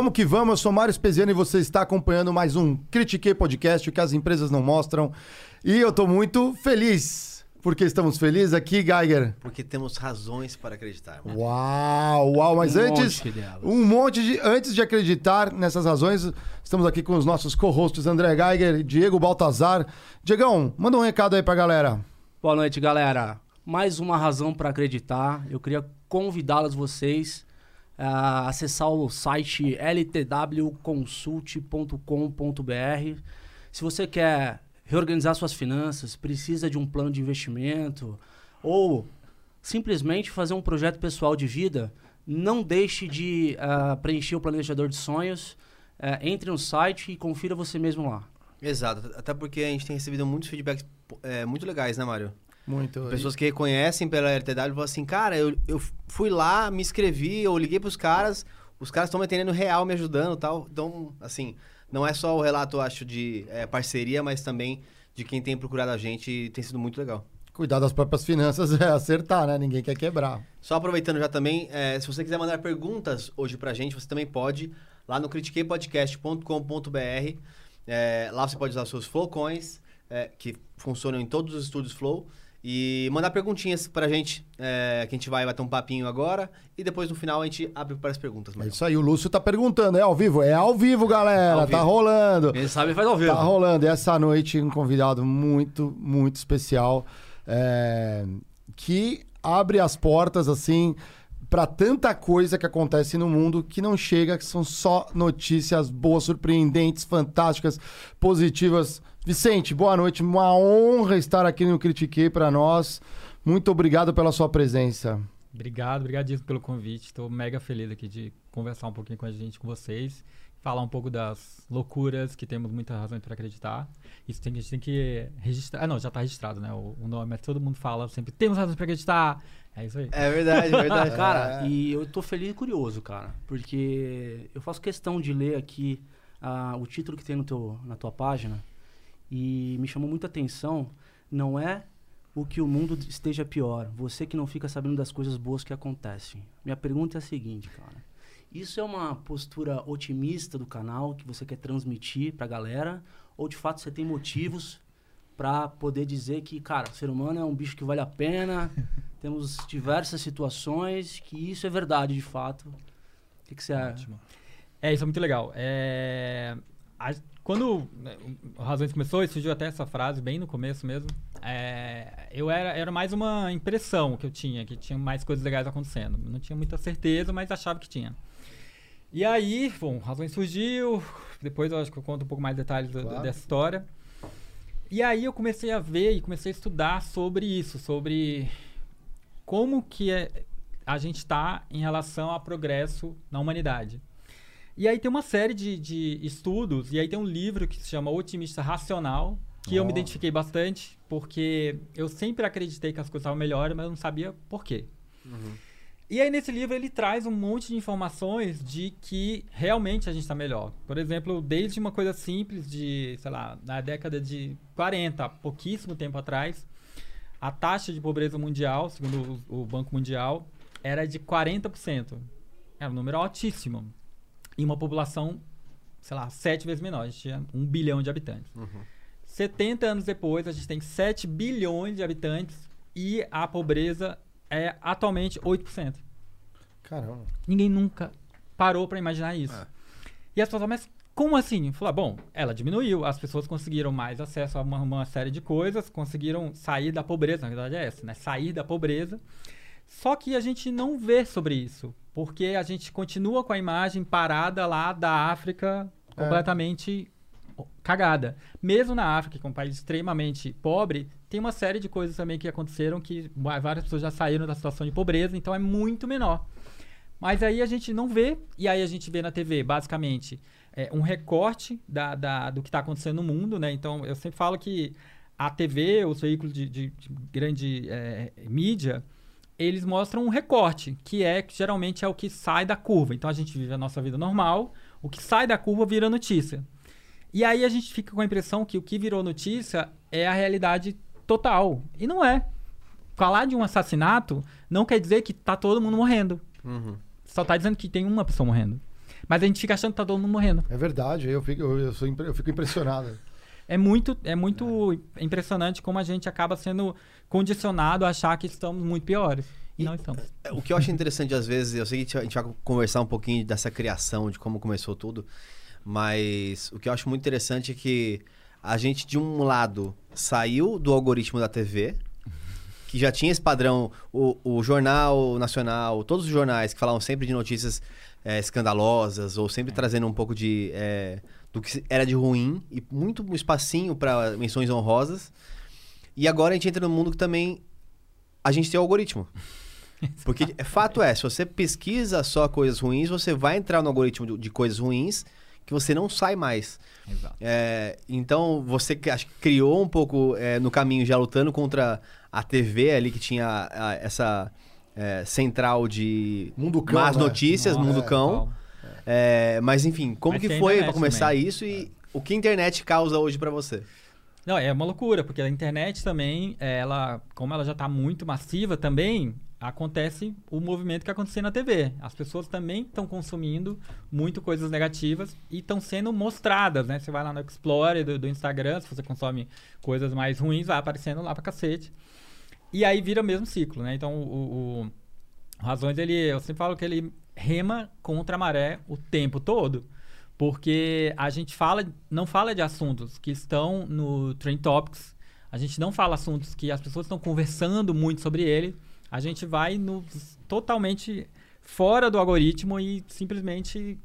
Vamos que vamos, eu sou Mário Speziano e você está acompanhando mais um Critiquei Podcast, o que as empresas não mostram. E eu tô muito feliz. Por que estamos felizes aqui, Geiger? Porque temos razões para acreditar. Uau, uau, mas Um antes, monte um monte de antes de acreditar nessas razões, estamos aqui com os nossos co-hosts André Geiger e Diego Baltazar. Diegão, manda um recado aí pra galera. Boa noite, galera. Mais uma razão para acreditar. Eu queria convidá-los vocês a acessar o site ltwconsult.com.br. Se você quer reorganizar suas finanças, precisa de um plano de investimento ou simplesmente fazer um projeto pessoal de vida, não deixe de ah, preencher o planejador de sonhos. Eh, entre no site e confira você mesmo lá. Exato, até porque a gente tem recebido muitos feedbacks é, muito legais, né, Mário? Muito. Pessoas que reconhecem pela LTW e falam assim, cara, eu, eu fui lá, me inscrevi, eu liguei pros caras, os caras estão me atendendo real, me ajudando e tal. Então, assim, não é só o relato, eu acho, de é, parceria, mas também de quem tem procurado a gente e tem sido muito legal. Cuidar das próprias finanças é acertar, né? Ninguém quer quebrar. Só aproveitando já também, é, se você quiser mandar perguntas hoje pra gente, você também pode lá no critiqueipodcast.com.br. É, lá você pode usar os seus Flowcoins, é, que funcionam em todos os estúdios Flow. E mandar perguntinhas pra gente, é, que a gente vai bater um papinho agora. E depois no final a gente abre para as perguntas. É isso aí, o Lúcio tá perguntando, é ao vivo? É ao vivo, galera, Ao tá vivo. rolando. Quem sabe faz ao vivo. Tá rolando. E essa noite, um convidado muito, muito especial é, que abre as portas, assim, para tanta coisa que acontece no mundo que não chega, que são só notícias boas, surpreendentes, fantásticas, positivas. Vicente, boa noite. Uma honra estar aqui no Critiquei para nós. Muito obrigado pela sua presença. Obrigado, obrigadíssimo pelo convite. Estou mega feliz aqui de conversar um pouquinho com a gente, com vocês. Falar um pouco das loucuras que temos muitas razões para acreditar. Isso tem, a gente tem que registrar. Ah, não, já está registrado, né? O, o nome, mas todo mundo fala sempre: temos razões para acreditar. É isso aí. É verdade, é verdade. Cara, e eu tô feliz e curioso, cara. Porque eu faço questão de ler aqui ah, o título que tem no teu, na tua página. E me chamou muita atenção. Não é o que o mundo esteja pior. Você que não fica sabendo das coisas boas que acontecem. Minha pergunta é a seguinte, cara. Isso é uma postura otimista do canal que você quer transmitir pra galera? Ou de fato você tem motivos pra poder dizer que, cara, o ser humano é um bicho que vale a pena, temos diversas situações que isso é verdade de fato. O que, que você acha? É, isso é muito legal. É, a- quando né, o Razões começou, e surgiu até essa frase bem no começo mesmo. é, eu era, era mais uma impressão que eu tinha, que tinha mais coisas legais acontecendo. Não tinha muita certeza, mas achava que tinha. E aí, bom, Razões surgiu. Depois eu acho que eu conto um pouco mais detalhes Claro. dessa história. E aí eu comecei a ver e comecei a estudar sobre isso, sobre como que é, a gente está em relação a progresso na humanidade. E aí tem uma série de, de estudos, e aí tem um livro que se chama Otimista Racional, que eu me Oh. identifiquei bastante, porque eu sempre acreditei que as coisas estavam melhores, mas eu não sabia por quê. E aí nesse livro ele traz um monte de informações de que realmente a gente está melhor. Por exemplo, desde uma coisa simples de, sei lá, na década de 40, há pouquíssimo tempo atrás, a taxa de pobreza mundial, segundo o, o Banco Mundial, era de 40%. Era um número altíssimo. Em uma população, sei lá, sete vezes menor. A gente tinha um bilhão de habitantes. 70 anos depois, a gente tem 7 bilhões de habitantes e a pobreza é atualmente 8%. Caramba. Ninguém nunca parou para imaginar isso. É. E as pessoas mas como assim? Falar, bom, ela diminuiu, as pessoas conseguiram mais acesso a uma, uma série de coisas, conseguiram sair da pobreza, na verdade é essa, né? Sair da pobreza. Só que a gente não vê sobre isso, porque a gente continua com a imagem parada lá da África É. completamente cagada. Mesmo na África, que é um país extremamente pobre, tem uma série de coisas também que aconteceram que várias pessoas já saíram da situação de pobreza, então é muito menor. Mas aí a gente não vê, e aí a gente vê na TV, basicamente, é, um recorte da, da- do que está acontecendo no mundo, né? Então, eu sempre falo que a TV, os veículos de, de- de grande é, mídia, eles mostram um recorte, que é que geralmente é o que sai da curva. Então, a gente vive a nossa vida normal, o que sai da curva vira notícia. E aí a gente fica com a impressão que o que virou notícia é a realidade total. E não é. Falar de um assassinato não quer dizer que tá todo mundo morrendo. Uhum. só tá dizendo que tem uma pessoa morrendo. Mas a gente fica achando que tá todo mundo morrendo. É verdade, eu fico, eu, eu sou, eu fico impressionado. É muito, é muito impressionante como a gente acaba sendo condicionado a achar que estamos muito piores. E, não estamos. É, O que eu acho interessante às vezes, eu sei que a gente vai- conversar um pouquinho dessa criação, de como começou tudo, mas o que eu acho muito interessante é que a gente, de um lado, saiu do algoritmo da TV, que já tinha esse padrão, o, o Jornal Nacional, todos os jornais que falavam sempre de notícias é, escandalosas, ou sempre trazendo um pouco de. é, do que era de ruim, e muito espacinho para menções honrosas. E agora a gente entra num mundo que também a gente tem o algoritmo. Porque é, fato é, se você pesquisa só coisas ruins, você vai entrar no algoritmo de, de coisas ruins que você não sai mais. Exato. É, então, você que- acho que criou um pouco é, no caminho, já lutando contra a TV ali, que tinha a- essa é, central de Mundo cão, más né? notícias, Nossa, Mundo Cão. total. É, mas enfim, como Mas que a foi pra começar também. isso e o que a internet causa hoje pra você? Não, é uma loucura, porque a internet também, ela, como ela já está muito massiva também, acontece o movimento que acontecia na TV. As pessoas também estão consumindo muito coisas negativas e estão sendo mostradas, né? Você vai lá no Explorer do, do Instagram, se você consome coisas mais ruins, vai aparecendo lá pra cacete. E aí vira o mesmo ciclo, né? Então, o- o Razões, ele, eu sempre falo que ele rema contra a maré o tempo todo. Porque a gente fala, não fala de assuntos que estão no Trend Topics, a gente não fala assuntos que as pessoas estão conversando muito sobre ele, a gente vai no, totalmente fora do algoritmo e simplesmente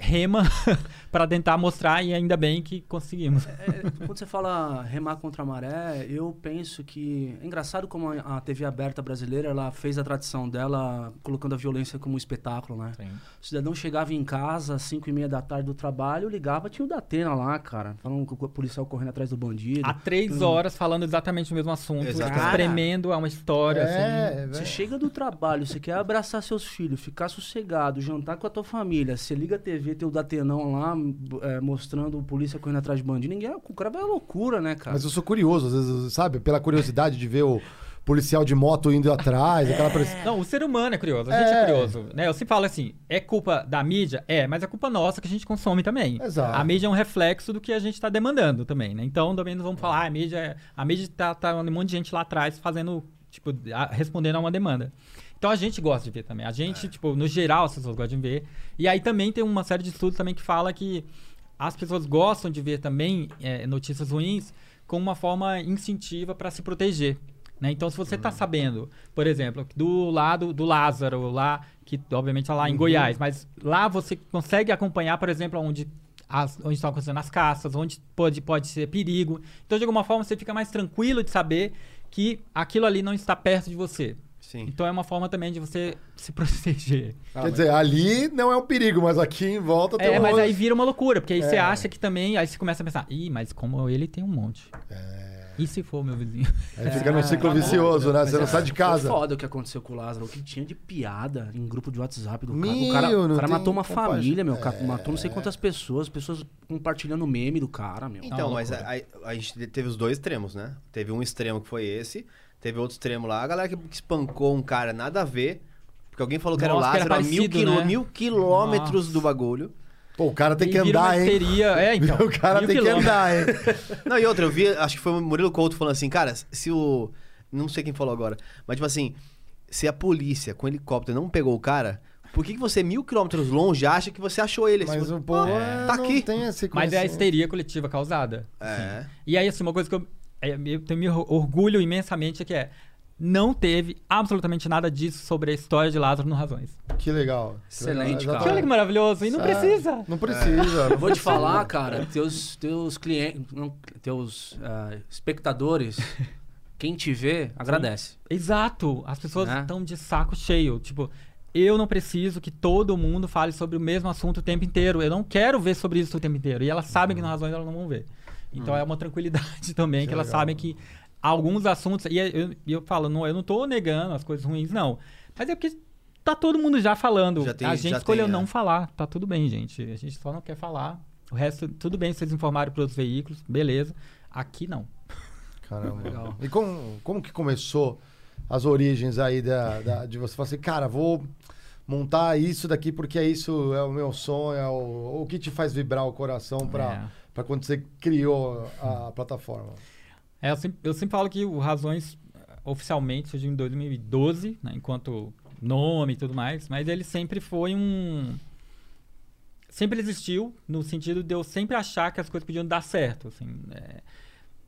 rema para tentar mostrar e ainda bem que conseguimos. É, quando você fala remar contra a maré, eu penso que é engraçado como a, a TV aberta brasileira ela fez a tradição dela colocando a violência como um espetáculo, né? O cidadão chegava em casa às 5 e meia da tarde do trabalho, ligava, tinha o Datena lá, cara, falando com o policial correndo atrás do bandido. Há três horas falando exatamente o mesmo assunto, espremendo uma história, assim. É, Você chega do trabalho, você quer abraçar seus filhos, ficar sossegado, jantar com a tua família, você liga a TV, tem o Datenão lá é, mostrando o polícia correndo atrás de bandido, ninguém, o cara vai à loucura, né, cara? Mas eu sou curioso, às vezes, sabe? Pela curiosidade de ver o policial de moto indo atrás, aquela pressão. Não, o ser humano é curioso, a gente é, É. curioso. Né? Eu sempre falo assim, é culpa da mídia? É, mas é culpa nossa que a gente consome também. Exato. A mídia é um reflexo do que a gente está demandando também, né? Então também não vamos falar, ah, a mídia, é- a mídia tá, tá um monte de gente lá atrás fazendo, tipo, a- respondendo a uma demanda. Então a gente gosta de ver também. A gente, tipo, no geral, as pessoas gostam de ver. E aí também tem uma série de estudos também que fala que as pessoas gostam de ver também é, notícias ruins como uma forma instintiva para se proteger. Né? Então, se você está sabendo, por exemplo, do lado do Lázaro, lá, que obviamente está lá em Goiás, mas lá você consegue acompanhar, por exemplo, onde, as, onde estão acontecendo as caças, onde pode, pode ser perigo. Então, de alguma forma, você fica mais tranquilo de saber que aquilo ali não está perto de você. Sim. Então, é uma forma também de você se proteger. Quer dizer, ali não é um perigo, mas aqui em volta tem É, um mas monte. aí vira uma loucura, porque aí você É. acha que também. Aí você começa a pensar, ih, mas como ele tem um monte. E se for meu vizinho? Aí fica num ciclo vicioso, né? Você não sai de Foi casa. foda o que aconteceu com o Lázaro, o que tinha de piada em grupo de WhatsApp do cara. Meu, O cara, o cara tem matou uma família, meu. cara É. Matou não sei quantas pessoas, pessoas compartilhando meme do cara, meu. Então, uma mas a, a- a gente teve os dois extremos, né? Teve um extremo que foi esse, teve outro extremo lá, a galera que, espancou um cara nada a ver, porque alguém falou que era o Nossa, Lázaro era a mil, parecido, quilô- né? mil quilômetros Nossa. do bagulho. Pô, o cara tem E que andar, hein? histeria. É, então. O cara mil tem que andar, hein? Não, e outra, eu vi, acho que foi o Murilo Couto falando assim, cara, se o. Não sei quem falou agora, mas tipo assim, se a polícia com helicóptero não pegou o cara, por que, que você, mil quilômetros longe, acha que você achou ele? Mas Se- o povo É. é, Tá não aqui. tem esse Mas é a histeria coletiva causada. É. E aí, assim, uma coisa que eu, eu tenho me orgulho imensamente é que é. Não teve absolutamente nada disso sobre a história de Lázaro no Razões. Que legal. Excelente, cara. Que olha que maravilhoso. E não É, precisa. Não precisa. Eu vou te falar, cara, teus, teus clientes, teus ah, espectadores, quem te vê, agradece. Exato. As pessoas Né? estão de saco cheio. Tipo, eu não preciso que todo mundo fale sobre o mesmo assunto o tempo inteiro. Eu não quero ver sobre isso o tempo inteiro. E elas sabem que nas razões elas não vão ver. Então é uma tranquilidade também, que, Que elas legal. sabem que alguns assuntos. E eu, e eu falo, não, eu não tô negando as coisas ruins, não. Mas é porque tá todo mundo já falando. Já tem- a gente já escolheu tem, é. não falar. Tá tudo bem, gente. A gente só não quer falar. O resto, tudo bem, vocês informaram para outros veículos, beleza. Aqui não. Caramba. Legal. E como, como que começou as origens aí da, da- de você falar assim, cara, vou, montar isso daqui porque é isso, é o meu sonho, é o, o que te faz vibrar o coração para É. quando você criou a plataforma. É, eu, sempre, eu sempre falo que o Razões eh, oficialmente surgiu em 2012, né, enquanto nome e tudo mais, mas ele sempre foi um. Sempre existiu, no sentido de eu sempre achar que as coisas podiam dar certo. Assim, é,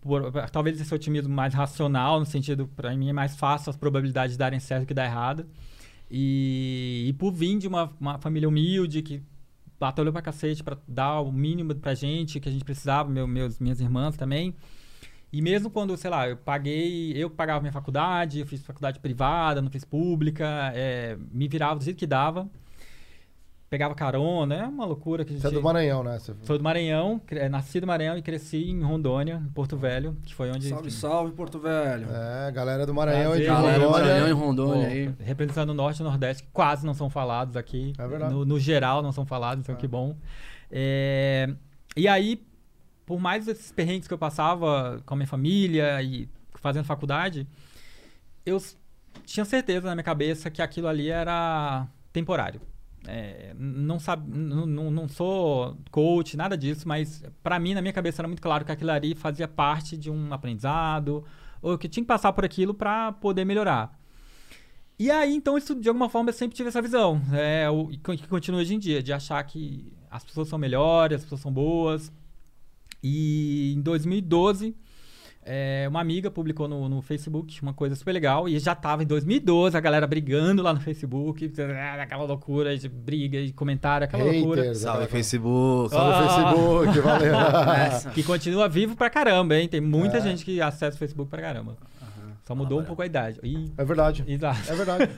por- talvez esse otimismo mais racional, no sentido, para mim é mais fácil as probabilidades de darem certo que dar errado. E, e por vir de uma, uma família humilde que batalhou pra cacete pra dar o mínimo pra gente que a gente precisava, meu, meus, minhas irmãs também. E mesmo quando, sei lá, eu paguei, eu pagava minha faculdade, eu fiz faculdade privada, não fiz pública, é, me virava do jeito que dava. Pegava carona, é uma loucura que a gente... Você é do Maranhão, né? Você... Sou do Maranhão, cre- é, nasci do Maranhão e cresci em Rondônia, em Porto Velho, que foi onde... Salve, salve, Porto Velho. É, galera do Maranhão e de Prazer, Galera do Rondônia. Maranhão e Pô, Rondônia aí. representando o Norte e o Nordeste, que quase não são falados aqui. É verdade. No, no geral não são falados, então É. que bom. É, e aí, por mais esses perrengues que eu passava com a minha família e fazendo faculdade, eu tinha certeza na minha cabeça que aquilo ali era temporário. É, não, sabe, não, sou coach, nada disso, mas pra mim, na minha cabeça, era muito claro que aquilo ali fazia parte de um aprendizado, ou que tinha que passar por aquilo pra poder melhorar. E aí, então, isso de alguma forma eu sempre tive essa visão, é, o, que continua hoje em dia, de achar que as pessoas são melhores, as pessoas são boas. E em 2012, é, uma amiga publicou no, no Facebook uma coisa super legal, e já tava em 2012 a galera brigando lá no Facebook, aquela loucura de briga e comentário, aquela loucura. Haters, Salve, aquela- Facebook. Salve Ah. Facebook, valeu. Essa. Que continua vivo pra caramba, hein? Tem muita É. gente que acessa o Facebook pra caramba. Só mudou um pouco a idade. E, É verdade. exato. É verdade.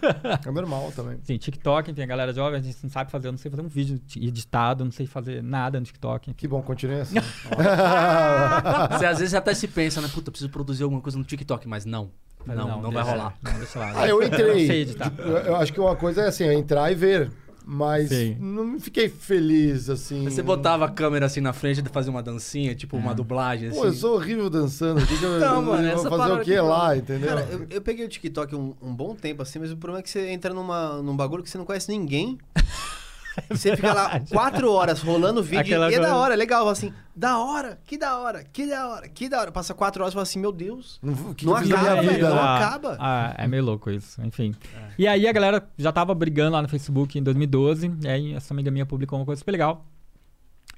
É normal também. Sim, TikTok, enfim, a galera jovem, a gente não sabe fazer, eu não sei fazer um vídeo editado, não sei fazer nada no TikTok. Que bom, continue assim. Você às vezes até se pensa, né? Puta, preciso produzir alguma coisa no TikTok, mas não. Mas não, não, vai rolar. Não, deixa lá. Ah, eu Não entrei. sei editar. Eu, eu acho que uma coisa é assim, é entrar e ver. Mas Sim. não fiquei feliz, assim. Você botava a câmera assim na frente e fazia uma dancinha, tipo uma dublagem assim. Pô, eu sou horrível dançando. Que que eu, Não, eu mano, vou essa fazer o que lá, entendeu? Cara, eu, eu peguei o TikTok um, um bom tempo assim, mas o problema é que você entra numa, num bagulho que você não conhece ninguém. Você fica lá quatro horas rolando o vídeo Aquela e é da coisa- hora, é legal. Assim, da hora, que da hora, que da hora, que da hora. Passa quatro horas e fala assim, meu Deus. Não, que Não que acaba, vida, não né? acaba. Ah, é meio louco isso, enfim. E aí a galera já tava brigando lá no Facebook em 2012, e aí essa amiga minha publicou uma coisa super legal.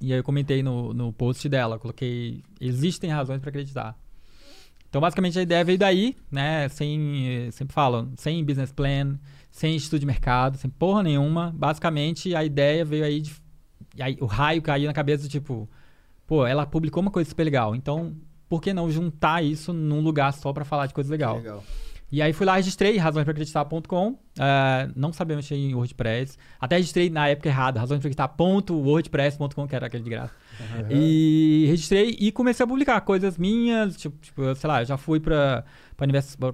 E aí eu comentei no, no post dela, coloquei, existem razões pra acreditar. Então basicamente a ideia veio daí, né, sem, sempre falo, sem business plan, sem estudo de mercado, sem porra nenhuma. Basicamente a ideia veio aí de, aí o raio caiu na cabeça do tipo, pô, ela publicou uma coisa super legal, então por que não juntar isso num lugar só pra falar de coisa legal? Legal. E aí fui lá, registrei razõespracreditar.com, é, não sabia mexer em WordPress, até registrei na época errada, razõespracreditar.wordpress.com, que era aquele de graça. E registrei e comecei a publicar coisas minhas, tipo, tipo, sei lá, eu já fui pra,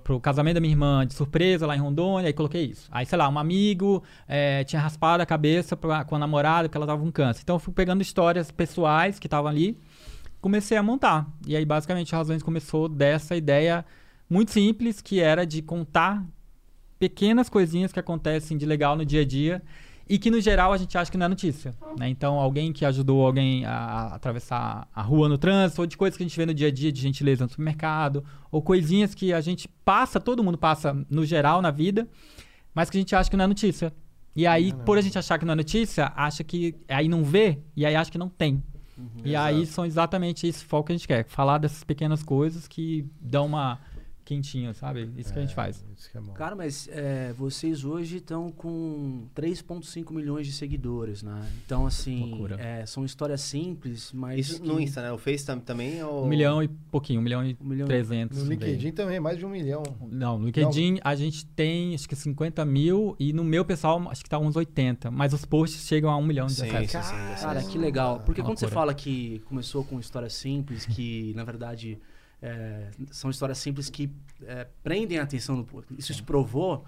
pro casamento da minha irmã de surpresa lá em Rondônia, aí coloquei isso. Aí, sei lá, um amigo é, tinha raspado a cabeça pra- com a namorada porque ela tava com câncer. Então eu fui pegando histórias pessoais que estavam ali, comecei a montar. E aí, basicamente, a Razões começou dessa ideia muito simples, que era de contar pequenas coisinhas que acontecem de legal no dia a dia e que, no geral, a gente acha que não é notícia. né? Então, alguém que ajudou alguém a, a atravessar a rua no trânsito, ou de coisas que a gente vê no dia a dia de gentileza no supermercado, ou coisinhas que a gente passa, todo mundo passa no geral na vida, mas que a gente acha que não é notícia. E aí, por a gente achar que não é notícia, acha que aí não vê, e aí acha que não tem. e aí são exatamente esse foco que a gente quer. Falar dessas pequenas coisas que dão uma quentinha, sabe? Isso que a gente faz. Isso que é bom. Cara, mas é, vocês hoje estão com 3,5 milhões de seguidores, né? Então, assim, Loucura. é, são histórias simples, mas. Isso que- no Insta, né? O Face tam- também é o... Um milhão e pouquinho, um milhão e Um milhão e- trezentos. No por aí. LinkedIn também, mais de um milhão. Não, no LinkedIn a gente tem acho que 50 mil e no meu pessoal acho que tá uns 80. Mas os posts chegam a um milhão de Sim, acessos. sei. Cara, que legal. Porque quando você fala que começou com histórias simples, que na verdade é, são histórias simples que é, prendem a atenção do público, isso te provou.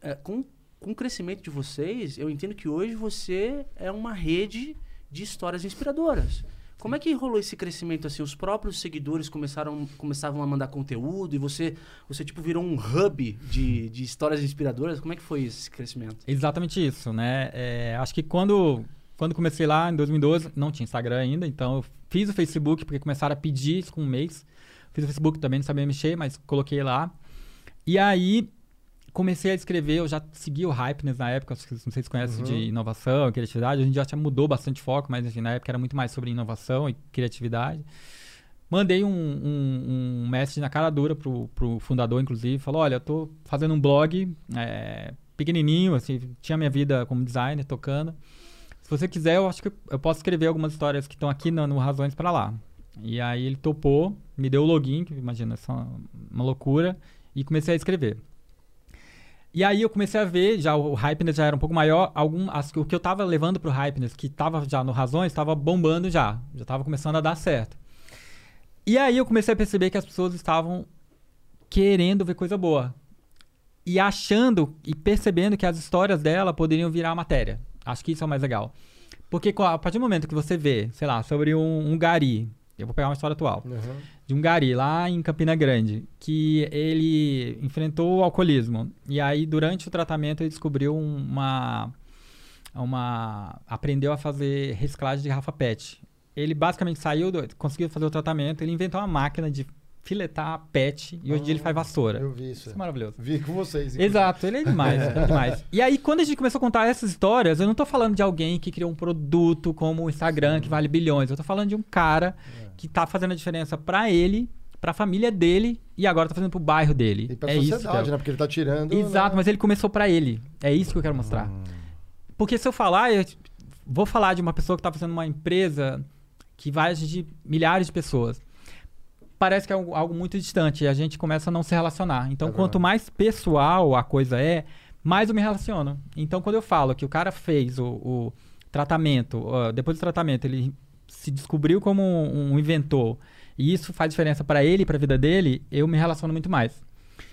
é, com, com o crescimento de vocês, eu entendo que hoje você é uma rede de histórias inspiradoras. Como é que rolou esse crescimento assim? Os próprios seguidores começaram começavam a mandar conteúdo e você você tipo virou um hub de, de histórias inspiradoras. Como é que foi esse crescimento? Exatamente isso, né? É, acho que quando quando comecei lá em 2012 não tinha Instagram ainda, então eu fiz o Facebook porque começaram a pedir isso com um mês. Fiz o Facebook também, não sabia mexer, mas coloquei lá. E aí comecei a escrever, eu já segui o Hypeness na época, não sei se vocês conhecem, Uhum. de inovação, criatividade. A gente já mudou bastante foco, mas assim, na época era muito mais sobre inovação e criatividade. Mandei um, um, um message na cara dura pro, pro fundador, inclusive. Falou, olha, eu tô fazendo um blog é, pequenininho, assim, tinha minha vida como designer, tocando. Se você quiser, eu acho que eu posso escrever algumas histórias que estão aqui no, no Razões para lá. E aí ele topou, me deu o login, que imagina, é uma loucura, e comecei a escrever. E aí eu comecei a ver, já o Hypeness já era um pouco maior, algum, as, o que eu tava levando pro Hypeness, que tava já no Razões, tava bombando já, já tava começando a dar certo. E aí eu comecei a perceber que as pessoas estavam querendo ver coisa boa. E achando e percebendo que as histórias dela poderiam virar matéria. Acho que isso é o mais legal. Porque a partir do momento que você vê, sei lá, sobre um, um gari, eu vou pegar uma história atual, Uhum. de um gari lá em Campina Grande, que ele enfrentou o alcoolismo. E aí, durante o tratamento, ele descobriu uma. uma aprendeu a fazer reciclagem de garrafa PET. Ele basicamente saiu, do, conseguiu fazer o tratamento, ele inventou uma máquina de filetar PET e hoje em dia ele faz vassoura. Eu vi isso. Isso é maravilhoso. Vi com vocês. inclusive. Exato, ele é demais, é demais. E aí, quando a gente começou a contar essas histórias, eu não tô falando de alguém que criou um produto como o Instagram, que vale bilhões. Eu tô falando de um cara É. que tá fazendo a diferença pra ele, pra família dele e agora tá fazendo pro bairro dele. E pra é isso. sociedade, eu- né? Porque ele tá tirando. Exato, né? mas ele começou pra ele. É isso que eu quero mostrar. Hum. Porque se eu falar, eu vou falar de uma pessoa que tá fazendo uma empresa que vai atingir milhares de pessoas. Parece que é algo, muito distante e a gente começa a não se relacionar. Então, É quanto mais pessoal a coisa é, mais eu me relaciono. Então, quando eu falo que o cara fez o, o tratamento, depois do tratamento, ele se descobriu como um, um inventor e isso faz diferença pra ele e pra vida dele, eu me relaciono muito mais.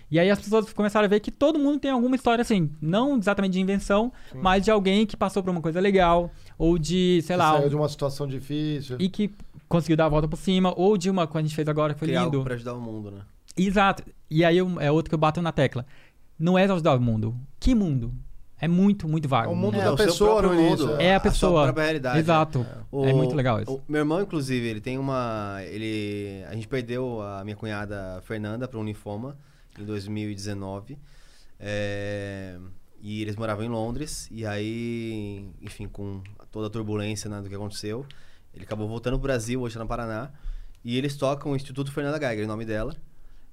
E aí as pessoas começaram a ver que todo mundo tem alguma história assim, não exatamente de invenção, Sim. mas de alguém que passou por uma coisa legal, ou de, sei Você lá, Saiu de uma situação difícil. e que conseguiu dar a volta por cima, ou de uma que a gente fez agora que foi Criar algo lindo. pra ajudar o mundo, né? Exato. E aí eu- é outro que eu bato na tecla. Não é ajudar o mundo. Que mundo? É muito, muito vago. É o mundo É, da o pessoa início, mundo, É a pessoa. própria realidade. Exato. O- É muito legal isso. o meu irmão, inclusive, ele tem uma. Ele, a gente perdeu a minha cunhada Fernanda para um linfoma em 2019. É, e eles moravam em Londres. E aí, enfim, com toda a turbulência né, do que aconteceu, ele acabou voltando pro Brasil, hoje no Paraná. E eles tocam o Instituto Fernanda Geiger, o nome dela.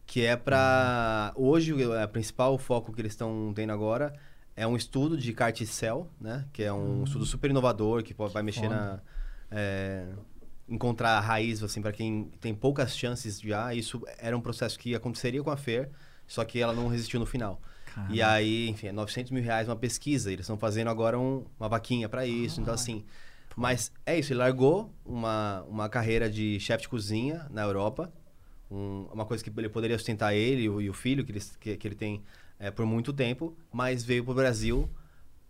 Que é pra. Hoje, o o principal foco que eles estão tendo agora é um estudo de carticel, né? Que é um estudo super inovador, que pode, vai mexer foda. na. é, encontrar a raiz, assim, para quem tem poucas chances já. Isso era um processo que aconteceria com a Fer, só que ela não resistiu no final. E aí, enfim, é 900 mil reais uma pesquisa. Eles estão fazendo agora um- uma vaquinha para isso. Então, assim. Mas é isso, ele largou uma, uma carreira de chefe de cozinha na Europa. um- uma coisa que ele poderia sustentar ele e o, e o filho que ele, que, que ele tem é, por muito tempo. Mas veio pro Brasil,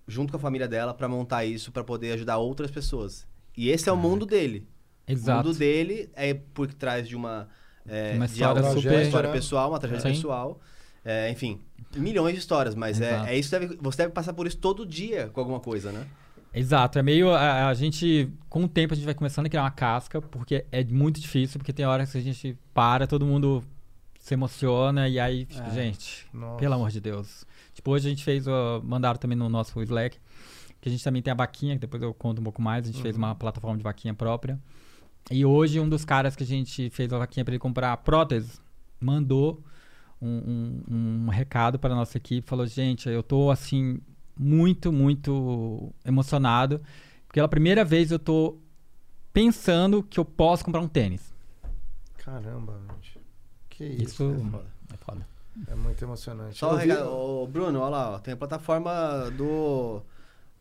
junto com a família dela, para montar isso, para poder ajudar outras pessoas. E esse é o mundo dele. O Exato. mundo dele é por trás de uma. É, Uma de história algo- super- uma história pessoal, uma tragédia Sim. pessoal. É, enfim, milhões de histórias, mas é, é isso. Deve, você deve passar por isso todo dia com alguma coisa, né? Exato, é meio. A, a gente, com o tempo, a gente vai começando a criar uma casca, porque é muito difícil, porque tem horas que a gente para, todo mundo se emociona, e aí, É. gente, Nossa. pelo amor de Deus. Tipo, hoje a gente fez, ó, mandaram também no nosso Slack, que a gente também tem a vaquinha, que depois eu conto um pouco mais, a gente fez uma plataforma de vaquinha própria. E hoje um dos caras que a gente fez a vaquinha para ele comprar prótese, mandou um, um- um recado para nossa equipe, falou, gente, eu tô assim muito, muito emocionado, porque pela primeira vez eu tô pensando que eu posso comprar um tênis. Caramba, gente. Que isso. Isso É, foda. é foda. É muito emocionante. Só o recado. Ô, Bruno, olha lá, ó, tem a plataforma do.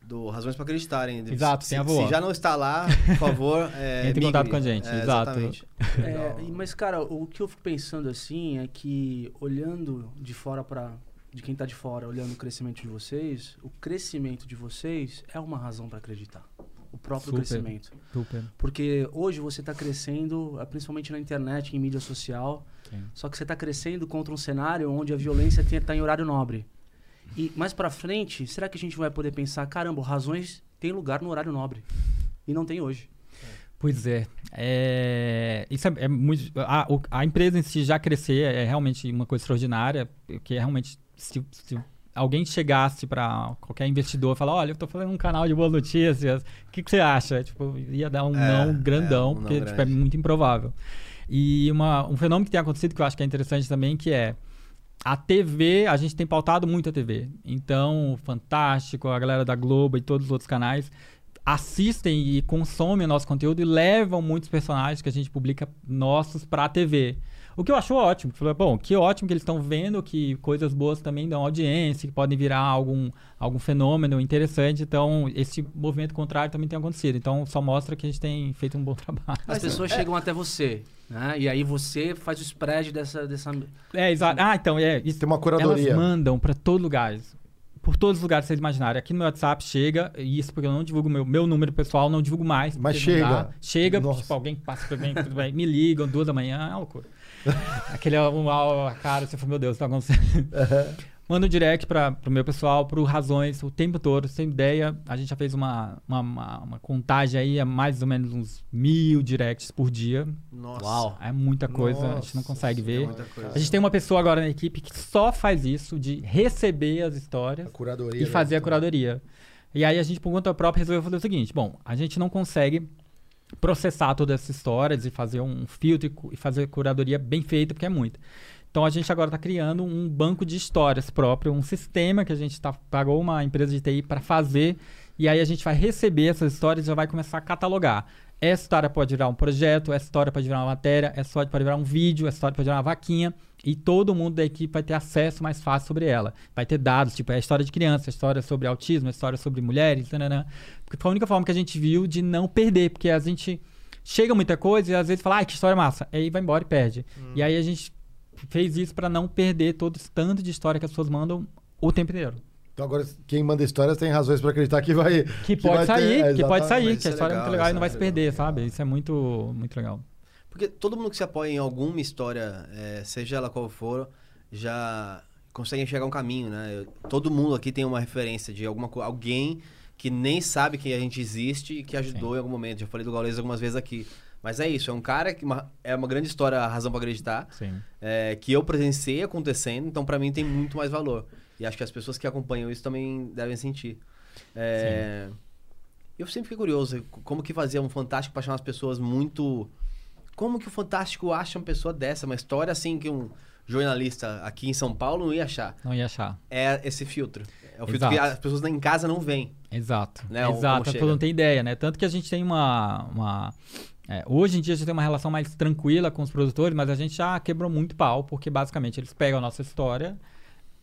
Do Razões para Acreditarem. Exato, se, tem a se voa. já não está lá, por favor, é, Entre em contato com a gente, É, exato. Exatamente. É, mas, cara, o que eu fico pensando assim é que, olhando de fora para de quem tá de fora, olhando o crescimento de vocês, o crescimento de vocês é uma razão para acreditar. o próprio Super. crescimento. Super. Porque hoje você está crescendo, eh, principalmente na internet, em mídia social, Sim. só que você está crescendo contra um cenário onde a violência está em horário nobre. E mais para frente, será que a gente vai poder pensar, caramba, razões tem lugar no horário nobre? E não tem hoje. Pois é. É, isso é, é muito. A, o- a empresa em si já crescer é realmente uma coisa extraordinária, que é realmente. Se, se alguém chegasse para qualquer investidor e falar: Olha, eu tô fazendo um canal de boas notícias, o que, que você acha? Tipo, ia dar um É, não grandão, é, um não porque tipo, é muito improvável. E uma, um fenômeno que tem acontecido que eu acho que é interessante também, que é. A TV, a gente tem pautado muito a TV. Então, Fantástico, a galera da Globo e todos os outros canais assistem e consomem o nosso conteúdo e levam muitos personagens que a gente publica nossos pra TV. O que eu acho ótimo. Falei, Bom, que ótimo que eles estão vendo que coisas boas também dão audiência, que podem virar algum, algum fenômeno interessante. Então, esse movimento contrário também tem acontecido. Então, só mostra que a gente tem feito um bom trabalho. As pessoas é- chegam até você, né? E aí você faz o spread dessa... dessa... É, exato. Ah, então, é. Isso, Tem uma curadoria. Elas mandam pra todos os lugares. Por todos os lugares que vocês imaginarem. Aqui no meu WhatsApp chega, e isso porque eu não divulgo meu, meu número pessoal, não divulgo mais. Mas chega. Chega, Nossa. tipo, alguém passa por mim, tudo bem, me ligam, duas da manhã, é uma loucura. Aquele uma, a cara, você fala, meu Deus, tá acontecendo. Manda um direct para pro meu pessoal, pro Razões, o tempo todo, sem ideia. A gente já fez uma, uma, uma, uma contagem aí, é mais ou menos uns mil directs por dia. Nossa. Uau. É muita coisa, a gente não Nossa consegue ver. É muita coisa. A gente tem uma pessoa agora na equipe que só faz isso, de receber as histórias A curadoria. e fazer a né? curadoria. E aí a gente, por conta própria, resolveu fazer o seguinte: bom, a gente não consegue processar todas essas histórias e fazer um filtro e fazer curadoria bem feita, porque é muito. Então a gente agora está criando um banco de histórias próprio, um sistema que a gente tá, pagou uma empresa de TI para fazer, e aí a gente vai receber essas histórias e já vai começar a catalogar. Essa história pode virar um projeto, essa história pode virar uma matéria, essa história pode virar um vídeo, essa história pode virar uma vaquinha, e todo mundo da equipe vai ter acesso mais fácil sobre ela. Vai ter dados, tipo, é a história de criança, a história sobre autismo, a história sobre mulheres, tananã. porque foi a única forma que a gente viu de não perder, porque a gente chega muita coisa e às vezes fala, ai, que história massa, aí vai embora e perde. E aí a gente fez isso para não perder todo esse tanto de história que as pessoas mandam o tempo inteiro. Então agora quem manda histórias tem razões pra acreditar que vai. Que, vai pode ter- sair, é, que pode sair, que a é história é legal, muito legal e não é vai se legal. perder, sabe? Isso é muito, muito legal. Porque todo mundo que se apoia em alguma história, é, seja ela qual for, já consegue enxergar um caminho, né? Eu- todo mundo aqui tem uma referência de alguma alguém que nem sabe que a gente existe e que ajudou em algum momento. Já falei do Gaules algumas vezes aqui. Mas é isso, é um cara que uma- é uma grande história, a razão pra acreditar, Sim. é, que eu presenciei acontecendo, então pra mim tem muito mais valor. E acho que as pessoas que acompanham isso também devem sentir. É, eu sempre fiquei curioso, como que fazia um Fantástico pra chamar as pessoas muito... Como que o Fantástico acha uma pessoa dessa? Uma história assim que um jornalista aqui em São Paulo não ia achar. Não ia achar. É esse filtro. É o filtro que Exato. as pessoas em casa não veem. Exato. Né, Exato. pessoas chega. não têm ideia, né? Tanto que a gente tem uma. uma é, hoje em dia a gente tem uma relação mais tranquila com os produtores, mas a gente já quebrou muito pau, porque basicamente eles pegam a nossa história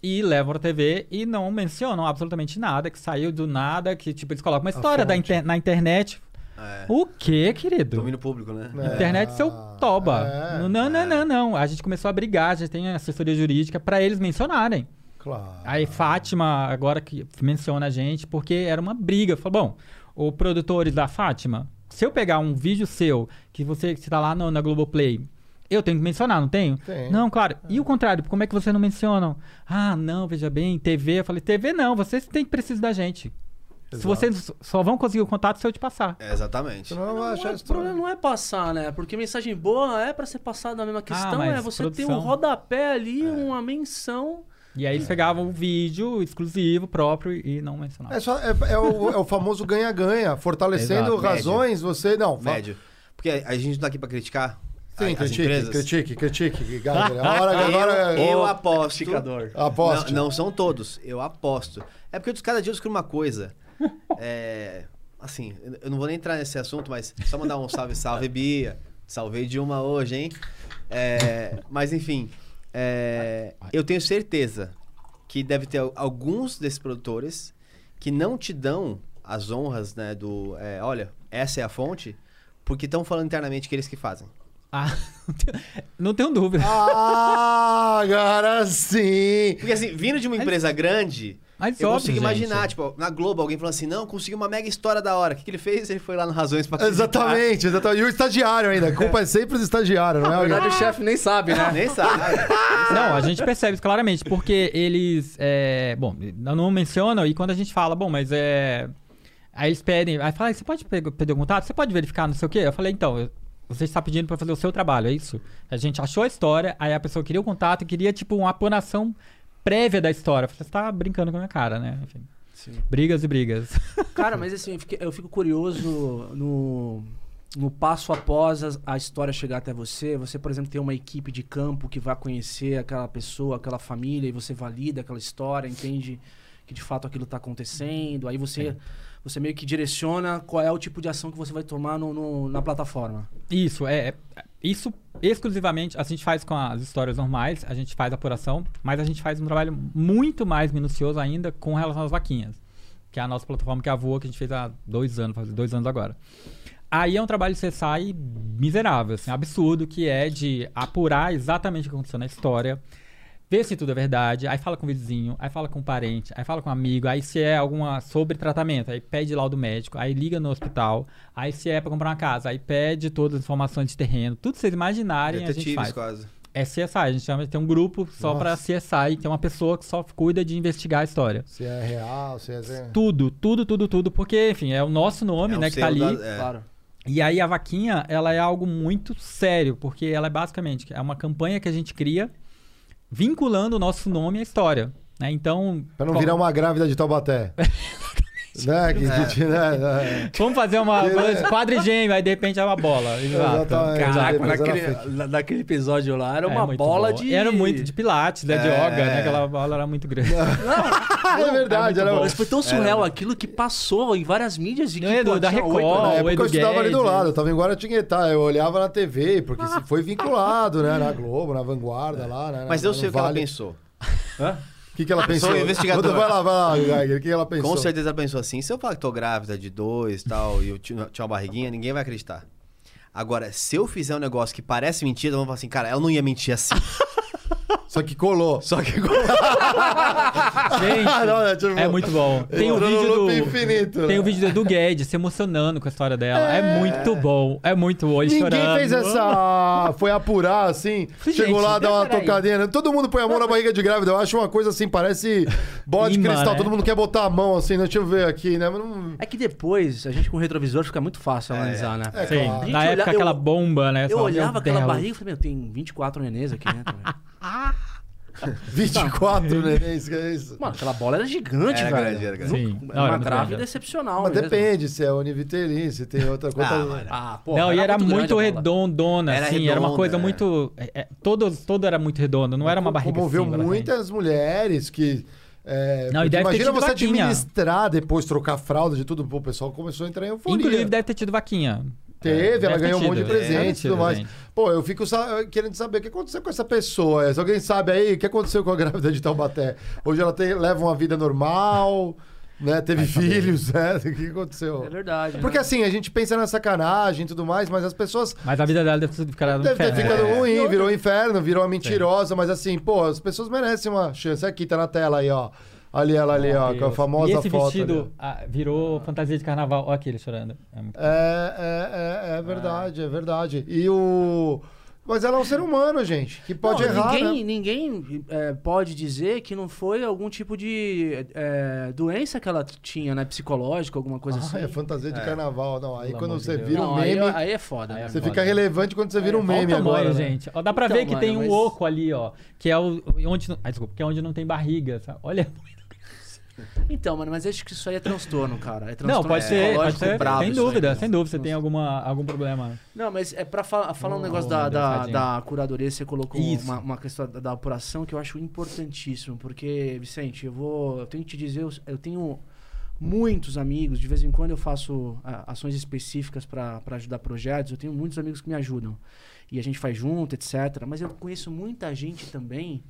e levam pra TV e não mencionam absolutamente nada, que saiu do nada, que tipo, eles colocam uma história da inter- na internet. É, O quê, querido? domínio público, né? É. Internet seu toba. É, não, não, não, não, não. A gente começou a brigar, a gente tem assessoria jurídica pra eles mencionarem. Claro. Aí Fátima, agora que menciona a gente, porque era uma briga. Falou, bom, o produtores da Fátima, se eu pegar um vídeo seu, que você que tá lá no, na Globoplay, eu tenho que mencionar, não tenho? Tem. Não, claro. E o contrário, como é que você não mencionam? Ah, não, veja bem, TV. Eu falei, TV não, vocês têm que precisar da gente. Se Exato. vocês só vão conseguir o contato se eu te passar. É, exatamente. Não, achar é- o problema não é passar, né? Porque mensagem boa é pra ser passada a mesma questão, mas é você ter produção- um rodapé ali, uma menção. E aí eles pegavam um vídeo exclusivo próprio e não mencionavam. É, só, é, é o, é o famoso ganha-ganha. Fortalecendo Exato. razões, você. Não, fa- Médio. Porque a a gente não tá aqui pra criticar Sim, a- critique, empresas. critique, critique, Gagner. A hora que agora. eu Ô, aposto. Esticador. Aposte. Não, não são todos, eu aposto. É porque cada dia eu descubro uma coisa. É, assim, eu não vou nem entrar nesse assunto, mas só mandar um salve, salve, Bia. Salvei de uma hoje, hein? É, mas enfim, é, eu tenho certeza que deve ter al- alguns desses produtores que não te dão as honras, né? Do, é, olha, essa é a fonte, porque estão falando internamente que eles que fazem. Ah, não tenho- não tenho dúvida. Ah, agora sim. Porque assim, vindo de uma empresa grande, Mas Eu óbvio, consigo gente. imaginar, tipo, na Globo, alguém falando assim, não, consegui uma mega história da hora. O que, que ele fez? Ele foi lá no Razões pra Acreditar. Exatamente, exatamente. E o estagiário ainda. A culpa é sempre do estagiário, não é? Na verdade, o chefe nem sabe, né? Nem sabe. Não, a gente percebe isso claramente, porque eles. é, bom, não mencionam, e quando a gente fala, bom, mas é. Aí eles pedem, aí fala, você pode pedir algum contato? Você pode verificar, não sei o quê? Eu falei, então, eu- você está pedindo para fazer o seu trabalho, é isso? A gente achou a história, aí a pessoa queria o contato e queria, tipo, uma apuração prévia da história. Você tá brincando com a minha cara, né? Enfim, Sim. brigas e brigas. Cara, mas assim, eu fico, eu fico curioso no, no passo após a, a história chegar até você. Você, por exemplo, tem uma equipe de campo que vai conhecer aquela pessoa, aquela família, e você valida aquela história, entende que de fato aquilo está acontecendo. Aí você, você meio que direciona qual é o tipo de ação que você vai tomar no, no- na plataforma. Isso, é. é- Isso exclusivamente a gente faz com as histórias normais, a gente faz apuração, mas a gente faz um trabalho muito mais minucioso ainda com relação às vaquinhas. Que é a nossa plataforma que é a Voa, que a gente fez há dois anos, faz dois anos agora. Aí é um trabalho de CSI miserável, assim, absurdo, que é de apurar exatamente o que aconteceu na história, ver se tudo é verdade, aí fala com o vizinho, aí fala com o parente, aí fala com o amigo, aí se é alguma sobre tratamento, aí pede laudo médico, aí liga no hospital, aí se é pra comprar uma casa, aí pede todas as informações de terreno, tudo que vocês imaginarem a gente Detetives faz. quase. É CSI, a gente chama, tem um grupo só pra CSI, tem uma pessoa que só cuida de investigar a história. Se é real, se é... Tudo, tudo, tudo, tudo, porque, enfim, é o nosso nome, É né, que tá ali. da- é. Claro. E aí a vaquinha, ela é algo muito sério, porque ela é basicamente é uma campanha que a gente cria vinculando o nosso nome à história. Né? Então. Pra não bom, virar uma grávida de Taubaté. Que, É. que- né? Vamos fazer uma É. quadrigêmeo, aí de repente é uma bola. Exato. Caraca, naquele, naquele episódio lá era É uma bola boa. de. Era muito de pilates, né? De É. yoga, né? Aquela bola era muito grande. é verdade, é muito era. Mas foi tão surreal aquilo que passou em várias mídias de que Não é pô, da Record, né? Na época Edu eu estudava ali do lado, eu tava em Guaratinguetá, eu olhava na TV, porque foi vinculado, né? Na Globo, na Vanguarda lá, né? Mas eu sei o que ela pensou. O que, que ela pensou? Sou investigador. Vai lá, vai lá, Geiger, o que ela pensou? Com certeza ela pensou assim: se eu falar que tô grávida de dois e tal, e eu tinha tinha uma barriguinha, ninguém vai acreditar. Agora, se eu fizer um negócio que parece mentira, vão falar assim, cara, ela não ia mentir assim. Só que colou. Só que Gente, Não, é, tipo, é muito bom. Tem o no vídeo do. infinito. Tem né? o vídeo do Edu Guedes se emocionando com a história dela. É, muito bom. É muito bom. Ele Ninguém chorando. fez essa. Foi apurar, assim. Falei, chegou gente, lá, dá uma tocadinha. né? Todo mundo põe a mão na barriga de grávida. Eu acho uma coisa assim, parece bola de cristal. né? Todo mundo quer botar a mão assim, né? deixa eu ver aqui, né? Mas não... É que depois, a gente com o retrovisor fica muito fácil analisar, né? É, Sim, claro. Gente, na olha- época eu- aquela bomba, né? Eu olhava aquela barriga e falei, meu, tem 24 nenês aqui dentro. velho. 24, neném, isso que é isso. Mano, aquela bola era gigante, Era velho. grande, era grande. Sim. Não, uma era muito grávida grande. excepcional Mas mesmo. depende se é univitelin, se tem outra coisa. Ah, Ah, pô. não, e era muito, bola. redondona, Era assim, era uma redonda, coisa é. muito. É, é, todo, todo era muito redondo, não era uma barriga Comoveu assim, muitas mulheres que. É, Não, e imagina você vaquinha. administrar depois, trocar fralda de tudo. Pô, o pessoal começou a entrar em euforia. Inclusive, deve ter tido vaquinha. Teve, É, ela ganhou um monte de presentes e tudo mais. gente. Pô, eu fico sa- querendo saber o que aconteceu com essa pessoa. Se alguém sabe aí, o que aconteceu com a grávida de Taubaté? Hoje ela tem, leva uma vida normal, né? Teve filhos, né? O que aconteceu? É verdade. Porque né? assim, a gente pensa na sacanagem e tudo mais, mas as pessoas Mas a vida dela deve ter ficado no Deve ter ficado É. ruim, virou um inferno, virou uma mentirosa, mas assim, pô, as pessoas merecem uma chance. Aqui, tá na tela aí, ó. Ali, ela ali, ó, com a famosa E esse foto. vestido ali, ah, virou fantasia de carnaval. Olha aqui ele chorando. É. É, é, é, é verdade, é verdade. E o. Mas ela é um ser humano, gente, que pode Não, errar, ninguém, né? ninguém é, pode dizer que não foi algum tipo de é, doença que ela tinha, né? Psicológica, alguma coisa Ah, assim. é fantasia de É. carnaval. Não, aí Pelo quando você Deus. vira não, um aí, meme, aí é foda. Aí é você foda. fica relevante quando você vira um meme o tamanho, agora. né? gente. Ó, dá pra Então, ver que mano, tem um mas- oco ali, ó. Que é o. Onde, ah, desculpa, que é onde não tem barriga. sabe? Olha. Então, mano, mas acho que isso aí é transtorno, cara. É transtorno Não, pode ser, pode ser. brabo sem aí, dúvida, cara. sem dúvida. Você tem alguma, algum problema. Não, mas é pra fa- falar um negócio da, da, da curadoria, você colocou uma, uma questão da, da apuração que eu acho importantíssimo, porque, Vicente, eu vou. Eu tenho que te dizer, eu, eu tenho muitos amigos, de vez em quando eu faço ah, ações específicas pra ajudar projetos, eu tenho muitos amigos que me ajudam. E a gente faz junto, etc. Mas eu conheço muita gente também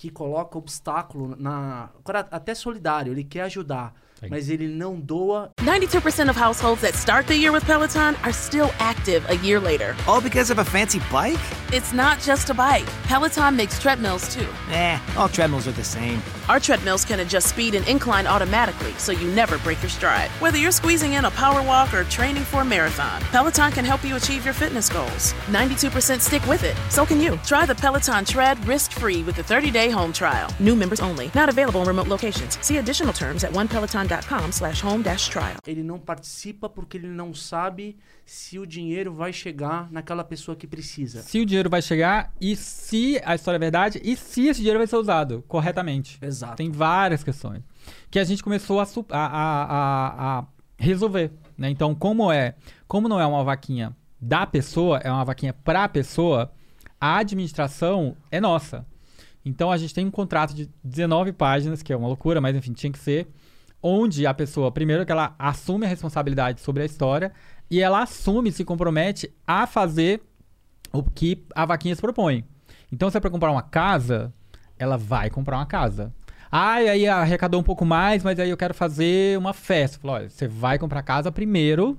que coloca obstáculo na. Até solidário, ele quer ajudar. Mas ele não doa 92% of households that start the year with Peloton are still active a year later. All because of a fancy bike? It's not just a bike. Peloton makes treadmills too. Eh, all treadmills are the same. Our treadmills can adjust speed and incline automatically so you never break your stride. Whether you're squeezing in a power walk or training for a marathon, Peloton can help you achieve your fitness goals. 92% stick with it. So can you. Try the Peloton Tread risk-free with a 30-day home trial. New members only. Not available in remote locations. See additional terms at onepeloton.com slash home dash trial. ele não participa porque ele não sabe se o dinheiro vai chegar naquela pessoa que precisa. Se o dinheiro vai chegar e se a história é verdade e se esse dinheiro vai ser usado corretamente. Exato. Tem várias questões que a gente começou a- a- a- a resolver. Né? Então, como é, como não é uma vaquinha da pessoa, é uma vaquinha para a pessoa, a administração é nossa. Então, a gente tem um contrato de 19 páginas, que é uma loucura, mas enfim, tinha que ser, onde a pessoa, primeiro, que ela assume a responsabilidade sobre a história e ela assume, se compromete a fazer o que a vaquinha se propõe. Então, se é para comprar uma casa, ela vai comprar uma casa. Ah, e aí arrecadou um pouco mais, mas aí eu quero fazer uma festa. Falou, olha, você vai comprar casa primeiro,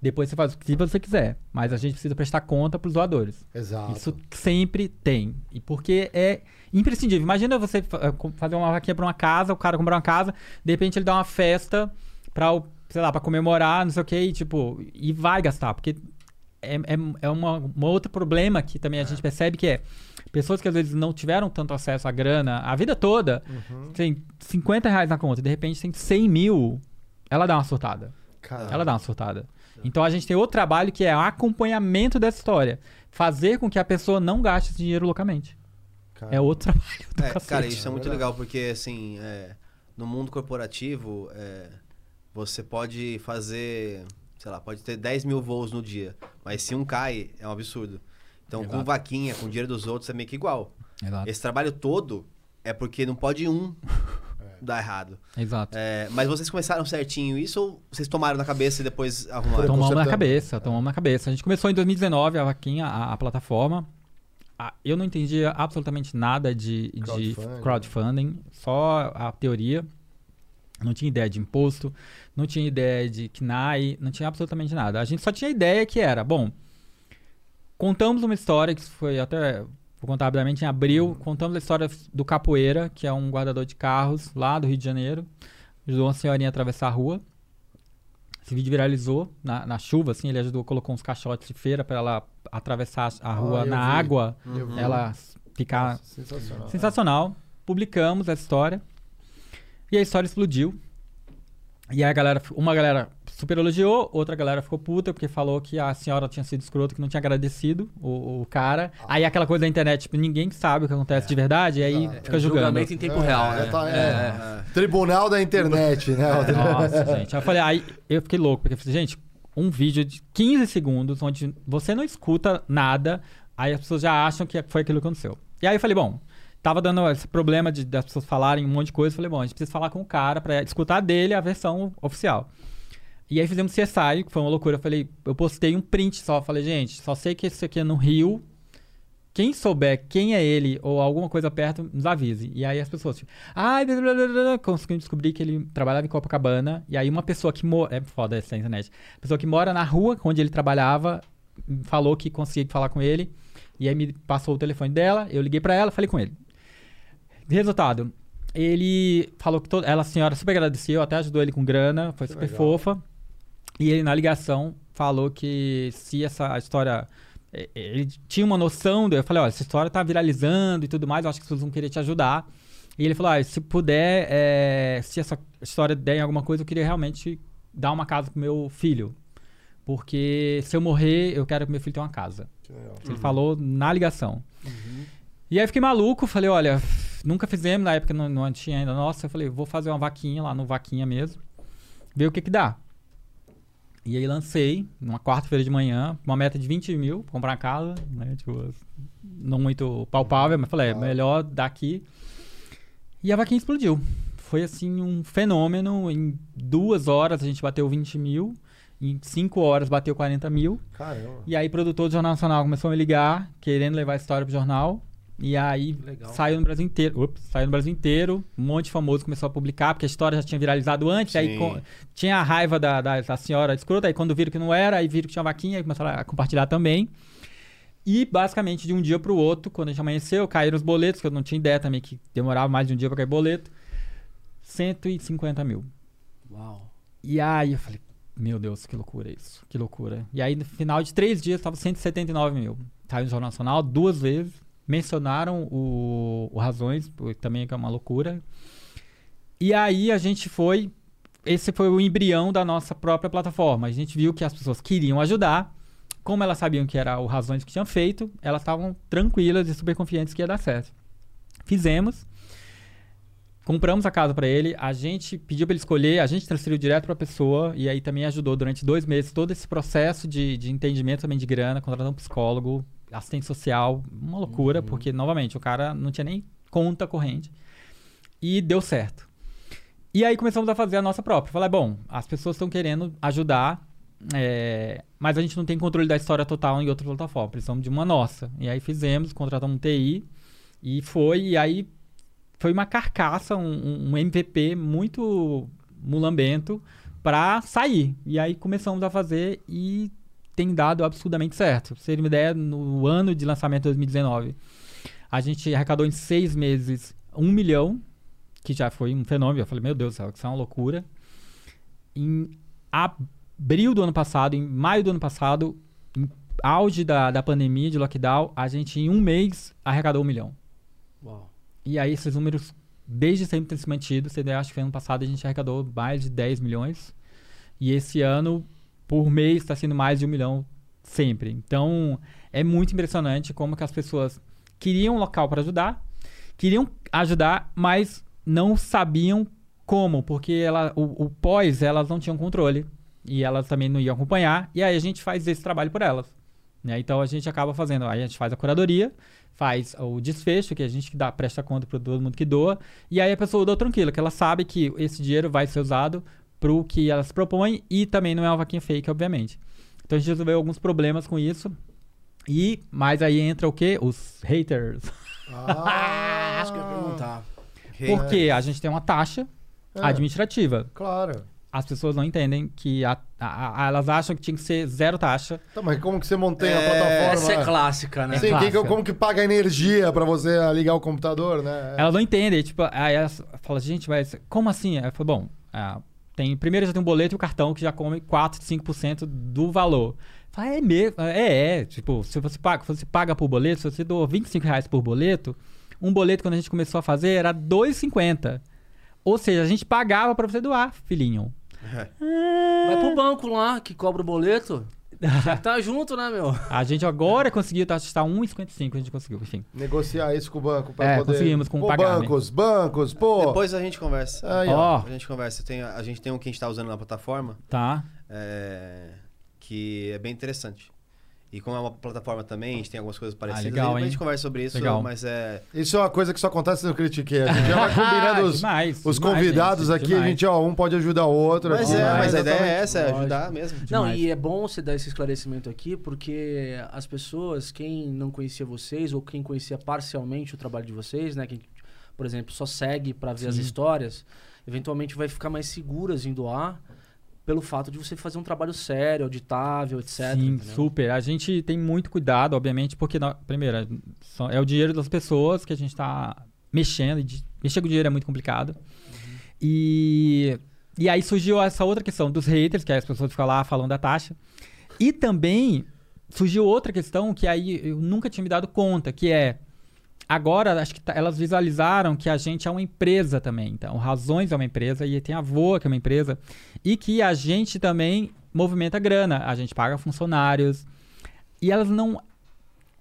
depois você faz o que você quiser. Mas a gente precisa prestar conta para os doadores. Exato. Isso sempre tem. E porque é imprescindível. Imagina você eh, fazer uma vaquinha para uma casa, o cara comprar uma casa, de repente ele dá uma festa para o, sei lá, para comemorar, não sei o quê, e tipo, e vai gastar, porque é, é, é uma, um outro problema que também a gente percebe que é pessoas que às vezes não tiveram tanto acesso à grana a vida toda, tem 50 reais na conta, de repente tem 100 mil, ela dá uma surtada. Caramba. Ela dá uma surtada. Então a gente tem outro trabalho que é o acompanhamento dessa história. Fazer com que a pessoa não gaste esse dinheiro loucamente. Cara. É outro trabalho do É, cacete. cara, isso é é muito verdade. legal, porque assim, é, no mundo corporativo, é, você pode fazer, sei lá, pode ter 10 mil voos no dia, mas se um cai, é um absurdo. Então, com Exato. vaquinha, com dinheiro dos outros, é meio que igual. Exato. Esse trabalho todo é porque não pode um dar errado. Exato. É, mas vocês começaram certinho isso ou vocês tomaram na cabeça e depois arrumaram? tomamos na consertando. cabeça, tomamos na cabeça. A gente começou em 2019 a vaquinha, a, a plataforma. Ah, eu não entendia absolutamente nada de, de Crowdfunding. crowdfunding, só a teoria. Não tinha ideia de imposto, não tinha ideia de KNAI, não tinha absolutamente nada. A gente só tinha ideia que era, bom, contamos uma história que foi até, vou contar rapidamente, em abril, contamos a história do Capoeira, que é um guardador de carros lá do Rio de Janeiro, ajudou uma senhorinha a atravessar a rua. Esse vídeo viralizou na, na chuva, assim, ele ajudou, colocou uns caixotes de feira para ela atravessar a rua Ah, na vi. água, vi. ela ficar Nossa, sensacional. Sensacional. Publicamos essa história. E a história explodiu. E aí a galera, uma galera super elogiou, outra galera ficou puta porque falou que a senhora tinha sido escroto, que não tinha agradecido o, o cara. Aí aquela coisa da internet, tipo, ninguém sabe o que acontece de verdade, e aí Exato. fica É, julgando. julgamento em tempo real, já né? tá- É, é. Tribunal da internet, né? Nossa, gente. Aí eu falei, aí eu fiquei louco, porque eu falei, gente, um vídeo de 15 segundos onde você não escuta nada, aí as pessoas já acham que foi aquilo que aconteceu. E aí eu falei, bom, tava dando esse problema de das pessoas falarem um monte de coisa, falei, bom, a gente precisa falar com o cara pra escutar dele a versão oficial. E aí fizemos CSI, que foi uma loucura. Eu falei, eu postei um print só, falei, gente, só sei que isso aqui é no Rio. Quem souber quem é ele ou alguma coisa perto, nos avise. E aí as pessoas, tipo, ai, blá, blá, blá, conseguiram descobrir que ele trabalhava em Copacabana. E aí uma pessoa que mora. É foda essa internet. Pessoa que mora na rua onde ele trabalhava falou que conseguia falar com ele. E aí me passou o telefone dela, eu liguei pra ela, falei com ele. Resultado, ele falou que toda, ela, a senhora, super agradeceu, até ajudou ele com grana, foi Que super legal. fofa. E ele, na ligação, falou que se essa história. Ele tinha uma noção, eu falei: olha, essa história tá viralizando e tudo mais, eu acho que pessoas vão querer te ajudar. E ele falou: ah, se puder, eh, se essa história der em alguma coisa, eu queria realmente dar uma casa pro meu filho. Porque se eu morrer, eu quero que meu filho tenha uma casa. Que legal. Ele falou na ligação. E aí eu fiquei maluco, falei, olha, nunca fizemos, na época não, não tinha ainda nossa. Eu falei, vou fazer uma vaquinha lá no Vaquinha mesmo, ver o que que dá. E aí lancei, numa quarta-feira de manhã, uma meta de 20 mil, pra comprar uma casa, né, tipo, não muito palpável, mas falei, é melhor daqui. E a vaquinha explodiu. Foi assim um fenômeno, em duas horas a gente bateu 20 mil, em cinco horas bateu 40 mil. Caramba. E aí, produtor do Jornal Nacional começou a me ligar, querendo levar a história pro jornal. E aí Legal. saiu no Brasil inteiro. Ups, saiu no Brasil inteiro. Um monte de famoso começou a publicar, porque a história já tinha viralizado antes. Aí Sim. co- tinha a raiva da, da, da senhora escrota. Aí quando viram que não era, aí viram que tinha vaquinha, aí começaram a compartilhar também. E basicamente de um dia pro outro, quando a gente amanheceu, caíram os boletos, que eu não tinha ideia também que demorava mais de um dia pra cair boleto. 150 mil. Uau. E aí eu falei, meu Deus, que loucura isso, que loucura. E aí no final de três dias tava 179 mil. Saiu no Jornal Nacional duas vezes, mencionaram o, o Razões, também é uma loucura. E aí a gente foi, esse foi o embrião da nossa própria plataforma. A gente viu que as pessoas queriam ajudar, como elas sabiam que era o Razões que tinham feito, elas estavam tranquilas e super confiantes que ia dar certo. Fizemos. Compramos a casa pra ele, a gente pediu pra ele escolher, a gente transferiu direto pra pessoa e aí também ajudou durante dois meses todo esse processo de, de entendimento também de grana, contratar um psicólogo, assistente social, uma loucura, porque novamente o cara não tinha nem conta corrente e deu certo. E aí começamos a fazer a nossa própria. Falei, bom, as pessoas estão querendo ajudar, é, mas a gente não tem controle da história total em outra plataforma, precisamos de uma nossa. E aí fizemos, contratamos um TI e foi, e aí foi uma carcaça, um, um- um MVP muito mulambento pra sair. E aí começamos a fazer e tem dado absurdamente certo. Pra você ter uma ideia, no ano de lançamento de 2019, a gente arrecadou em seis meses um milhão, que já foi um fenômeno. Eu falei, meu Deus do céu, isso é uma loucura. Em abril do ano passado, em maio do ano passado, em auge da, da pandemia, de lockdown, a gente em um mês arrecadou um milhão. Uau. E aí esses números desde sempre têm se mantido. Você vê, acho que ano passado a gente arrecadou mais de 10 milhões. E esse ano, por mês, está sendo mais de um milhão sempre. Então, é muito impressionante como que as pessoas queriam um local para ajudar, queriam ajudar, mas não sabiam como, porque ela, o, o pós elas não tinham controle e elas também não iam acompanhar. E aí a gente faz esse trabalho por elas. né? Então a gente acaba fazendo, a gente faz a curadoria, faz o desfecho, que a gente dá, presta conta para todo mundo que doa, e aí a pessoa doa tranquila, que ela sabe que esse dinheiro vai ser usado para o que elas propõem e também não é uma vaquinha fake, obviamente. Então a gente resolveu alguns problemas com isso. E, mas aí entra o quê? Os haters. Ah, Acho que eu ia perguntar. Porque a gente tem uma taxa É. administrativa. Claro. As pessoas não entendem que a- a- a- elas acham que tinha que ser zero taxa. Tá, mas como que você mantém a É, plataforma? Essa é clássica, né? Sim, quem que- clássica. como que paga a energia pra você ligar o computador, né? Elas não entendem, tipo, aí elas falam, gente, mas como assim? Aí eu falo, bom, ah, tem, primeiro já tem um boleto e o cartão que já come 4, 5% do valor. Fala, é mesmo? É, é. Tipo, se você paga, se você paga por boleto, se você doa 25 reais por boleto, um boleto quando a gente começou a fazer era 2,50. Ou seja, a gente pagava pra você doar, filhinho. Vai pro banco lá, que cobra o boleto. Já tá junto, né, meu? A gente agora conseguiu taxar 1,55, a gente conseguiu, enfim. Negociar isso com o banco pra É, poder... conseguimos com o Pagar.me. bancos, bancos, pô. Depois a gente conversa. Aí, ó. Ó, A gente conversa. Tem, a gente tem um que a gente tá usando na plataforma, tá. é, que é bem interessante. E como é uma plataforma também, a gente tem algumas coisas parecidas. legal, depois a gente conversa sobre isso, Legal. mas é. Isso é uma coisa que só acontece no Critique. A gente já vai combinando os, Demais, os demais, convidados gente, aqui. A demais. gente, ó, um pode ajudar o outro. Mas aqui, é, né? mas a ideia é essa, é Lógico. ajudar mesmo. Não, e é bom você dar esse esclarecimento aqui, porque as pessoas, quem não conhecia vocês, ou quem conhecia parcialmente o trabalho de vocês, né? Quem, por exemplo, só segue pra ver as Sim. histórias, eventualmente vai ficar mais seguras em doar pelo fato de você fazer um trabalho sério, auditável, etc. Sim, entendeu? super. A gente tem muito cuidado, obviamente, porque, nó- primeiro, é- é o dinheiro das pessoas que a gente está mexendo. E de- mexer com dinheiro é muito complicado. E, e aí surgiu essa outra questão dos haters, que aí as pessoas ficam lá falando da taxa. E também surgiu outra questão que aí eu nunca tinha me dado conta, que é agora acho que tá- elas visualizaram que a gente é uma empresa também. Então, Razões é uma empresa e tem a Voa, que é uma empresa, e que a gente também movimenta grana. A gente paga funcionários. E elas não.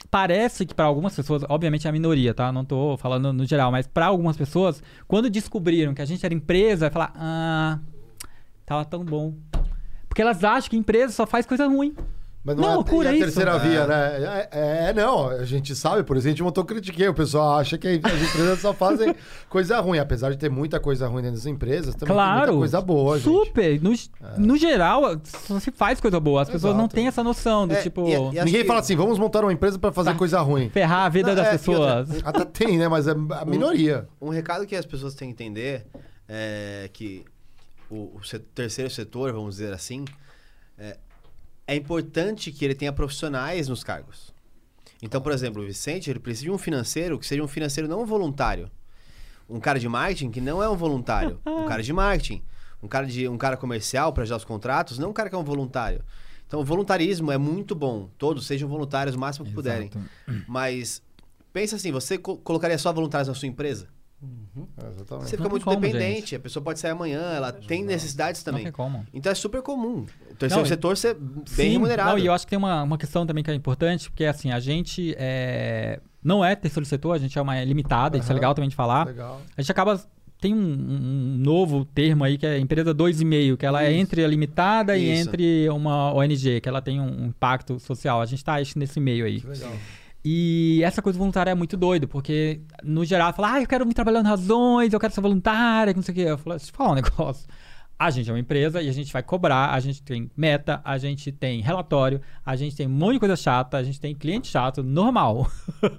Parece que para algumas pessoas, obviamente é a minoria, tá? Não tô falando no geral, mas para algumas pessoas, quando descobriram que a gente era empresa, falar: "Ah, tava tão bom". Porque elas acham que empresa só faz coisa ruim. Mas não, Não, é, loucura e a isso. terceira via, né? É, é, não, a gente sabe, por exemplo, a gente montou critiquei, o pessoal acha que as empresas só fazem coisa ruim, apesar de ter muita coisa ruim dentro das empresas, também tem Claro. muita coisa boa, gente. Super. No, no geral, só se faz coisa boa. As pessoas não Exato. têm essa noção do É, tipo. e- e Ninguém que- fala assim, vamos montar uma empresa pra fazer coisa ruim. Ferrar a vida Não, das é, outra- pessoas. Até tem, né? Mas é a minoria. Um recado que as pessoas têm que entender é que o, o terceiro setor, vamos dizer assim, é, é importante que ele tenha profissionais nos cargos. Então, por exemplo, o Vicente, ele precisa de um financeiro que seja um financeiro não voluntário. Um cara de marketing que não é um voluntário. um cara de marketing. Um cara, de, um cara comercial para ajudar os contratos, não um cara que é um voluntário. Então, o voluntarismo é muito bom. Todos sejam voluntários o máximo que puderem. Mas, pensa assim, você co- colocaria só voluntários na sua empresa? É, exatamente. Você fica Não muito como, dependente, a pessoa pode sair amanhã, ela tem necessidades também. Então é super comum. Terceiro Não, e- setor ser bem Sim, remunerado. Não, e eu acho que tem uma, uma questão também que é importante, porque assim, a gente é, não é terceiro setor, a gente é uma limitada, isso é legal também de falar. Legal. A gente acaba. Tem um, um novo termo aí que é empresa 2,5, que ela é Isso. entre a limitada e Isso. entre uma ONG, que ela tem um, impacto social. A gente tá acho, nesse meio aí. Que legal. E essa coisa voluntária é muito doido, porque no geral fala, ah, eu quero me trabalhando razões, eu quero ser voluntária, que não sei o quê. Eu falo, deixa eu falar um negócio. A gente é uma empresa e a gente vai cobrar, a gente tem meta, a gente tem relatório, a gente tem um monte de coisa chata, a gente tem cliente chato, normal.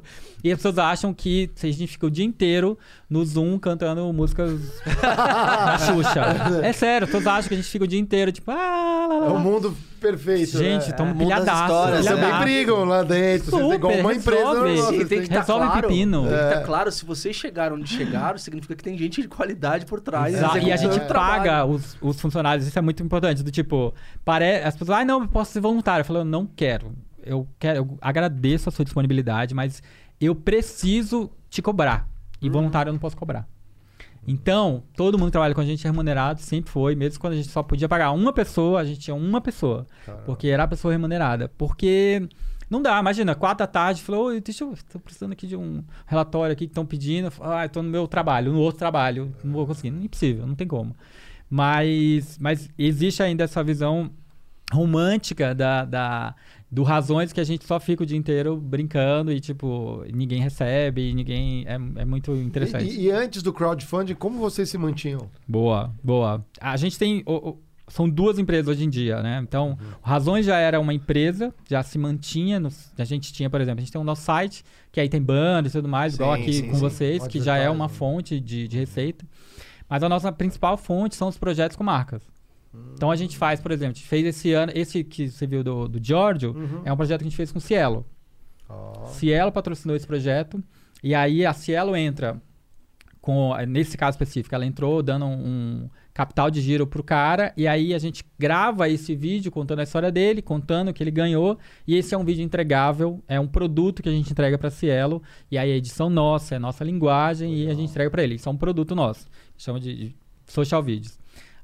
e as pessoas acham que a gente fica o dia inteiro no Zoom cantando músicas da Xuxa. É sério, as pessoas acham que a gente fica o dia inteiro, tipo, ah, lá, lá, É o mundo perfeito. Gente, né? estão mundo das pilhadaços. histórias, Vocês também pilhadaços. brigam lá dentro. Vocês Super, igual uma empresa. resolve. normal, Sim, tem que tá Resolve claro. pepino. Tem que É. tá claro, se vocês chegaram onde chegaram, significa que tem gente de qualidade por trás. Exato, E a gente trabalho. paga os, os funcionários, isso é muito importante. Do tipo, pare... as pessoas, ah, não, eu posso ser voluntário. Eu falo, eu não quero. Eu quero, eu agradeço a sua disponibilidade, mas eu preciso te cobrar. E Uhum. voluntário eu não posso cobrar. Então, todo mundo que trabalha com a gente é remunerado, sempre foi. Mesmo quando a gente só podia pagar uma pessoa, a gente tinha uma pessoa. Porque era a pessoa remunerada. Porque não dá, imagina, quatro da tarde, falou, deixa eu, tô precisando aqui de um relatório aqui que estão pedindo. Ah, eu tô no meu trabalho, no outro trabalho, não vou conseguir. Não é impossível, não tem como. Mas, mas existe ainda essa visão romântica da, da, do razões que a gente só fica o dia inteiro brincando e, tipo, ninguém recebe, ninguém... É, é muito interessante. E, e antes do crowdfunding, como vocês se mantinham? Boa, boa. A gente tem. o- o- são duas empresas hoje em dia, né? Então, Razões já era uma empresa, já se mantinha. nos- a gente tinha, por exemplo, a gente tem o nosso site, que aí tem banda e tudo mais, igual Sim, aqui sim, com sim. vocês, que já é uma fonte de, de receita. Mas a nossa principal fonte são os projetos com marcas. Então a gente faz, por exemplo, a gente fez esse ano, esse que você viu do, do Giorgio, é um projeto que a gente fez com o Cielo. Ó, Cielo patrocinou esse projeto. E aí a Cielo entra com, nesse caso específico, ela entrou dando um, um capital de giro pro cara, e aí a gente grava esse vídeo contando a história dele, contando o que ele ganhou, e esse é um vídeo entregável, é um produto que a gente entrega pra Cielo, e aí a edição nossa, é nossa linguagem, e a gente entrega pra ele. Isso é um produto nosso, chama de, de social videos.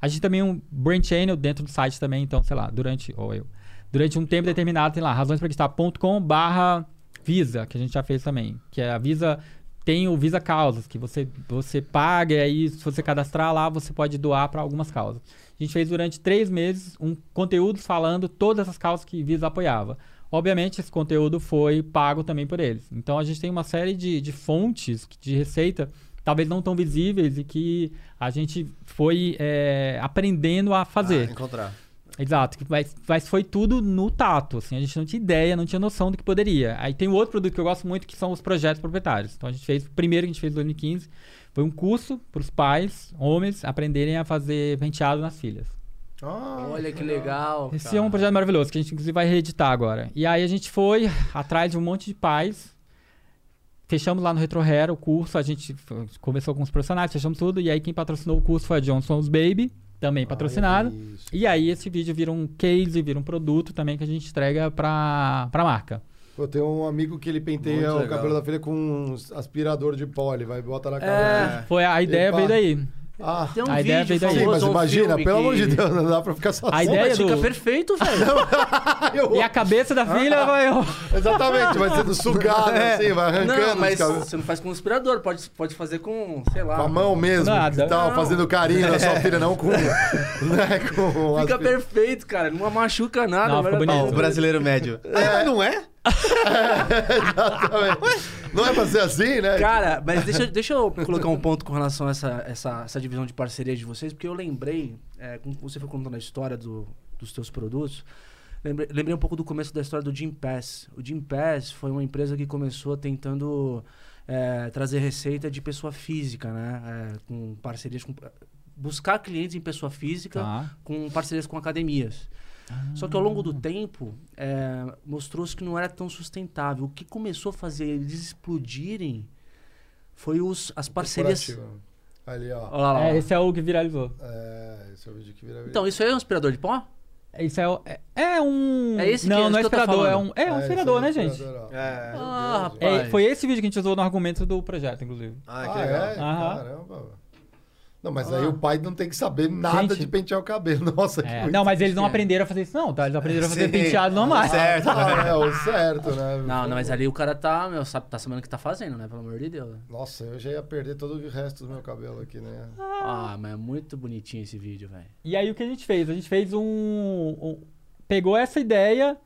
A gente também tem um brand channel dentro do site também, então, sei lá, durante, ou eu, durante um tempo determinado, tem lá, razõespraquistar.com barra Visa, que a gente já fez também, que é a Visa tem o Visa Causas, que você, você paga e aí se você cadastrar lá, você pode doar para algumas causas. A gente fez durante três meses um conteúdo falando todas as causas que Visa apoiava. Obviamente, esse conteúdo foi pago também por eles. Então, a gente tem uma série de, de fontes de receita, talvez não tão visíveis, e que a gente foi é, aprendendo a fazer. Ah, encontrar. Exato, mas, mas foi tudo no tato, assim, a gente não tinha ideia, não tinha noção do que poderia. Aí tem um outro produto que eu gosto muito que são os projetos proprietários. Então a gente fez, o primeiro que a gente fez em 2015 foi um curso para os pais, homens, aprenderem a fazer penteado nas filhas. Ah, Olha que legal. Esse cara. é um projeto maravilhoso que a gente inclusive vai reeditar agora. E aí a gente foi atrás de um monte de pais. Fechamos lá no RetroHero o curso, a gente começou com os profissionais, fechamos tudo, e aí quem patrocinou o curso foi a Johnson's Baby, também patrocinado. isso. E aí esse vídeo vira um case, vira um produto também que a gente entrega pra, pra marca. Eu tenho um amigo que ele penteia o cabelo da filha com um aspirador de pó. Ele vai botar na cara. É, foi a ideia Epa. veio daí. Ah, Tem um A ideia vídeo daí. sim, mas um imagina, pelo que- amor de Deus, não dá pra ficar só A ideia Mas fica do- perfeito, velho. Eu- E a cabeça da filha vai. Exatamente, vai sendo sugado assim, vai arrancando Não, mas você não faz com o aspirador, pode, pode fazer com, sei lá. Com a mão mesmo, Nada. tal, Não. fazendo carinho na sua filha, não com. né, com Fica perfeito, cara. Não machuca nada. Não. O brasileiro médio. É, não é? Exatamente. Não é pra ser assim, né? Cara, mas deixa, deixa eu colocar um ponto com relação a essa, essa, essa divisão de parceria de vocês, porque eu lembrei, é, como você foi contando a história do- dos teus produtos, lembrei, lembrei um pouco do começo da história do Jim Pass. O Jim Pass foi uma empresa que começou tentando é, trazer receita de pessoa física, né? É, com parcerias com. Buscar clientes em pessoa física Tá. com parcerias com academias. Só que ao longo do tempo, é, mostrou-se que não era tão sustentável. O que começou a fazer eles explodirem foi os, as parcerias. Ali, ó. Olha lá, lá, lá. É, esse é o que viralizou. É, esse é o vídeo que vira. Então, isso aí é um aspirador de pó? Isso é, o- é, é um. É esse que- não, esse não é que tô aspirador, é um, é um aspirador, né, gente? É. Ah, rapaz. É, foi esse vídeo que a gente usou no argumento do projeto, inclusive. Ah, Ah, que legal. é? Aham. Caramba. Não, mas aí o pai não tem que saber nada Gente. de pentear o cabelo. Nossa, que É, não, mas eles não aprenderam a fazer isso, não, tá? Eles aprenderam a fazer Sim. penteado normais. Certo. Ah, é, o certo, né? Não, não, mas ali o cara tá, meu, sabe, tá sabendo o que tá fazendo, né? Pelo amor de Deus. Nossa, eu já ia perder todo o resto do meu cabelo aqui, né? Ah, mas é muito bonitinho esse vídeo, velho. E aí o que a gente fez? A gente fez um. um- pegou essa ideia,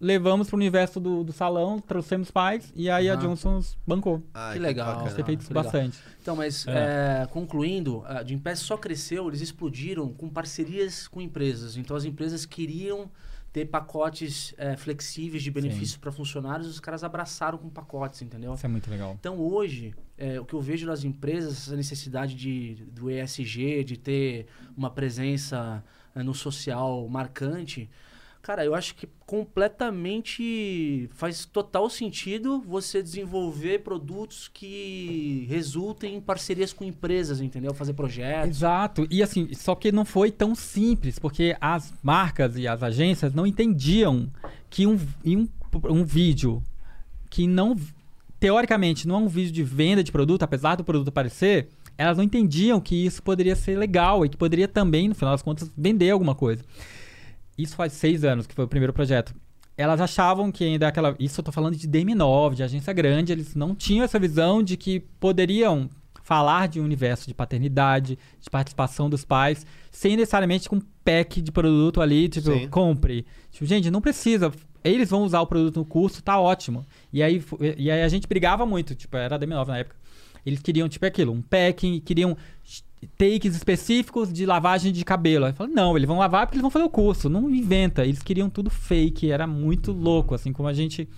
levamos pro universo do, do salão, trouxemos pais, e aí a Aham. Johnson's bancou. Ah, Que legal. Você fez isso legal. bastante. Então, mas É. é, concluindo, a Gimpass só cresceu, eles explodiram com parcerias com empresas. Então as empresas queriam ter pacotes é, flexíveis de benefícios para funcionários, os caras abraçaram com pacotes, entendeu? Isso é muito legal. Então hoje, é, o que eu vejo das empresas, essa necessidade de, do ESG, de ter uma presença é, no social marcante, cara, eu acho que completamente faz total sentido você desenvolver produtos que resultem em parcerias com empresas, entendeu? Fazer projetos. Exato. E assim, só que não foi tão simples, porque as marcas e as agências não entendiam que um, um, um vídeo que não. Teoricamente, não é um vídeo de venda de produto, apesar do produto aparecer, elas não entendiam que isso poderia ser legal e que poderia também, no final das contas, vender alguma coisa. Isso faz seis anos que foi o primeiro projeto. Elas achavam que ainda aquela. Isso eu tô falando de DM9, de agência grande, eles não tinham essa visão de que poderiam falar de um universo de paternidade, de participação dos pais, sem necessariamente com um pack de produto ali, tipo, Sim. compre. Tipo, gente, não precisa. Eles vão usar o produto no curso, tá ótimo. E aí, e aí a gente brigava muito, tipo, era DM9 na época. Eles queriam, tipo, aquilo, um packing, queriam takes específicos de lavagem de cabelo. Aí falei, não, eles vão lavar porque eles vão fazer o curso. Não inventa. Eles queriam tudo fake, era muito louco, assim como a gente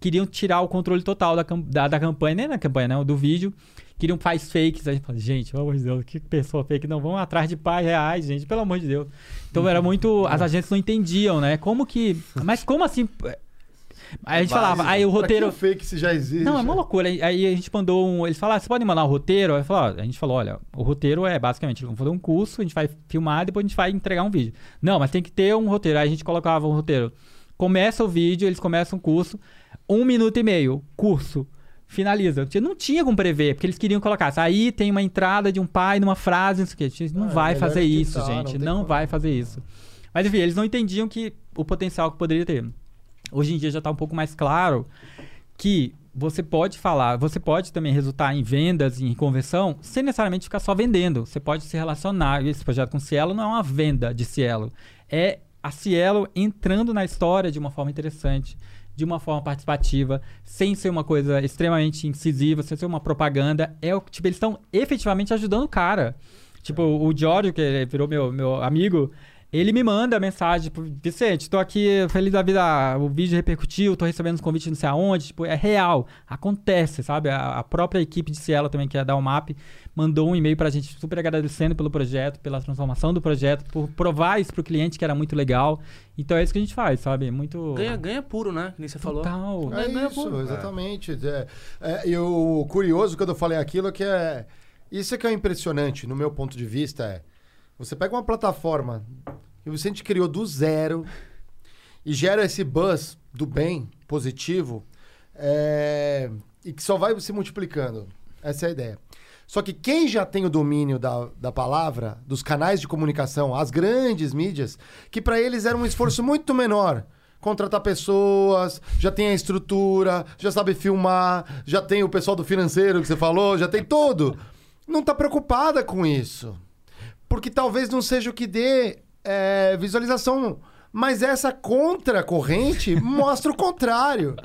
queriam tirar o controle total da, da, da campanha, nem da campanha, né? Do vídeo. Queriam pais fakes. Aí a gente pelo amor de Deus, que pessoa fake. Não, vamos atrás de pais reais, gente, pelo amor de Deus. Então era muito. As agências não entendiam, né? Como que. Mas como assim? Aí a gente falava, aí o roteiro. Que fake se já existe? Não, é uma loucura. Aí- a gente mandou um. Eles falaram, ah, você pode mandar o roteiro? Aí ó, a gente falou, olha, o roteiro é basicamente, vamos fazer um curso, a gente vai filmar, depois a gente vai entregar um vídeo. Não, mas tem que ter um roteiro. Aí a gente colocava um roteiro. Começa o vídeo, eles começam o curso, um minuto e meio, curso. Finaliza. Não tinha como prever, porque eles queriam colocar. Aí tem uma entrada de um pai numa frase, não sei o gente não Ah, é vai melhor fazer isso, não gente. Não, como. vai fazer isso. Mas enfim, eles não entendiam que o potencial que poderia ter. Hoje em dia já está um pouco mais claro que você pode falar, você pode também resultar em vendas, em conversão, sem necessariamente ficar só vendendo. Você pode se relacionar. Esse projeto com Cielo não é uma venda de Cielo. É a Cielo entrando na história de uma forma interessante, de uma forma participativa, sem ser uma coisa extremamente incisiva, sem ser uma propaganda. É o tipo, eles estão efetivamente ajudando o cara. Tipo, o Giorgio, que virou meu, meu amigo, ele me manda mensagem, tipo, Vicente, tô aqui feliz da vida, o vídeo repercutiu, tô recebendo uns convites não sei aonde, tipo, é real, acontece, sabe? A, a própria equipe de Cielo também, que é da UMAP, mandou um e-mail pra gente super agradecendo pelo projeto, pela transformação do projeto, por provar isso pro cliente que era muito legal. Então é isso que a gente faz, sabe? Muito... Ganha, ganha puro, né? Que nem você falou. Total. É Ganha isso, puro. exatamente. É, é, e o curioso quando eu falei aquilo é que é. Isso é que é impressionante, no meu ponto de vista, é. Você pega uma plataforma que você criou do zero e gera esse buzz do bem, positivo, é, e que só vai se multiplicando. Essa é a ideia. Só que quem já tem o domínio da, da palavra, dos canais de comunicação, as grandes mídias, que para eles era um esforço muito menor. Contratar pessoas, já tem a estrutura, já sabe filmar, já tem o pessoal do financeiro que você falou, já tem tudo. Não tá preocupada com isso. Porque talvez não seja o que dê é, visualização. Mas essa contracorrente mostra o contrário.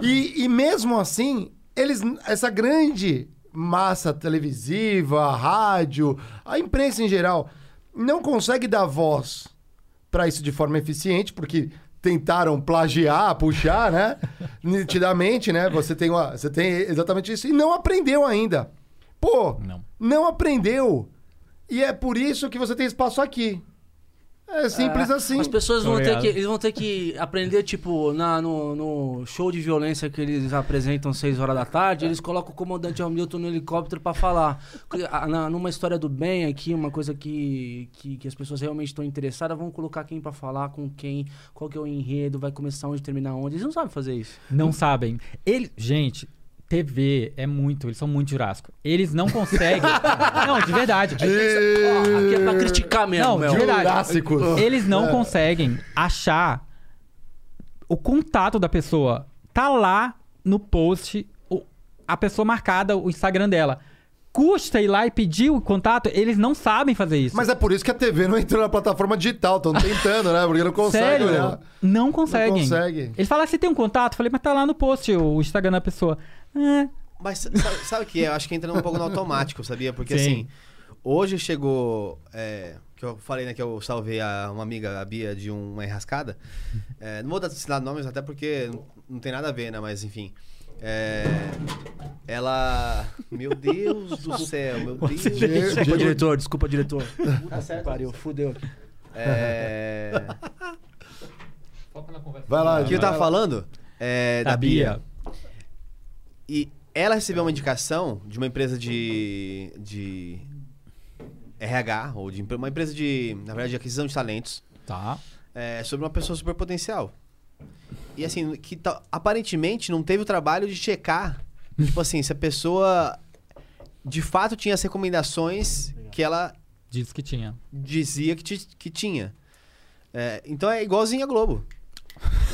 E, e mesmo assim, eles, essa grande massa televisiva, rádio, a imprensa em geral, não consegue dar voz para isso de forma eficiente, porque tentaram plagiar, puxar, né? Nitidamente, né? Você tem, uma, você tem exatamente isso e não aprendeu ainda. Pô, Não. não aprendeu. E é por isso que você tem espaço aqui. É simples assim. As pessoas vão ter, que, eles vão ter que aprender, tipo, na, no, no show de violência que eles apresentam 6 horas da tarde, eles colocam o comandante Hamilton no helicóptero pra falar. Na- numa história do bem aqui, uma coisa que, que, que as pessoas realmente estão interessadas, vão colocar quem pra falar, com quem, qual que é o enredo, vai começar onde, terminar onde. Eles não sabem fazer isso. Não sabem. Ele, gente, TV é muito, eles são muito jurássico. Eles não conseguem. não, de verdade. Ó, aqui é pra criticar mesmo, Não, Mel. de verdade. Jurássicos. Eles não É. conseguem achar o contato da pessoa. Tá lá no post o- a pessoa marcada, o Instagram dela. Custa ir lá e pedir o contato, eles não sabem fazer isso. Mas é por isso que a TV não entrou na plataforma digital. Estão tentando, né? Porque não consegue Sério? olhar. Não conseguem. consegue. Eles falam, "Ah, você tem um contato? Eu falei, mas tá lá no post o Instagram da pessoa. É, Mas sabe, sabe o que é? Eu acho que entra um pouco no automático, sabia? Porque Sim. assim, hoje chegou. é, que eu falei, né, que eu salvei a, uma amiga, a Bia, de uma enrascada. É, não vou dar citar nomes, até porque não, não tem nada a ver, né? Mas enfim. É, ela. Meu Deus do céu, meu Deus. Desculpa, diretor, desculpa, diretor. Tá certo. Pariu, fudeu. É, Vai lá, o que eu tava falando? É, da, da Bia. Bia. E ela recebeu uma indicação de uma empresa de, de RH, ou de uma empresa de, na verdade, de aquisição de talentos, Tá. é, sobre uma pessoa super potencial. E assim, que aparentemente não teve o trabalho de checar, tipo assim, se a pessoa de fato tinha as recomendações que ela Disse que tinha. dizia que, que tinha. É, então é igualzinho a Globo.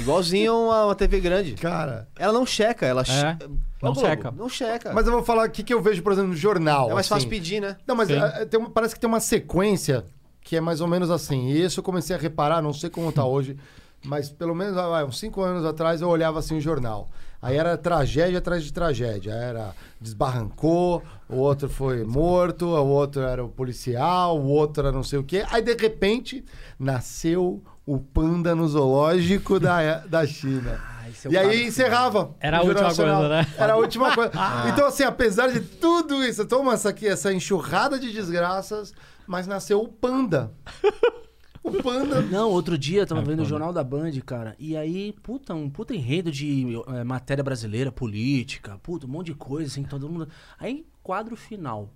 Igualzinho a uma, uma TV grande. Cara, Ela não checa, ela che- É, não Ô, Globo, checa. Não checa. mas eu vou falar o que, que eu vejo, por exemplo, no jornal. é mais assim. fácil pedir, né? Não, mas Sim. ah, tem parece que tem uma sequência que é mais ou menos assim. E isso eu comecei a reparar, não sei como tá hoje, mas pelo menos ah, vai, uns cinco anos atrás eu olhava assim o jornal. Aí era tragédia atrás de tragédia. Era desbarrancou, o outro foi morto, o outro era o policial, o outro era não sei o quê. Aí de repente nasceu o panda no zoológico da, da China. esse é o e aí encerrava. Era a última Nacional. coisa, né? Era a última coisa. Então, assim, apesar de tudo isso, toma essa aqui, essa enxurrada de desgraças, mas nasceu o panda. O panda. Não, outro dia eu tava É, vendo o. Jornal da Band, cara. E aí, puta, um puta enredo de eh, matéria brasileira, política, puta, um monte de coisa, assim, todo mundo. Aí, quadro final.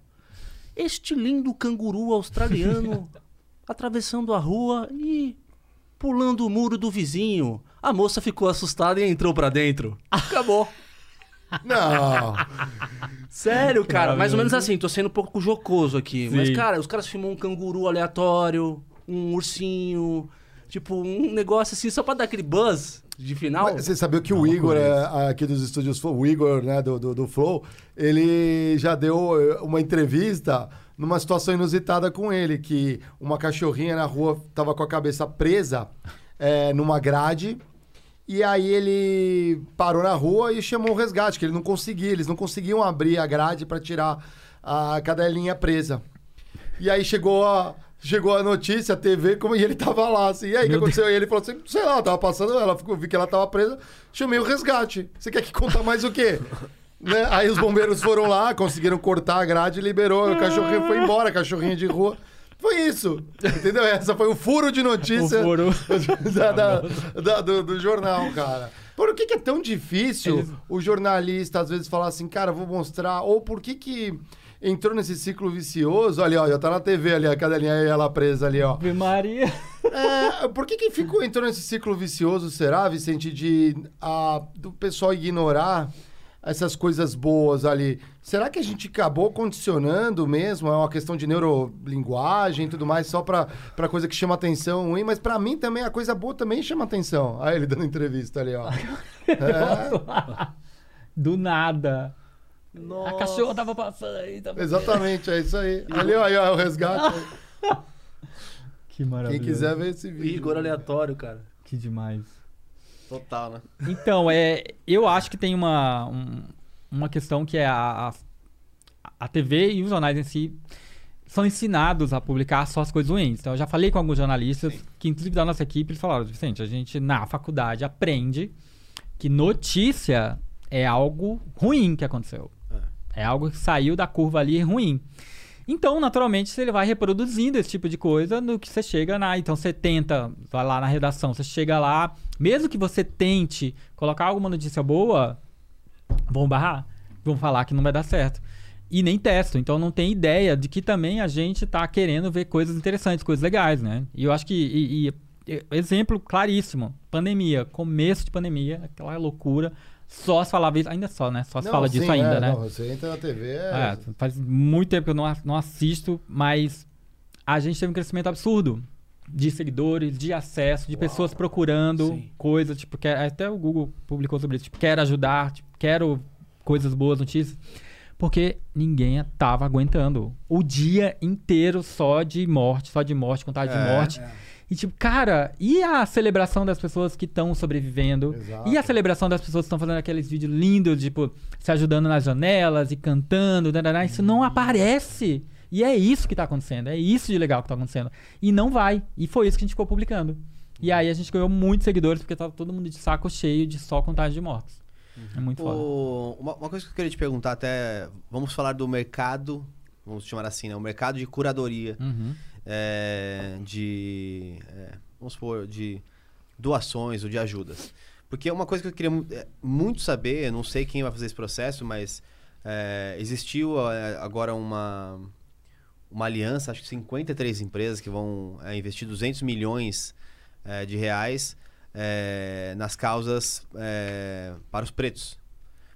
Este lindo canguru australiano atravessando a rua e pulando o muro do vizinho. A moça ficou assustada e entrou pra dentro. Acabou. Não. Sério, cara. Mais ou menos assim, tô sendo um pouco jocoso aqui. Mas, Sim. cara, os caras filmam um canguru aleatório, um ursinho. Tipo, um negócio assim, só pra dar aquele buzz de final. Mas Você sabia que o Igor, é, aqui dos estúdios Flow, o Igor, né, do, do, do Flow, ele já deu eh, uma entrevista numa situação inusitada com ele, que uma cachorrinha na rua tava com a cabeça presa eh, numa grade. E aí ele parou na rua e chamou o resgate, que ele não conseguia, eles não conseguiam abrir a grade para tirar a cadelinha presa. E aí chegou a, chegou a notícia, a TV, como, e ele tava lá, assim. E aí, o que aconteceu? E ele falou assim, sei lá, tava passando, ela ficou, vi que ela tava presa, chamei o resgate. Você quer que conta mais o quê? né? Aí os bombeiros foram lá, conseguiram cortar a grade, liberou, o cachorrinho foi embora, cachorrinho de rua. Foi isso, entendeu? Essa foi o furo de notícia O furo. da- da- da- do, do jornal, cara. Por que, que é tão difícil Eles- o jornalista às vezes falar assim, cara, vou mostrar, ou por que que entrou nesse ciclo vicioso, ali ó, já tá na TV ali, a cadelinha aí, ela presa ali ó. Ave Maria. É, por que que ficou, entrou nesse ciclo vicioso, será, Vicente, de a, do pessoal ignorar essas coisas boas ali, será que a gente acabou condicionando mesmo? É uma questão de neurolinguagem e tudo mais, só pra, pra coisa que chama atenção ruim, mas pra mim também a coisa boa também chama atenção. Aí ele dando entrevista ali, ó. É, Do nada. Nossa. A cachorra tava passando aí. Tava... exatamente, é isso aí. Ali, ó, aí, ó, o resgate. Que Quem maravilha. quiser ver esse vídeo. Rigor aleatório, cara. Que demais. Total, né? Então, é, eu acho que tem uma, um- uma questão que é a, a, a TV e os jornais em si são ensinados a publicar só as coisas ruins. Então, eu já falei com alguns jornalistas, que inclusive da nossa equipe, eles falaram, Vicente, a gente na faculdade aprende que notícia é algo ruim que aconteceu. É algo que saiu da curva ali ruim. Então, naturalmente, você vai reproduzindo esse tipo de coisa no que você chega na. Então, você tenta, vai lá na redação, você chega lá, mesmo que você tente colocar alguma notícia boa, vão barrar, vão falar que não vai dar certo. E nem testam, então não tem ideia de que também a gente tá querendo ver coisas interessantes, coisas legais, né? E eu acho que. e- e- exemplo claríssimo: pandemia, começo de pandemia, aquela loucura. Só se falava isso, ainda só, né? Só se Não, fala disso sim, ainda, é, né? Não, você entra na TV, é... É, faz muito tempo que eu não, não assisto, mas a gente teve um crescimento absurdo de seguidores, de acesso, de pessoas procurando coisas, tipo, quer, até o Google publicou sobre isso, tipo, quero ajudar, tipo, quero coisas boas, notícias, porque ninguém tava aguentando o dia inteiro só de morte, só de morte, contagem de É. E tipo, cara, e a celebração das pessoas que estão sobrevivendo? Exato. E a celebração das pessoas que estão fazendo aqueles vídeos lindos, tipo, se ajudando nas janelas e cantando, dadadá, isso não aparece. E é isso que tá acontecendo, é isso de legal que tá acontecendo. E não vai. E foi isso que a gente ficou publicando. E aí a gente ganhou muitos seguidores, porque tava todo mundo de saco cheio de só contagem de mortos. É muito foda. O- uma, uma coisa que eu queria te perguntar até. Vamos falar do mercado. Vamos chamar assim, né? O mercado de curadoria. Uhum. É, de. é, vamos supor, de doações ou de ajudas. Porque uma coisa que eu queria é, muito saber, não sei quem vai fazer esse processo, mas é, existiu é, agora uma, uma aliança, acho que 53 empresas que vão é, investir 200 milhões é, de reais é, nas causas para os pretos.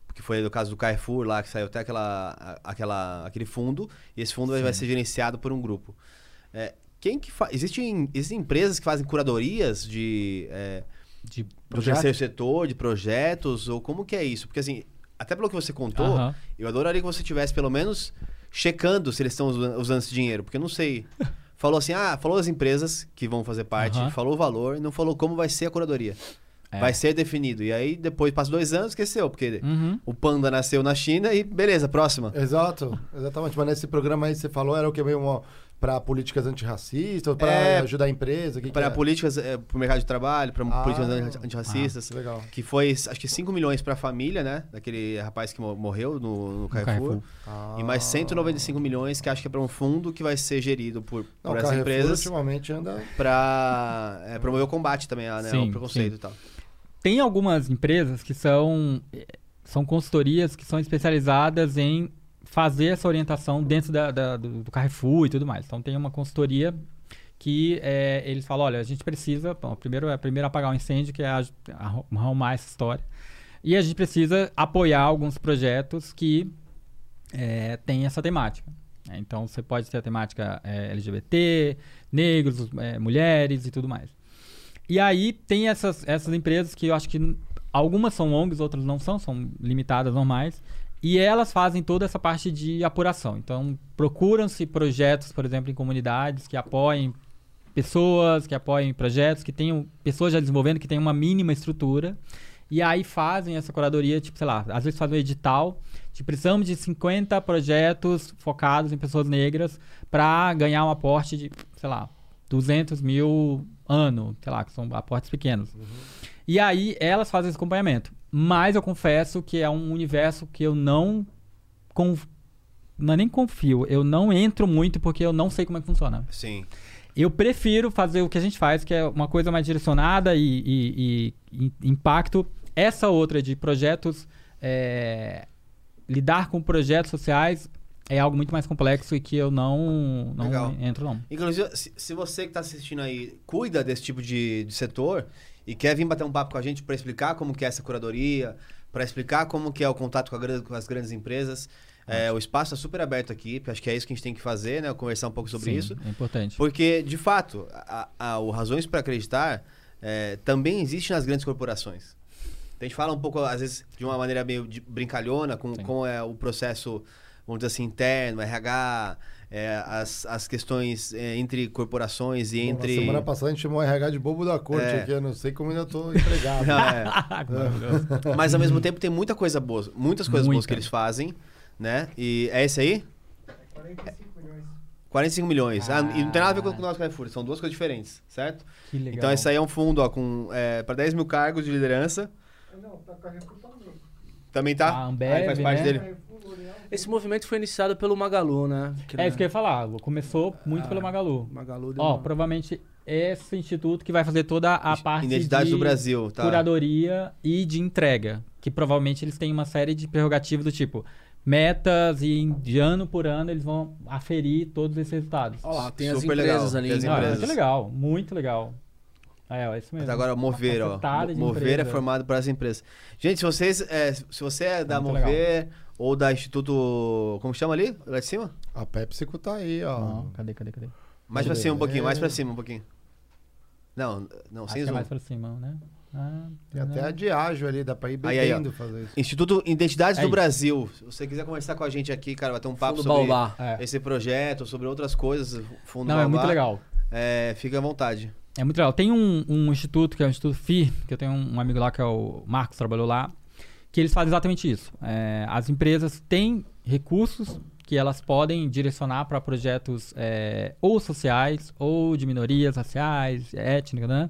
Porque foi o caso do Carrefour lá, que saiu até aquela, aquela, aquele fundo, e esse fundo vai- vai ser gerenciado por um grupo. É, quem que fa... existem, existem empresas que fazem curadorias de, é, De do terceiro setor, de projetos, ou como que é isso? Porque assim, até pelo que você contou, eu adoraria que você tivesse pelo menos checando se eles estão usa- usando esse dinheiro, porque eu não sei. Falou assim, ah, falou as empresas que vão fazer parte, falou o valor, não falou como vai ser a curadoria. É. Vai ser definido. E aí, depois, passa dois anos, esqueceu, porque Uhum. o panda nasceu na China e beleza, próxima. Exato, exatamente. Mas nesse programa aí que você falou, era o que meio uma, pra políticas antirracistas, pra É, ajudar a empresa? Que que Para é? políticas, é, pro mercado de trabalho, para Ah. políticas anti- antirracistas. Legal. Que foi, acho que 5 milhões pra família, né? Daquele rapaz que mo- morreu no, no Carrefour. Carrefour. E mais 195 milhões que acho que é pra um fundo que vai ser gerido por, Não, por o essas Carrefour empresas ultimamente anda... pra é, promover o combate também a, né, Sim, ao preconceito sim. e tal. Tem algumas empresas que são, eh, são consultorias que são especializadas em fazer essa orientação dentro da- da- do, do Carrefour e tudo mais. Então tem uma consultoria que eh, eles falam, olha, a gente precisa, bom, primeiro é primeiro apagar o incêndio, que é arrumar essa história. E a gente precisa apoiar alguns projetos que eh, têm essa temática. né? Então você pode ter a temática eh, LGBT, negros, eh, mulheres e tudo mais. E aí tem essas, essas empresas que eu acho que algumas são ONGs, outras não são, são limitadas normais. E elas fazem toda essa parte de apuração. Então, procuram-se projetos, por exemplo, em comunidades que apoiem pessoas, que apoiem projetos, que tenham pessoas já desenvolvendo, que tenham uma mínima estrutura. E aí fazem essa curadoria, tipo, sei lá, às vezes fazem um edital, tipo, precisamos de 50 projetos focados em pessoas negras para ganhar um aporte de, sei lá, 200 mil ano, sei lá, que são aportes pequenos. E aí elas fazem esse acompanhamento. Mas eu confesso que é um universo que eu não. Conf... Não é nem confio, eu não entro muito porque eu não sei como é que funciona. Sim. Eu prefiro fazer o que a gente faz, que é uma coisa mais direcionada e, e- e- e impacto. Essa outra de projetos, é, lidar com projetos sociais é algo muito mais complexo e que eu não, não Legal. entro, não. Inclusive, se, se você que está assistindo aí cuida desse tipo de, de setor e quer vir bater um papo com a gente para explicar como que é essa curadoria, para explicar como que é o contato com, a com as grandes empresas. É, o espaço está super aberto aqui, porque acho que é isso que a gente tem que fazer, né? Conversar um pouco sobre Sim, isso. É importante. Porque, de fato, a, a- o Razões para Acreditar é, também existe nas grandes corporações. A gente fala um pouco, às vezes, de uma maneira meio de- brincalhona, com Sim. é o processo, vamos dizer assim, interno, RH, é, as, as questões é, entre corporações e Bom, entre... Na semana passada a gente chamou o RH de bobo da corte É. aqui, eu não sei como ainda tô empregado. Não, é. Mas ao mesmo tempo tem muita coisa boa, muitas coisas boas Muita. que eles fazem, né? E é esse aí? 45 milhões. Ah, e não tem nada a ver com o nosso Carrefour, são duas coisas diferentes, certo? Que legal. Então esse aí é um fundo ó, com é, para 10 mil cargos de liderança. Também tá? A Ambev, Aí faz parte né? dele. Esse movimento foi iniciado pelo Magalu, né? É isso que eu ia falar. Começou muito pelo Magalu. Magalu deu Ó, uma- provavelmente esse instituto que vai fazer toda a parte Identidade de do Brasil, tá? curadoria e de entrega. Que provavelmente eles têm uma série de prerrogativas do tipo metas e de ano por ano eles vão aferir todos esses resultados. Ó lá, tem as Super empresas legal, ali. as né? É empresas. muito legal, muito legal. É, ó, é isso mesmo. Mas agora Mover, ó. Mover é empresa. formado por essa empresa. Gente, se vocês é, se você é da muito Mover ou da Instituto, como chama ali? Lá de cima? A PepsiCo tá aí, ó. Não, cadê, cadê, cadê? Mais pra Cadê? cima um pouquinho, mais pra É. cima um pouquinho. Não, não, Acho sem que é zoom. mais pra cima, né? Ah, Tem até a Diageo ali, dá pra ir Aí, aí, bebendo fazer isso. Instituto Identidades É do isso. Brasil. Se você quiser conversar com a gente aqui, cara, vai ter um papo Fundo sobre Baobá. É. esse projeto, sobre outras coisas, fundo Não, é muito Baobá. legal. É, fica à vontade. É muito legal. Tem um, um instituto, que é o Instituto FI, que eu tenho um, um amigo lá que é o Marcos, trabalhou lá, que eles fazem exatamente isso. É, as empresas têm recursos que elas podem direcionar para projetos é, ou sociais, ou de minorias raciais, étnicas, né?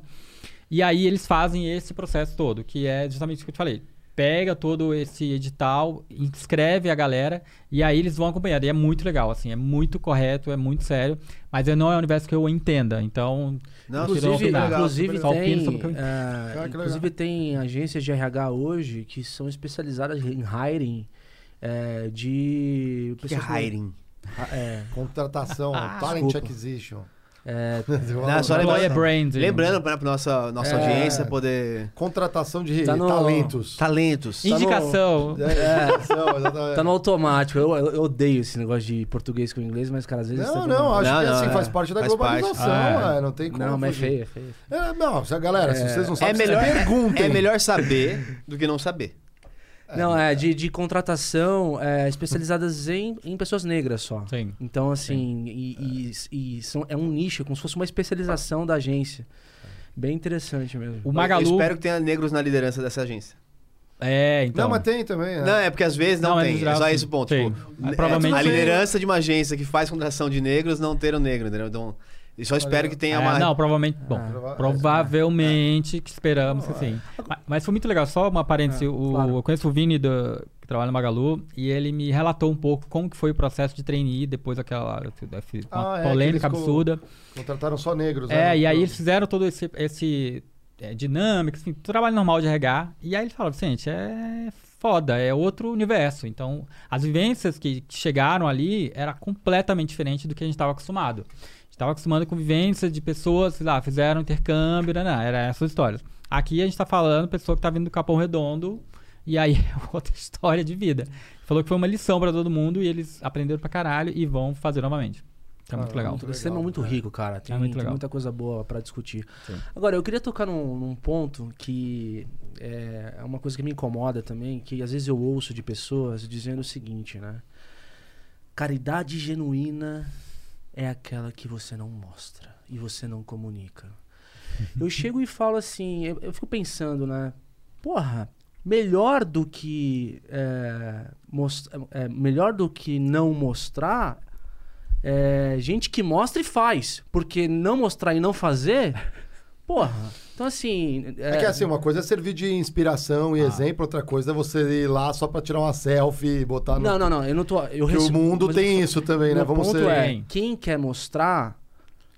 E aí eles fazem esse processo todo, que é justamente o que eu te falei. Pega todo esse edital, inscreve a galera e aí eles vão acompanhando. E é muito legal, assim, é muito correto, é muito sério, mas não é um universo que eu entenda. Então, Não, Inclusive, super legal, inclusive tem, sobre que é, Ah, que inclusive tem agências de RH hoje que são especializadas em hiring é, de O que é hiring? Ah, é, Contratação, talent desculpa. acquisition. É, Não, só employer lembrando, branding. lembrando para nossa, nossa É. audiência poder... Contratação de Tá no- talentos. Talentos. no- Indicação. É, indicação, exatamente. tá no automático. Eu, eu- odeio esse negócio de português com inglês, mas, cara, às vezes. Não, tá não, acho Não, que não, assim, é. faz parte da Faz parte. globalização, Ah, é. é, não tem como. Não, mas é feio, é feio. É, não, galera, se vocês não É sabem, vocês melhor, perguntem. é melhor saber do que não saber. Não, é de, de contratação é, especializadas em, em pessoas negras só. Sim. Então, assim, e, e- e são, é um nicho, como se fosse uma especialização da agência. Bem interessante mesmo. O Eu Magalu. espero que tenha negros na liderança dessa agência. É, então. Não, mas tem também, né? Não, é porque às vezes não, Não, mas tem. É geral, só sim. esse o ponto. Tem. Tipo, é, provavelmente a tem. liderança de uma agência que faz contratação de negros não ter um negro, entendeu? Então, eu só espero que tenha É, uma. Não, provavelmente. Bom, Ah, prova- provavelmente que esperamos que sim. Mas, mas foi muito legal. Só uma parêntese. É, o, claro. Eu conheço o Vini, do, que trabalha no Magalu, e ele me relatou um pouco como que foi o processo de trainee depois daquela uma Ah, é, polêmica co- absurda. Contrataram só negros. É, né? e aí eles fizeram todo esse, esse é, dinâmica, assim, trabalho normal de RH. E aí eles falaram, gente, é foda, é outro universo. Então, as vivências que chegaram ali era completamente diferente do que a gente estava acostumado. Estava acostumado com vivências de pessoas, sei lá, fizeram intercâmbio, né, né, era essas histórias. Aqui a gente está falando pessoa que tá vindo do Capão Redondo, e aí é outra história de vida. Falou que foi uma lição para todo mundo e eles aprenderam pra caralho e vão fazer novamente. Então é muito Ah, legal. muito Esse tema é muito rico, cara. Tem, muito tem legal. muita coisa boa pra discutir. Sim. Agora, eu queria tocar num, num ponto que é, é uma coisa que me incomoda também, que às vezes eu ouço de pessoas dizendo o seguinte, né? Caridade genuína é aquela que você não mostra e você não comunica. eu chego e falo assim, eu, eu fico pensando, né? Porra, melhor do que é, é, melhor do que não mostrar é gente que mostra e faz. Porque não mostrar e não fazer, porra. Então assim. É que assim, uma coisa é servir de inspiração Ah. e exemplo, outra coisa é você ir lá só pra tirar uma selfie e botar no. Não, não, não. Eu não tô. Eu o mundo mas tem eu- isso também, né? Vamos ponto ser. é, quem quer mostrar,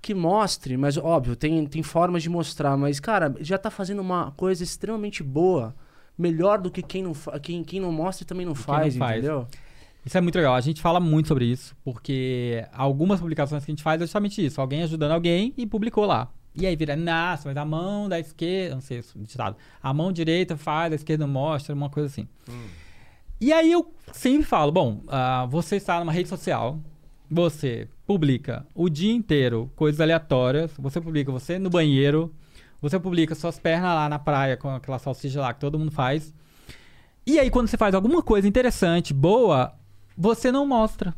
que mostre, mas óbvio, tem, tem formas de mostrar, mas, cara, já tá fazendo uma coisa extremamente boa. Melhor do que quem não, fa- quem, quem não mostra e também não quem faz, não faz. entendeu? Isso é muito legal. A gente fala muito sobre isso, porque algumas publicações que a gente faz é justamente isso. Alguém ajudando alguém e publicou lá. E aí vira, nossa, mas a mão da esquerda, não sei ditado, a mão direita faz, a esquerda mostra, uma coisa assim. E aí eu sempre falo, bom, ah, você está numa rede social, você publica o dia inteiro coisas aleatórias, você publica você no banheiro, você publica suas pernas lá na praia com aquela salsicha lá que todo mundo faz. E aí quando você faz alguma coisa interessante, boa, você não mostra.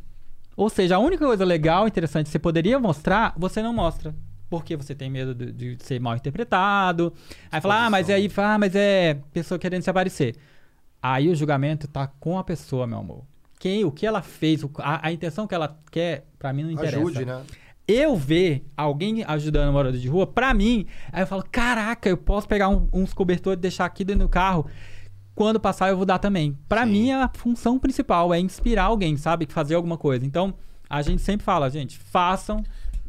Ou seja, a única coisa legal, interessante que você poderia mostrar, você não mostra. Porque você tem medo de, de ser mal interpretado. Aí fala, ah, mas aí, ah, mas é pessoa querendo se aparecer. Aí o julgamento tá com a pessoa, meu amor. Quem, o que ela fez, a, a intenção que ela quer, pra mim não interessa. Ajude, né? Eu ver alguém ajudando morador de rua, pra mim, aí eu falo, caraca, eu posso pegar um- uns cobertores e deixar aqui dentro do carro. Quando passar, eu vou dar também. Pra Sim. mim, a função principal é inspirar alguém, sabe? Fazer alguma coisa. Então, a gente sempre fala, gente, façam,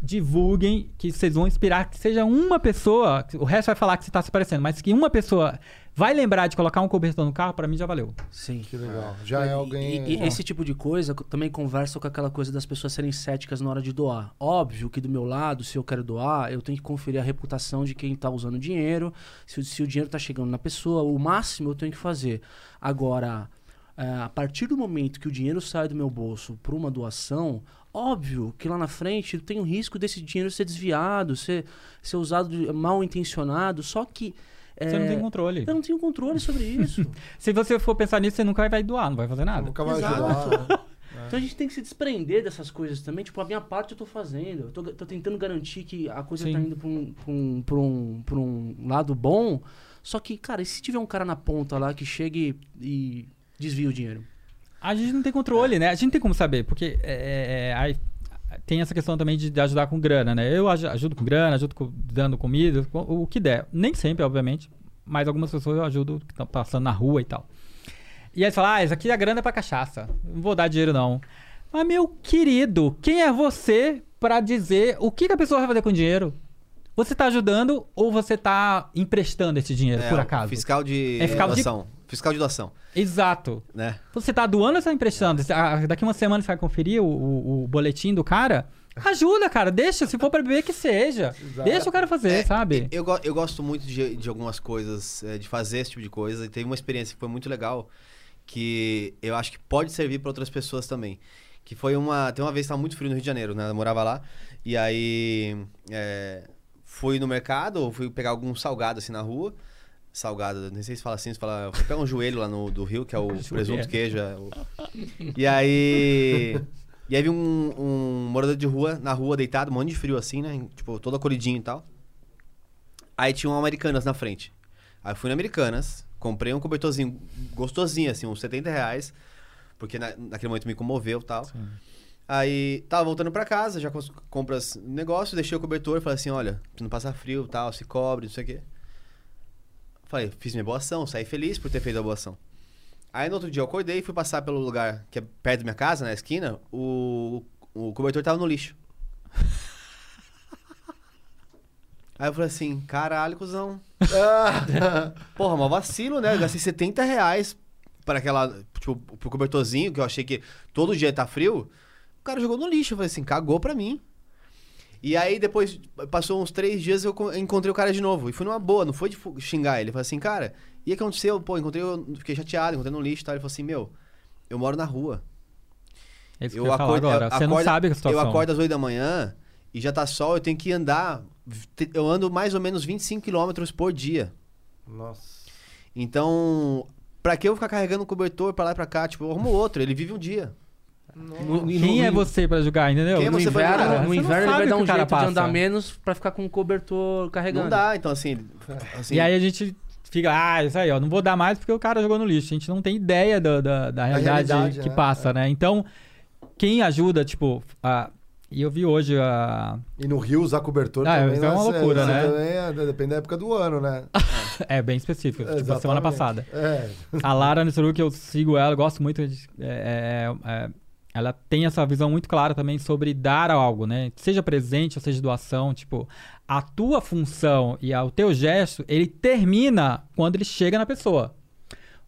divulguem, que vocês vão inspirar, que seja uma pessoa, o resto vai falar que você tá se parecendo, mas que uma pessoa vai lembrar de colocar um cobertor no carro, pra mim já valeu. Sim. Que legal. Já é alguém. E, e esse tipo de coisa co- também conversa com aquela coisa das pessoas serem céticas na hora de doar. Óbvio que do meu lado, se eu quero doar, eu tenho que conferir a reputação de quem tá usando o dinheiro, se, o- se o dinheiro tá chegando na pessoa, o máximo eu tenho que fazer. Agora, é, a partir do momento que o dinheiro sai do meu bolso para uma doação, óbvio que lá na frente tem o risco desse dinheiro ser desviado, ser, ser usado de- mal intencionado, só que. Você não é, tem controle. eu não tenho controle sobre isso. Se você for pensar nisso, você nunca vai doar, não vai fazer nada. Nunca vai Exato. ajudar. né? Então a gente tem que se desprender dessas coisas também. Tipo, a minha parte eu tô fazendo. Eu tô, tô tentando garantir que a coisa Sim. tá indo pra um, pra, um, pra, um, pra um lado bom. Só que, cara, e se tiver um cara na ponta lá que chegue e desvia o dinheiro? A gente não tem controle, né? A gente não tem como saber, porque é, é, aí tem essa questão também de, de ajudar com grana, né? Eu aj- ajudo com grana, ajudo com- dando comida, com- o que der. Nem sempre, obviamente, mas algumas pessoas eu ajudo que estão passando na rua e tal. E aí você fala, ah, isso aqui é grana pra cachaça. Não vou dar dinheiro, não. Mas, meu querido, quem é você pra dizer o que, que a pessoa vai fazer com o dinheiro? Você tá ajudando ou você tá emprestando esse dinheiro, É, por o acaso? Fiscal de É fiscal de- doação. Fiscal de doação, Exato. né? Você tá doando ou você tá emprestando? Ah, Daqui uma semana você vai conferir o, o- o boletim do cara? Ajuda, cara. Deixa. Se for pra beber, que seja. Deixa o cara fazer, É, sabe? Eu, eu gosto muito de, de algumas coisas, é, de fazer esse tipo de coisa. E teve uma experiência que foi muito legal, que eu acho que pode servir para outras pessoas também. Que foi uma. Tem uma vez que tava muito frio no Rio de Janeiro, né? Eu morava lá. E aí. é, fui no mercado, fui pegar algum salgado assim na rua. Salgado, não sei se fala assim, se fala. Fui pegar um joelho lá no, do Rio, que é o presunto, queijo. é o- E aí. E aí vi um, um morador de rua, na rua, deitado, um monte de frio assim, né? Tipo, todo acolhidinho e tal. Aí tinha um Americanas na frente. Aí eu fui no Americanas, comprei um cobertorzinho gostosinho, assim, uns 70 reais. Porque na- naquele momento me comoveu e tal. Aí tava voltando pra casa, já cons- compra os negócios, deixei o cobertor, falei assim, olha, pra não passar frio tal, se cobre, não sei o quê. Falei, fiz minha boa ação, saí feliz por ter feito a boa ação. Aí no outro dia eu acordei e fui passar pelo lugar que é perto da minha casa, na esquina, o, o cobertor tava no lixo. Aí eu falei assim, caralho, cuzão. Porra, mó vacilo, né? Eu gastei 70 reais para aquela, tipo, pro cobertorzinho, que eu achei que todo dia tá frio. O cara jogou no lixo. Eu falei assim, cagou pra mim. E aí depois, passou uns três dias, eu co- encontrei o cara de novo. E foi numa boa, não foi de xingar ele. Eu falei assim, cara, e o que aconteceu? Pô, encontrei, eu fiquei chateado, encontrei no lixo e tal. Ele falou assim, meu, eu moro na rua. É isso que eu ia falar acordo- agora. eu Você não acordo- sabe a situação. Eu acordo às 8 da manhã e já tá sol, eu tenho que andar. Eu ando mais ou menos 25 quilômetros por dia. Nossa. Então, pra que eu ficar carregando um cobertor pra lá e pra cá? Tipo, eu arrumo outro, ele vive um dia. No- Quem no- é você pra julgar, entendeu? Quem é No você pra inverno, julgar? no inverno ele vai dar um jeito de passa. andar menos pra ficar com o cobertor carregando. Não dá, então assim. assim E aí a gente fica, ah, isso aí, ó, não vou dar mais porque o cara jogou no lixo. A gente não tem ideia da, da, da realidade, realidade, que né? passa, né? Então, quem ajuda, tipo, a... e eu vi hoje a. E no Rio usar cobertor Ah, também. isso é uma nossa, loucura, né? Também é, depende da época do ano, né? É bem específico, tipo, Exatamente. semana passada. É. A Lara Nisuru, que eu sigo ela, eu gosto muito de. é, é, é, ela tem essa visão muito clara também sobre dar algo, né? Seja presente ou seja doação. Tipo, a tua função e o teu gesto, ele termina quando ele chega na pessoa.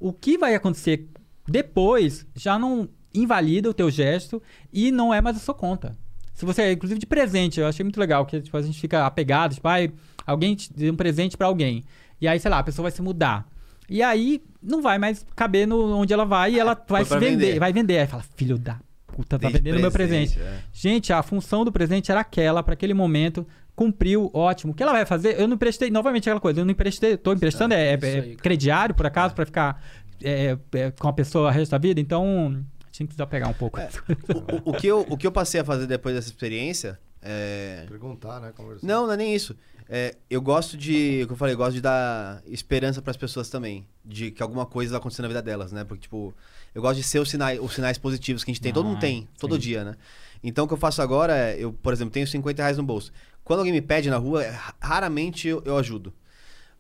O que vai acontecer depois já não invalida o teu gesto e não é mais a sua conta. Se você, inclusive de presente, eu achei muito legal, que tipo, a gente fica apegado, tipo, ai, alguém te deu um presente pra alguém. E aí, sei lá, a pessoa vai se mudar. E aí não vai mais caber no, onde ela vai e ela vai se vender, vender. vai vender. Aí fala, filho da tá vendendo meu presente. é. Gente, a função do presente era aquela, pra aquele momento, cumpriu, ótimo. O que ela vai fazer? Eu não emprestei, novamente aquela coisa, eu não emprestei, tô emprestando, é, é- isso é aí, crediário, por acaso, pra ficar é, é, com a pessoa o resto da vida, então tinha que desapegar um pouco. O, o- o que eu, o que eu passei a fazer depois dessa experiência é. Perguntar, né? Conversar. Não, não é nem isso. É, eu gosto de, como eu falei, eu gosto de dar esperança pras pessoas também, de que alguma coisa vai acontecer na vida delas, né? Porque tipo, eu gosto de ser os sinais, os sinais positivos que a gente tem, todo mundo Ah, tem, todo sim. dia, né? Então o que eu faço agora é, eu, por exemplo, tenho 50 reais no bolso. Quando alguém me pede na rua, ra- raramente eu, eu ajudo.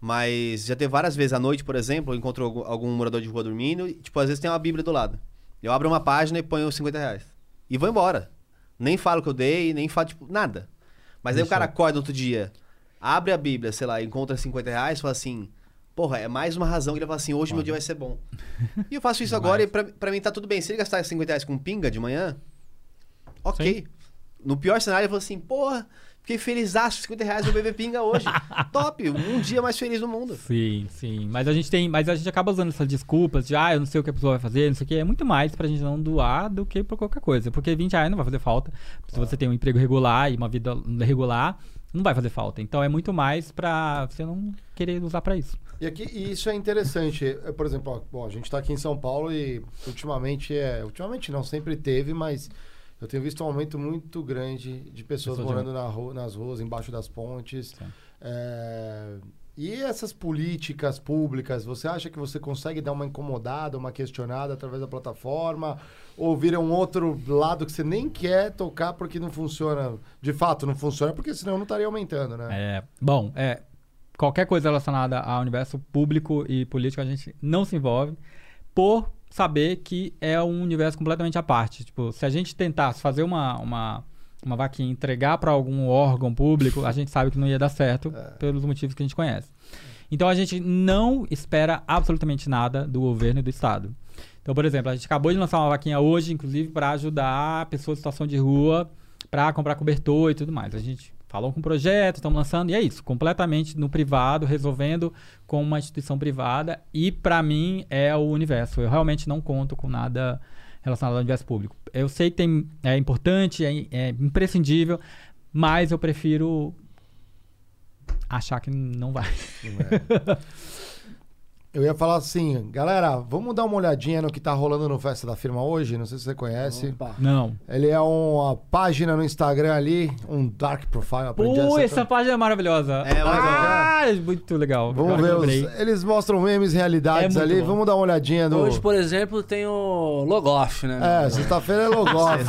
Mas já teve várias vezes à noite, por exemplo, eu encontro algum, algum morador de rua dormindo e, tipo, às vezes tem uma bíblia do lado. Eu abro uma página e ponho os 50 reais. E vou embora. Nem falo que eu dei, nem falo, tipo, nada. Mas aí o cara acorda outro dia, abre a Bíblia, sei lá, encontra 50 reais e fala assim: Porra, é mais uma razão que ele fala assim: hoje meu dia vai ser bom. e eu faço isso agora e pra, pra mim tá tudo bem. Se ele gastar 50 reais com pinga de manhã, ok. No pior cenário, ele falou assim: Porra, fiquei feliz, 50 reais vou beber pinga hoje. Top, um dia mais feliz do mundo. Sim, sim. Mas a gente tem. Mas a gente acaba usando essas desculpas de ah, eu não sei o que a pessoa vai fazer, não sei o que. É muito mais pra gente não doar do que por qualquer coisa. Porque 20 reais não vai fazer falta. Se você tem um emprego regular e uma vida regular, não vai fazer falta. Então é muito mais pra você não querer usar pra isso. E aqui e isso é interessante. É, Por exemplo, ó, bom, a gente está aqui em São Paulo e ultimamente é, ultimamente não sempre teve, mas eu tenho visto um aumento muito grande de pessoas de- morando na rua, nas ruas, embaixo das pontes. É, e essas políticas públicas, você acha que você consegue dar uma incomodada, uma questionada através da plataforma? Ou vira um outro lado que você nem quer tocar porque não funciona? De fato, não funciona porque senão não estaria aumentando, né? É, bom, é, qualquer coisa relacionada ao universo público e político a gente não se envolve por saber que é um universo completamente à parte. Tipo, se a gente tentasse fazer uma, uma, uma vaquinha entregar para algum órgão público, a gente sabe que não ia dar certo pelos motivos que a gente conhece. Então a gente não espera absolutamente nada do governo e do Estado. Então, por exemplo, a gente acabou de lançar uma vaquinha hoje, inclusive, para ajudar pessoas em situação de rua para comprar cobertor e tudo mais. A gente falou com o projeto, estamos lançando, e é isso, completamente no privado, resolvendo com uma instituição privada, e para mim é o universo. Eu realmente não conto com nada relacionado ao universo público. Eu sei que tem, é importante, é, é imprescindível, mas eu prefiro achar que não vai. Eu ia falar assim, galera, vamos dar uma olhadinha no que tá rolando no Festa da Firma hoje. Não sei se você conhece. Opa. Não. Ele é uma página no Instagram ali, um dark profile. aprendi Pô, essa- essa página é maravilhosa. É, mas- ah, é muito legal. Vamos Agora ver, os- eles mostram memes, realidades É ali. bom. Vamos dar uma olhadinha no... Hoje, por exemplo, tem o Logoff, né? É, sexta-feira é logoff.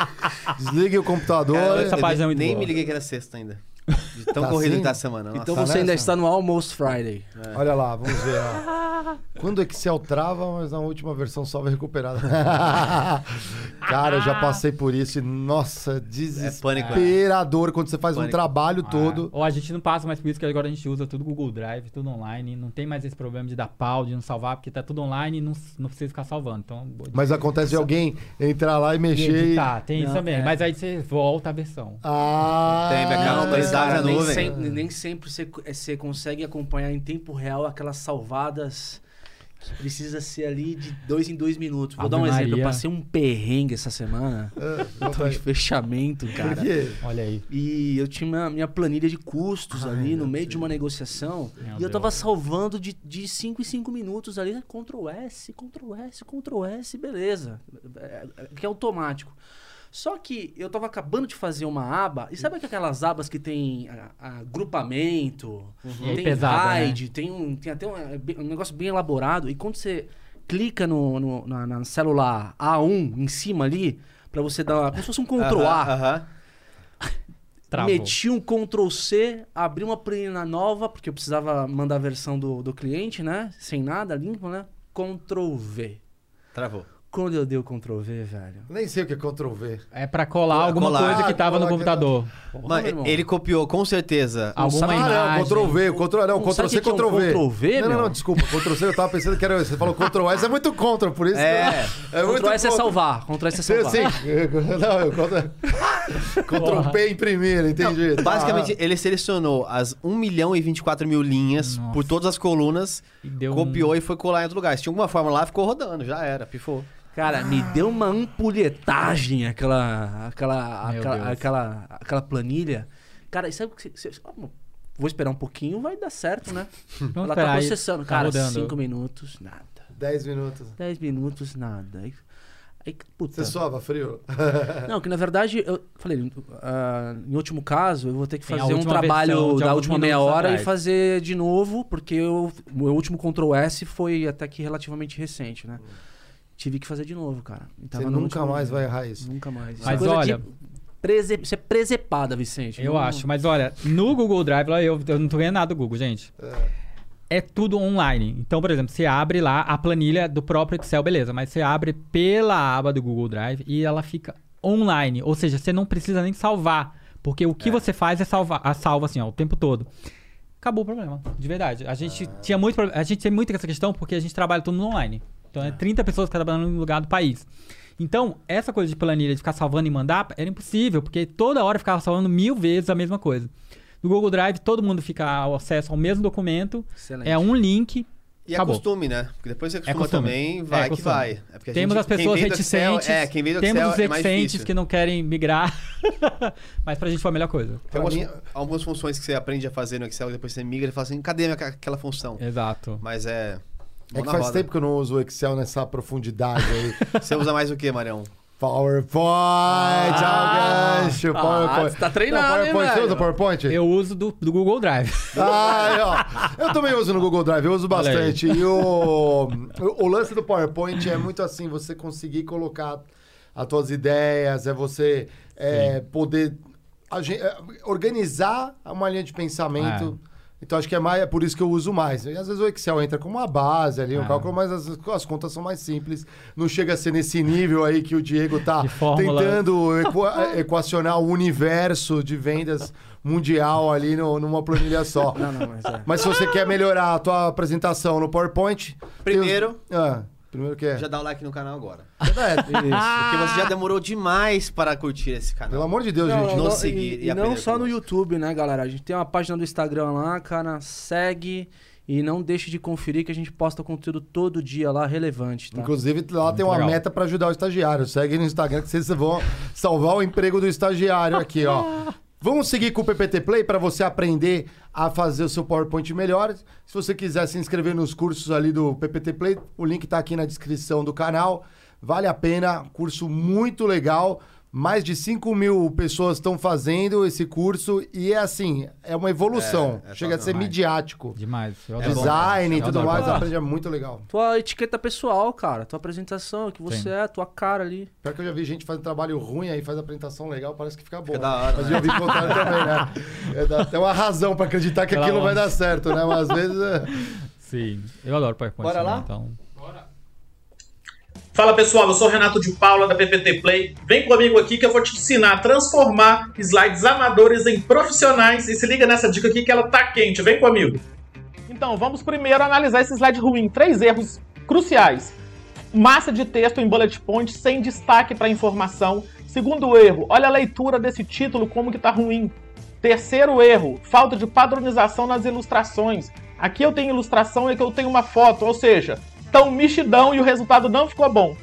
Desligue o computador. Cara, essa página é nem, muito nem boa. me liguei que era sexta ainda. De tão Tá corrido assim? que tá a semana. Nossa. Então Tá você ainda nessa? está no Almost Friday. Olha lá, vamos ver. ó. Quando o Excel trava, mas na última versão só vai recuperada. Cara, eu já passei por isso e, nossa, desesperador quando você faz um Pânico. trabalho todo. Ou a gente não passa mais por isso, que agora a gente usa tudo Google Drive, tudo online. Não tem mais esse problema de dar pau, de não salvar, porque tá tudo online e não, não precisa ficar salvando. Então, Mas acontece de alguém entrar lá e mexer e... editar, tem isso Não, também. é. Mas aí você volta a versão. Ah, Tem backup, Não, Atualizar cara, na nem sempre, nem sempre você, é, você consegue acompanhar em tempo real aquelas salvadas que precisa ser ali de dois em dois minutos. Vou Ave dar um exemplo. Eu Maria. passei um perrengue essa semana. Ah, de fechamento, cara. Por quê? Olha aí. E eu tinha minha, minha planilha de custos Ai, ali no meio de uma negociação. Meu e eu tava Deus. salvando de, de 5 em 5 minutos ali. né? Ctrl S, Ctrl S, Ctrl S, beleza. É, é, que é automático. Só que eu tava acabando de fazer uma aba. E sabe aquelas abas que tem agrupamento, E tem pesada, né? Tem, um, tem até um, é um negócio bem elaborado. E quando você clica no, no- na, na celular A1 em cima ali, pra você dar. Como se fosse um Ctrl A. Travou. Meti um Ctrl C, abri uma planilha nova, porque eu precisava mandar a versão do, do cliente, né? Sem nada, limpo, né? Ctrl V. Travou. Quando eu dei o Ctrl V, velho. Nem sei o que é Ctrl V. É pra colar alguma Colar. coisa que tava no computador. Porra, Mano, ele copiou com certeza. Alguma Ah, imagem. não, Ctrl V, Ctrl, não, Não Ctrl C, que Ctrl V. Ctrl V, não, não, não, desculpa, Ctrl C, eu tava pensando que era. Você falou Ctrl S, é muito contra, por isso. É. é muito Ctrl S é salvar. Ctrl S é Sim, salvar. sim. Não, eu. Ctrl P imprimir, entendi. Tá. Basicamente, ele selecionou as 1 milhão e 24 mil linhas Nossa. por todas as colunas, E deu um- copiou e foi colar em outro lugar. Se tinha alguma forma lá, ficou rodando, já era, pifou. Cara, me deu uma ampulhetagem aquela, aquela, aquela, aquela, aquela planilha. Cara, e sabe o que você- você- ó, Vou esperar um pouquinho, vai dar certo, né? Vamos Ela tá processando. tá Cara, rodando. 5 minutos, nada. 10 minutos. 10 minutos, nada. Aí, aí puta. Você suava frio? Não, que na verdade, eu falei, ah, em último caso, eu vou ter que fazer um trabalho da última meia hora e atrás. fazer de novo, porque eu- o meu último Ctrl S foi até que relativamente recente, né? Tive que fazer de novo, cara. E tava Você nunca mais vai errar isso. Nunca mais. Isso Mas é olha- prese... Você é presepada, Vicente. Eu Não- acho, mas olha, no Google Drive, lá eu, eu não tô ganhando nada do Google, gente. É tudo online. Então, por exemplo, você abre lá a planilha do próprio Excel, beleza, mas você abre pela aba do Google Drive e ela fica online. Ou seja, você não precisa nem salvar. Porque o que você faz é salvar, a salva assim, ó, o tempo todo. Acabou o problema, de verdade. A gente tinha muito a gente tem muito essa questão porque a gente trabalha tudo no online. Então é 30 pessoas que trabalhando em um lugar do país. Então, essa coisa de planilha de ficar salvando e mandar era impossível, porque toda hora ficava salvando mil vezes a mesma coisa. No Google Drive, todo mundo fica ao acesso ao mesmo documento. Excelente. É um link. E Acabou. é costume, né? Porque depois você acostuma costume. também, vai É que vai. É porque a Temos gente- as pessoas do Excel- reticentes. é, quem vem do temos Excel os é reticentes que não querem migrar. Mas pra gente foi a melhor coisa. Tem algumas, mim- algumas funções que você aprende a fazer no Excel e depois você migra e fala assim, cadê aquela função? Exato. Mas é... É que faz roda. tempo que eu não uso o Excel nessa profundidade aí. Você usa mais o que, Marião? PowerPoint, ah, gancho, PowerPoint. você tá treinado, Não, hein, PowerPoint, Você velho? usa PowerPoint? Eu uso do, do Google Drive. Ah, ó. Eu também uso no Google Drive, eu uso bastante. E o, o, lance do PowerPoint é muito assim, você conseguir colocar as tuas ideias, é você é, poder é, organizar uma linha de pensamento. Então acho que é mais é por isso que eu uso mais. E às vezes o Excel entra como uma base ali, um Ah. cálculo, mas as, as contas são mais simples. Não chega a ser nesse nível aí que o Diego tá De fórmula. tentando equa- equacionar o universo de vendas mundial ali no- numa planilha só. Não, não, mas é. Mas se você quer melhorar a tua apresentação no PowerPoint... tem Primeiro- Ah, primeiro o que é? Já dá o like no canal agora. É, Porque você já demorou demais para curtir esse canal. Pelo amor de Deus, gente. não seguir e, e e não só no. YouTube, né, galera? A gente tem uma página do Instagram lá, cara. Segue e não deixe de conferir que a gente posta conteúdo todo dia lá, relevante, tá? Inclusive, lá tem uma legal. meta pra ajudar o estagiário. Segue no Instagram que vocês vão salvar o emprego do estagiário aqui, ó. Vamos seguir com o PPT Play para você aprender a fazer o seu PowerPoint melhor. Se você quiser se inscrever nos cursos ali do PPT Play, o link tá aqui na descrição do canal. Vale a pena, curso muito legal. Mais de 5 mil pessoas estão fazendo esse curso e é assim, é uma evolução. É, é Chega a ser demais. midiático. Demais. Eu É adoro. bom, Design e tudo adoro. mais, aprende é muito legal. Tua etiqueta pessoal, cara. Tua apresentação, o que você Sim. é, tua cara ali. Pior que eu já vi gente fazendo trabalho ruim, aí faz apresentação legal, parece que fica bom. Fica da hora, Mas né? eu vi contrário também, né? É, dá até uma razão pra acreditar que Pelo aquilo vai dar certo, né? Mas às vezes. é- Sim. Eu adoro PowerPoint. Bora lá? Então... Fala pessoal, eu sou Renato de Paula da PPT Play. Vem comigo aqui que eu vou te ensinar a transformar slides amadores em profissionais. E se liga nessa dica aqui que ela tá quente. Vem comigo. Então, vamos primeiro analisar esse slide ruim. Três erros cruciais. Massa de texto em bullet point sem destaque para informação. Segundo erro, olha a leitura desse título como que tá ruim. Terceiro erro, falta de padronização nas ilustrações. Aqui eu tenho ilustração e aqui eu tenho uma foto, ou seja, tão mexidão e o resultado não ficou bom.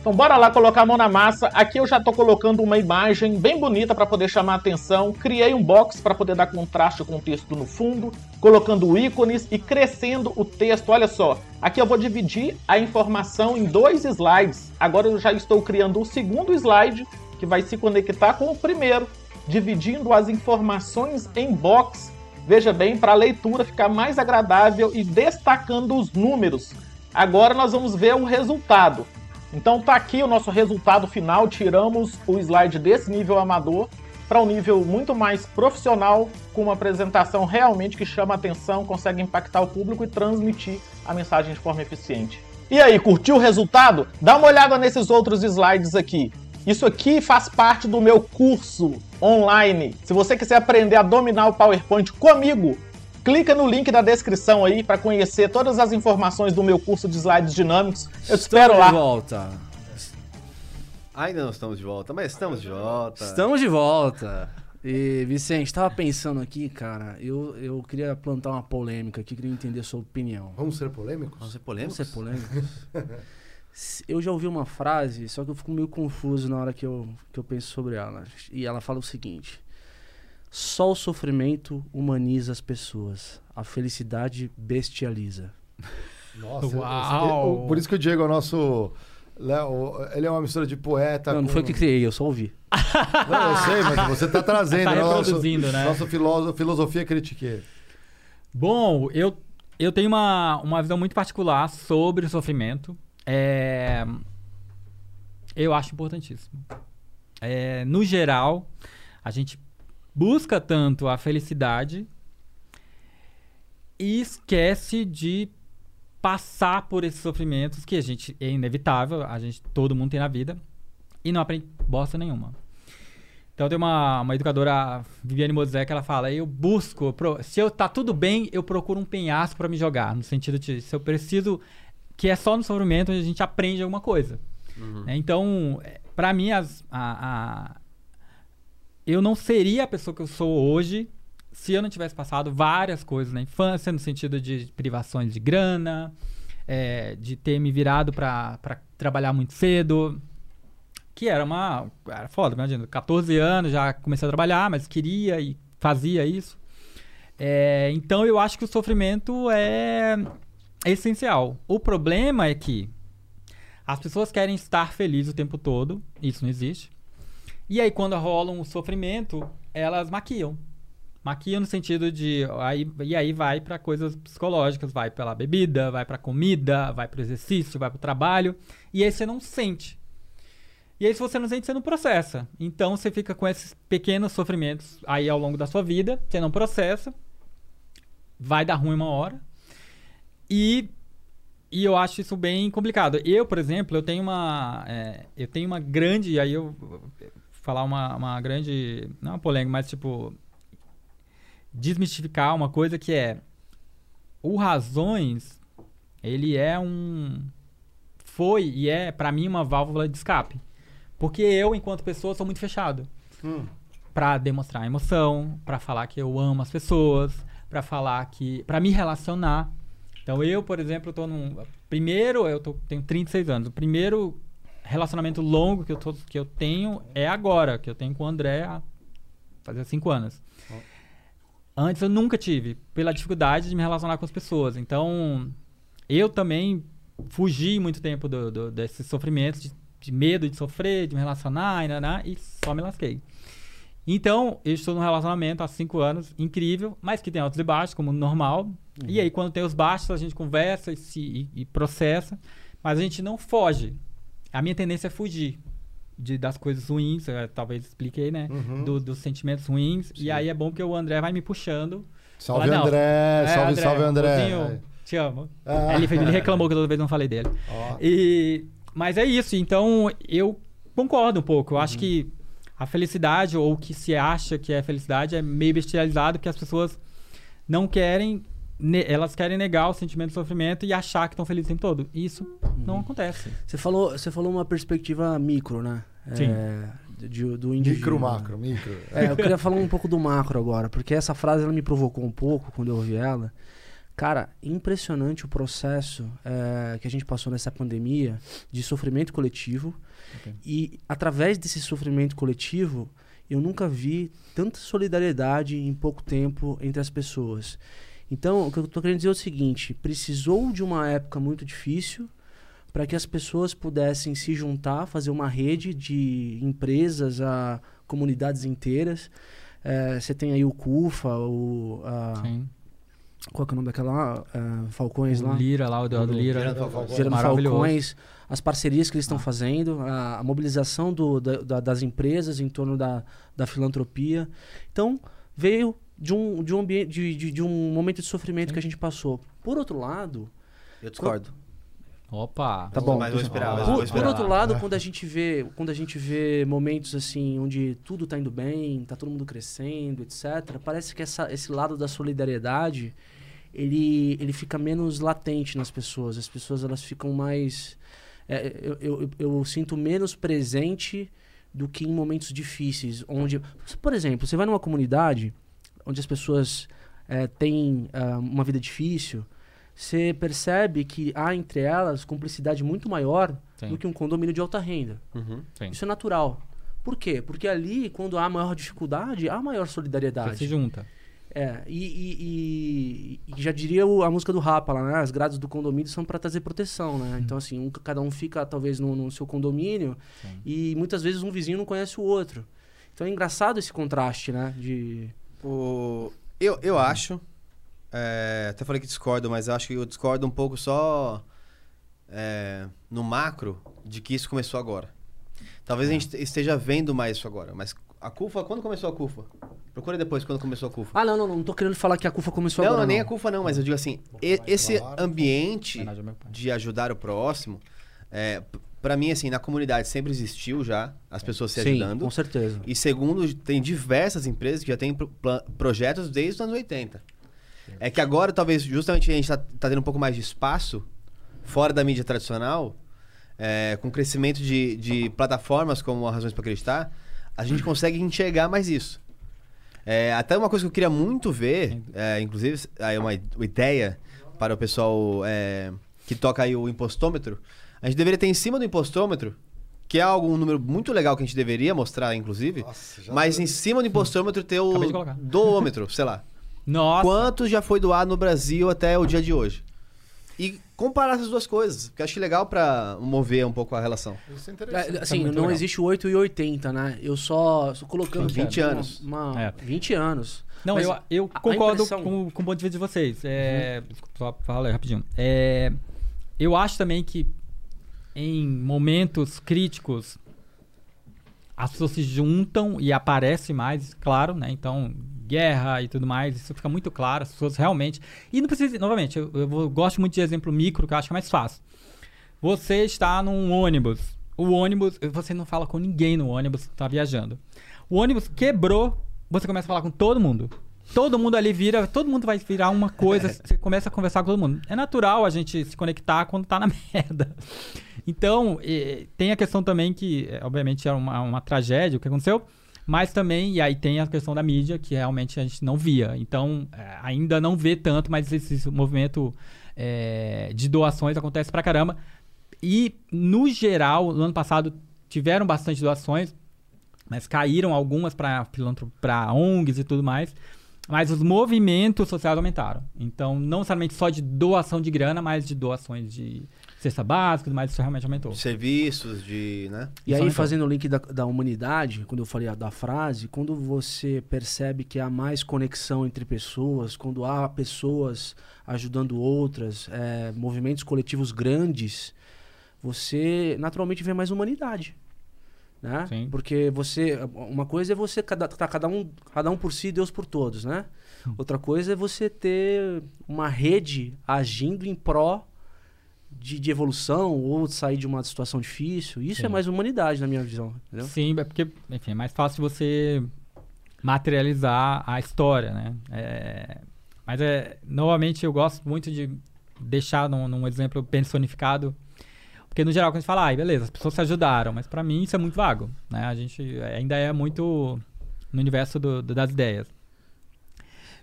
Então bora lá colocar a mão na massa. Aqui eu já estou colocando uma imagem bem bonita para poder chamar a atenção. Criei um box para poder dar contraste com o texto no fundo, colocando ícones e crescendo o texto. Olha só, aqui eu vou dividir a informação em dois slides. Agora eu já estou criando o segundo slide que vai se conectar com o primeiro, dividindo as informações em box. Veja bem, para a leitura ficar mais agradável e destacando os números. Agora nós vamos ver o resultado. Então tá aqui o nosso resultado final, tiramos o slide desse nível amador para um nível muito mais profissional, com uma apresentação realmente que chama atenção, consegue impactar o público e transmitir a mensagem de forma eficiente. E aí, curtiu o resultado? Dá uma olhada nesses outros slides aqui. Isso aqui faz parte do meu curso online. Se você quiser aprender a dominar o PowerPoint comigo, clica no link da descrição aí para conhecer todas as informações do meu curso de slides dinâmicos. Eu te espero Estamos lá. de volta. Ainda não estamos de volta, mas estamos de volta. Estamos de volta. E, Vicente, tava pensando aqui, cara, eu, eu queria plantar uma polêmica aqui, queria entender a sua opinião. Vamos ser polêmicos? Vamos ser Vamos polêmicos? ser polêmicos? Eu já ouvi uma frase, só que eu fico meio confuso na hora que eu, que eu penso sobre ela. E ela fala o seguinte: Só o sofrimento humaniza as pessoas, a felicidade bestializa. Nossa, Uau! por isso que o Diego é o nosso. Léo, ele é uma mistura de poeta. não, não com- foi eu que criei, eu só ouvi. Não, eu sei, mas você tá trazendo. Tá né? Nosso- reproduzindo, né? Nossa filósofo, filosofia critique. Bom, eu, eu tenho uma, uma visão muito particular sobre o sofrimento. É, eu acho importantíssimo. É, no geral, a gente busca tanto a felicidade e esquece de passar por esses sofrimentos que a gente é inevitável, a gente todo mundo tem na vida e não aprende bosta nenhuma. Então tem uma, uma educadora, Viviane que ela fala, eu busco, se eu tá tudo bem, eu procuro um penhasco pra me jogar, no sentido de se eu preciso que é só no sofrimento onde a gente aprende alguma coisa. né? Então, é, pra mim as, a, a- eu não seria a pessoa que eu sou hoje se eu não tivesse passado várias coisas na infância, no sentido de privações de grana, é, de ter me virado pra trabalhar muito cedo, que era uma. Era foda, imagina. 14 anos já comecei a trabalhar, mas queria e fazia isso. É, então eu acho que o sofrimento é essencial. O problema é que as pessoas querem estar felizes o tempo todo, isso não existe. E aí, quando rola um sofrimento, elas maquiam. Maquiam no sentido de. Aí, e aí vai para coisas psicológicas, vai pela bebida, vai pra comida, vai pro exercício, vai pro trabalho. E aí você não sente. E aí, se você não sente, você não processa. Então, você fica com esses pequenos sofrimentos aí ao longo da sua vida, você não processa, vai dar ruim uma hora. E, e eu acho isso bem complicado. Eu, por exemplo, eu tenho uma, é, eu tenho uma grande, aí eu falar uma, uma grande, não uma polêmica, mas tipo, desmistificar uma coisa que é, o Razões, ele é um, foi e é, pra mim, uma válvula de escape. Porque eu, enquanto pessoa, sou muito fechado. Pra demonstrar emoção, pra falar que eu amo as pessoas, pra falar que. pra me relacionar. Então eu, por exemplo, tô num. Primeiro, eu tô, tenho 36 anos. O primeiro relacionamento longo que eu, tô, que eu tenho é agora, que eu tenho com o André há fazer 5 anos. Antes eu nunca tive, pela dificuldade de me relacionar com as pessoas. Então, eu também fugi muito tempo do, do- desses sofrimentos, de, de medo de sofrer, de me relacionar, e, naná, e só me lasquei. Então, eu estou num relacionamento há cinco anos, incrível, mas que tem altos e baixos, como normal. E aí, quando tem os baixos, a gente conversa e, se, e, e processa, mas a gente não foge. A minha tendência é fugir de, das coisas ruins, talvez expliquei, né? Uhum. Do- dos sentimentos ruins. E aí é bom porque o André vai me puxando. Salve, Fala, André. é, salve, salve, André. Mozinho, te amo. Ah. Ele, ele reclamou que toda vez não falei dele. Ó. E, mas é isso, então eu concordo um pouco. Eu Uhum. acho que a felicidade, ou o que se acha que é felicidade, é meio bestializado, porque as pessoas não querem. Ne- Elas querem negar o sentimento de sofrimento e achar que estão felizes o tempo todo. E isso não Uhum. acontece. Você falou, você falou uma perspectiva micro, né? Sim. É, de- do indivíduo. Micro, macro, micro. É, eu queria falar um pouco do macro agora, porque essa frase ela me provocou um pouco quando eu ouvi ela. Cara, impressionante o processo é, que a gente passou nessa pandemia de sofrimento coletivo. E através desse sofrimento coletivo, eu nunca vi tanta solidariedade em pouco tempo entre as pessoas. Então, o que eu tô querendo dizer é o seguinte: precisou de uma época muito difícil para que as pessoas pudessem se juntar, fazer uma rede de empresas, a comunidades inteiras. É, Você tem aí o CUFA, o, a, Sim. qual que é o nome daquela lá? Ah, Falcões O lá. Lira lá, o Eduardo Lira. Gerando Falcões. Falcões, as parcerias que eles estão fazendo, a, a mobilização do- da- da- das empresas em torno da, da filantropia. Então, veio de um, de um ambiente, de, de- de um momento de sofrimento que a gente passou. Por outro lado, Eu discordo. Opa. Tá bom. Mas vou esperar, mas por, vou por esperar. outro lado, quando a gente vê, quando a gente vê momentos assim onde tudo tá indo bem, tá todo mundo crescendo, etc, parece que essa, esse lado da solidariedade ele, ele fica menos latente nas pessoas. As pessoas elas ficam mais é, eu, eu, eu sinto menos presente do que em momentos difíceis. Onde, por exemplo, você vai numa comunidade onde as pessoas é, têm ah, uma vida difícil, você percebe que há entre elas cumplicidade muito maior Sim. do que um condomínio de alta renda. Uhum. Sim. Isso é natural. Por quê? Porque ali, quando há maior dificuldade, há maior Você solidariedade. se junta. É, e, e- e- e já diria a música do Rapa lá, né? As grades do condomínio são para trazer proteção, né? Então, assim, um- cada um fica talvez no, no seu condomínio e muitas vezes um vizinho não conhece o outro. Então é engraçado esse contraste, né? De. O... Eu, eu acho. é, até falei que discordo, mas eu acho que eu discordo um pouco só é, no macro de que isso começou agora. Talvez a gente esteja vendo mais isso agora. Mas a CUFA, quando começou a CUFA? Procura depois quando começou a CUFA. Ah, não, não, não, não tô querendo falar que a CUFA começou não, agora. não, nem a CUFA não, mas eu digo assim, e- esse ambiente de ajudar o próximo, é, p- pra mim, assim, na comunidade sempre existiu já, as pessoas se Sim, ajudando. com certeza. E segundo, tem diversas empresas que já têm pro- projetos desde os anos 80. É que agora, talvez, justamente a gente tá, tá tendo um pouco mais de espaço fora da mídia tradicional, é, com o crescimento de, de plataformas como a Razões para Acreditar, a gente consegue enxergar mais isso. É, até uma coisa que eu queria muito ver, é, inclusive, aí uma i- uma ideia para o pessoal é, que toca aí o impostômetro, a gente deveria ter em cima do impostômetro, que é algo, um número muito legal que a gente deveria mostrar, inclusive, Nossa, já mas em cima do impostômetro ter o doômetro, sei lá. Nossa. Quanto já foi doado no Brasil até o dia de hoje? E comparar essas duas coisas, que eu acho legal pra mover um pouco a relação. Isso é interessante. É, assim, muito não legal. existe o 8 e 80, né? Eu só estou colocando... 20 uma- anos. Uma, É. 20 anos. Não, Mas eu, eu concordo impressão- com, com o ponto de vista de vocês. É, desculpa, Só fala aí rapidinho. É, eu acho também que em momentos críticos as pessoas se juntam e aparece mais, claro, né? Então, guerra e tudo mais, isso fica muito claro, as pessoas realmente. E não precisa, novamente, eu, eu gosto muito de exemplo micro, que eu acho que é mais fácil. Você está num ônibus. O ônibus, você não fala com ninguém no ônibus, está viajando. O ônibus quebrou, você começa a falar com todo mundo. Todo mundo ali vira, todo mundo vai virar uma coisa, você começa a conversar com todo mundo. É natural a gente se conectar quando tá na merda. Então, eh, tem a questão também que, eh, obviamente, é uma, uma tragédia o que aconteceu, mas também, e aí tem a questão da mídia, que realmente a gente não via. Então, eh, ainda não vê tanto, mas esse, movimento eh, de doações acontece pra caramba. E, no geral, no ano passado tiveram bastante doações, mas caíram algumas para para ONGs e tudo mais. Mas os movimentos sociais aumentaram. Então, não necessariamente só de doação de grana, mas de doações de cesta básica, e tudo mais isso realmente aumentou. De serviços, de. né? E Isso aí, aumentou. fazendo o link da, da humanidade, quando eu falei a- da frase, quando você percebe que há mais conexão entre pessoas, quando há pessoas ajudando outras, é, movimentos coletivos grandes, você naturalmente vê mais humanidade. Né? Sim. Porque você. Uma coisa é você cada, tá cada, um, cada um por si, Deus por todos, né? Outra coisa é você ter uma rede agindo em pró de, de evolução ou de sair de uma situação difícil. Isso Sim. é mais humanidade, na minha visão. Entendeu? Sim, é porque, enfim, é mais fácil você materializar a história, né? É, mas, é, novamente, eu gosto muito de deixar num, num exemplo personificado, porque, no geral, quando a gente fala, ai, beleza, as pessoas se ajudaram, mas pra mim isso é muito vago, né? A gente ainda é muito no universo do- do- das ideias.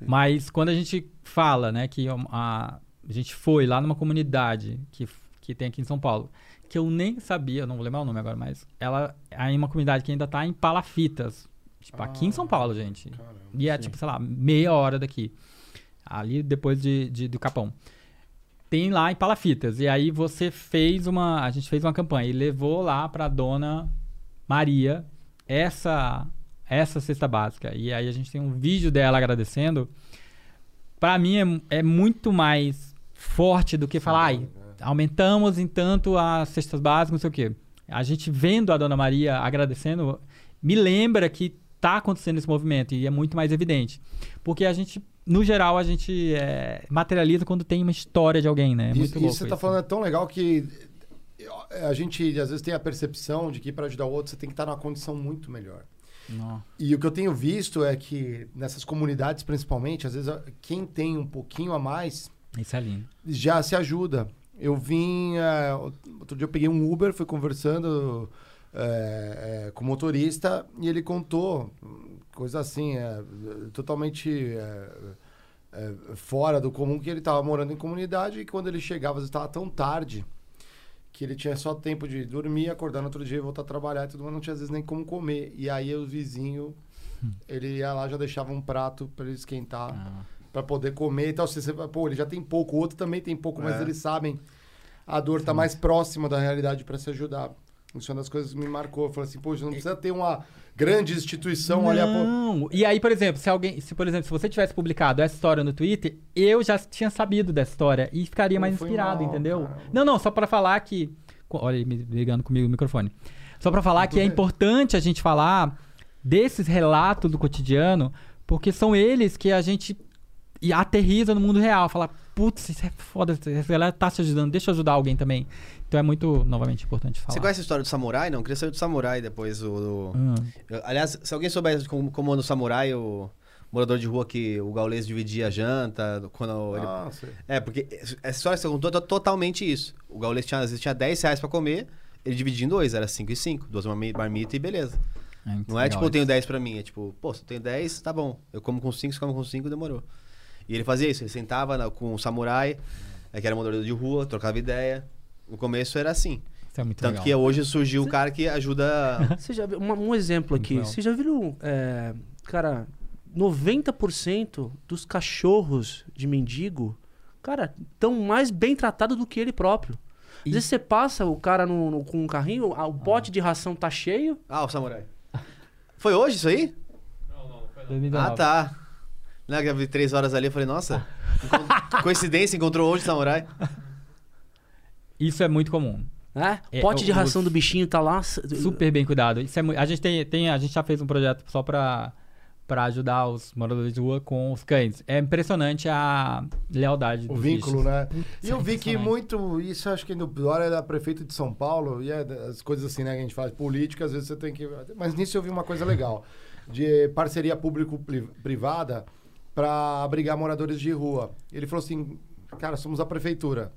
Mas quando a gente fala, né, que a, a gente foi lá numa comunidade que, que tem aqui em São Paulo, que eu nem sabia, eu não vou lembrar o nome agora, mas ela é uma comunidade que ainda tá em Palafitas. Tipo, aqui em São Paulo, gente. e é, tipo, sei lá, meia hora daqui. Ali depois de, de- do Capão. Tem lá em Palafitas. E aí você fez uma. A gente fez uma campanha e levou lá pra dona Maria essa essa cesta básica. E aí a gente tem um vídeo dela agradecendo. Pra mim é, é muito mais forte do que falar, ai, aumentamos em tanto as cestas básicas, não sei o quê. A gente vendo a Dona Maria agradecendo, me lembra que tá acontecendo esse movimento e é muito mais evidente. Porque a gente, no geral, a gente é, materializa quando tem uma história de alguém, né? É Isso, muito isso louco você tá isso. falando é tão legal que a gente às vezes tem a percepção de que para ajudar o outro você tem que estar numa condição muito melhor. Não. E o que eu tenho visto é que nessas comunidades, principalmente, às vezes quem tem um pouquinho a mais Isso é lindo. já se ajuda. eu vim. é, outro dia eu peguei um Uber, fui conversando é, é, com o motorista e ele contou coisa assim, totalmente fora do comum, que ele estava morando em comunidade e quando ele chegava, estava tão tarde que ele tinha só tempo de dormir, acordar no outro dia, voltar a trabalhar e tudo, mas não tinha às vezes nem como comer. E aí o vizinho, ele ia lá, já deixava um prato para ele esquentar, Ah. Para poder comer e tal. Você, você, pô, ele já tem pouco, o outro também tem pouco, mas É. eles sabem a dor tá mais próxima da realidade para se ajudar. Isso é uma das coisas que me marcou. Eu falei assim, poxa, não precisa ter uma grande instituição ali. a po- Não. E aí, por exemplo, se alguém, se por exemplo, se você tivesse publicado essa história no Twitter, eu já tinha sabido dessa história e ficaria Pô, mais inspirado, mal, entendeu? cara. Não, não, só pra falar que olha, me ligando comigo o microfone. Só pra falar que é bem. importante a gente falar desses relatos do cotidiano, porque são eles que a gente e aterriza no mundo real, fala, putz, isso é foda, essa galera tá se ajudando, deixa eu ajudar alguém também. Então é muito, novamente, importante falar. Você conhece a história do samurai? Não, eu queria saber do samurai depois. O, do- Hum. Eu- aliás, se alguém souber como, como anda o samurai, o morador de rua que o gaulês dividia a janta, do- quando ele... Ah, sei. É, porque essa história que você contou é totalmente isso. O gaulês tinha, às vezes tinha 10 reais pra comer, ele dividia em dois, era 5 e 5, duas marmi- marmitas e beleza. É Não é tipo, eu tenho isso. 10 pra mim, é tipo, pô, se eu tenho 10, tá bom. Eu como com 5, você come com 5, demorou. E ele fazia isso, ele sentava na- com o samurai, é, que era morador de rua, trocava ideia. No começo era assim. Isso é muito Tanto legal. que hoje surgiu o cara que ajuda. Você já viu, uma- um exemplo aqui. Muito Você já viu, é, cara, 90% dos cachorros de mendigo, cara, estão mais bem tratados do que ele próprio. Às vezes você passa o cara no, no- com um carrinho, ah, o pote de ração tá cheio. Ah, o samurai. Foi hoje isso aí? 2019. Ah, tá. Não, que eu vi três horas ali, eu falei, nossa, coincidência, encontrou hoje o samurai. Isso é muito comum. Né? É, pote de o- ração os- do bichinho tá lá. Super bem cuidado. Isso é mui- a gente tem, tem a gente já fez um projeto só pra para ajudar os moradores de rua com os cães. É impressionante a lealdade O dos vínculo, bichos. né? E é eu vi que muito, isso acho que no pior é da prefeito de São Paulo, e é das coisas assim, né, que a gente faz política, às vezes você tem que. Mas nisso eu vi uma coisa legal, de parceria público-privada para abrigar moradores de rua. Ele falou assim: cara, somos a prefeitura.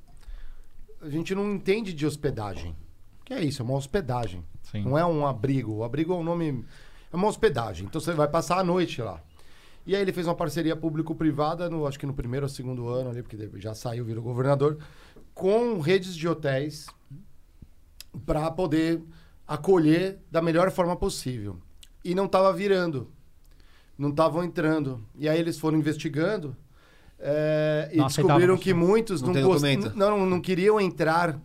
A gente não entende de hospedagem. Que é isso, é uma hospedagem. Sim. Não é um abrigo. O abrigo é um nome. É uma hospedagem. Então você vai passar a noite lá. E aí ele fez uma parceria público-privada, no, acho que no primeiro ou segundo ano ali, porque já saiu, virou governador, com redes de hotéis para poder acolher da melhor forma possível. E não estava virando. Não estavam entrando. E aí eles foram investigando é, e Não descobriram que muitos Não não, gost- não, não queriam entrar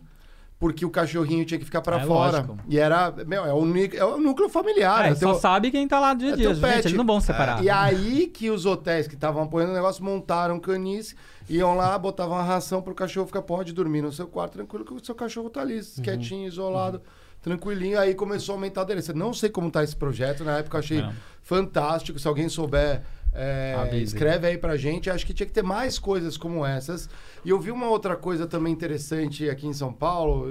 porque o cachorrinho tinha que ficar para É fora. lógico. E era, meu, é o, é o núcleo familiar. É só teu- sabe quem tá lá dia a é dia. Gente, pet. eles não vão separar. E aí que os hotéis que estavam apoiando o negócio montaram canis, iam lá, botavam a ração pro cachorro ficar, pode dormir no seu quarto tranquilo, que o seu cachorro tá ali, quietinho, isolado, tranquilinho. Aí começou a aumentar a aderência. Não sei como tá esse projeto, na época eu achei Não. Fantástico. Se alguém souber, é, escreve aí pra gente. Acho que tinha que ter mais coisas como essas. E eu vi uma outra coisa também interessante aqui em São Paulo,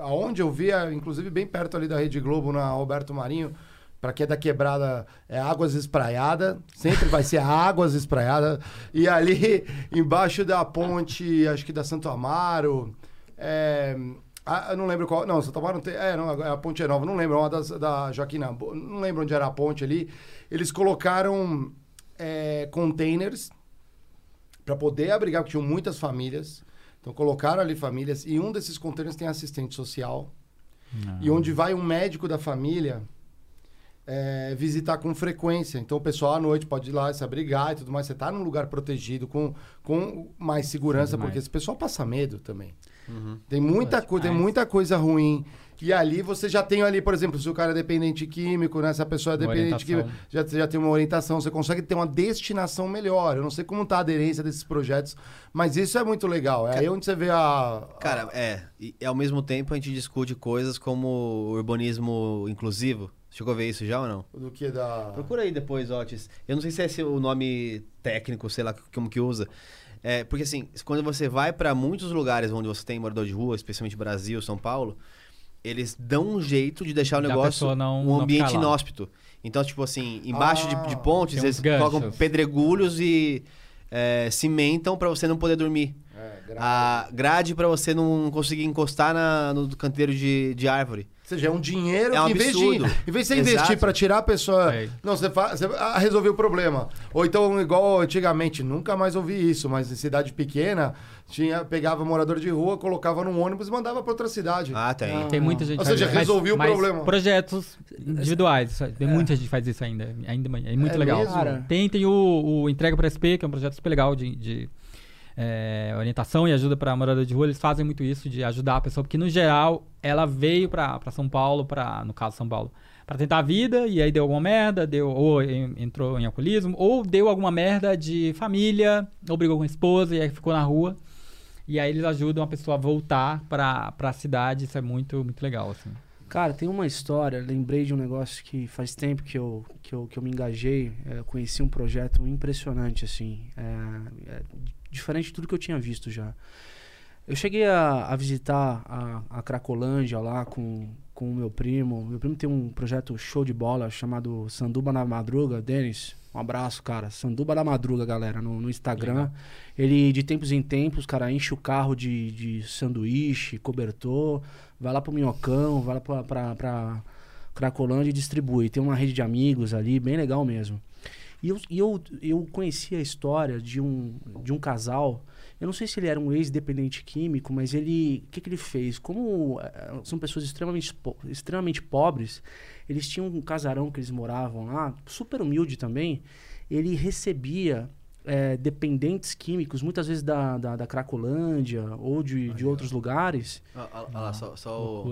aonde eu vi, a- inclusive bem perto ali da Rede Globo, na Roberto Marinho, Pra quem é da quebrada, é Águas Espraiada. Sempre vai ser Águas Espraiada. E ali, embaixo da ponte, acho que da Santo Amaro. É, ah, eu não lembro qual. Não, Santo Amaro não tem. É, não, a ponte é nova. Não lembro. Uma das, da Joaquim Nabuco, Não lembro onde era a ponte ali. Eles colocaram é, containers para poder abrigar, porque tinham muitas famílias. Então colocaram ali famílias. E um desses containers tem assistente social. E onde vai um médico da família é, visitar com frequência. Então o pessoal à noite pode ir lá se abrigar e tudo mais. Você está num lugar protegido, com, com mais segurança, porque esse pessoal passa medo também. Tem muita coisa, tem muita coisa ruim. E ali você já tem ali, por exemplo, se o cara é dependente químico, né? Se a pessoa é Uma dependente químico, já, você já tem uma orientação, você consegue ter uma destinação melhor. Eu não sei como tá a aderência desses projetos, mas isso é muito legal. É aí onde você vê a. Cara, é. E ao mesmo tempo a gente discute coisas como o urbanismo inclusivo. Chegou a ver isso já ou não? a- do que da. Procura aí depois, Otis. Eu não sei se é esse o nome técnico, sei lá como que usa. É, porque assim, quando você vai pra muitos lugares onde você tem morador de rua, especialmente Brasil, São Paulo, eles dão um jeito de deixar o negócio não- um ambiente inóspito. Então, tipo assim, embaixo de, de Ah, pontes, eles colocam ganchos. pedregulhos e é, cimentam pra você não poder dormir. É, a grade pra você não conseguir encostar na- no canteiro de, de árvore. Ou seja, é um dinheiro É um que, em vez, de, em vez de você Exato. investir pra tirar a pessoa. É. Não, você, fa... você ah, resolveu o problema. Ou então, igual antigamente, nunca mais ouvi isso, mas em cidade pequena, tinha, pegava morador de rua, colocava num ônibus e mandava pra outra cidade. Ah, tem. Tem muita gente Ou seja, faz- mas- resolvi o problema. Projetos individuais. Tem muita gente que faz isso ainda. ainda é muito É legal. mesmo? Tem, tem o, o Entrega para SP, que é um projeto super legal de, de, é, orientação e ajuda para morador de rua. Eles fazem muito isso, de ajudar a pessoa, porque no geral ela veio para São Paulo, pra, no caso São Paulo, para tentar a vida e aí deu alguma merda, deu, ou en- entrou em alcoolismo, ou deu alguma merda de família, ou brigou com a esposa e aí ficou na rua. E aí eles ajudam a pessoa a voltar para a cidade. Isso é muito, muito legal, assim. Cara, tem uma história, lembrei de um negócio que faz tempo que eu, que eu, que eu me engajei, é, conheci um projeto impressionante, assim, é, é, diferente de tudo que eu tinha visto já. Eu cheguei a, a visitar a, a Cracolândia lá com, com o meu primo. Meu primo tem um projeto show de bola chamado Sanduba na Madruga. Denis, um abraço, cara. Sanduba na Madruga, galera, no, no Instagram. Ele, de tempos em tempos, cara, enche o carro de, de sanduíche, cobertor, vai lá pro Minhocão, vai lá pra, pra, pra Cracolândia e distribui. Tem uma rede de amigos ali, bem legal mesmo. E eu, e eu, eu conheci a história de um, de um casal. Eu não sei se ele era um ex-dependente químico, mas ele. O que, que ele fez? Como eh, são pessoas extremamente, extremamente pobres, eles tinham um casarão que eles moravam lá, super humilde também. Ele recebia eh, dependentes químicos, muitas vezes da, da, da Cracolândia ou de, de outros lugares. Olha lá, só, só o,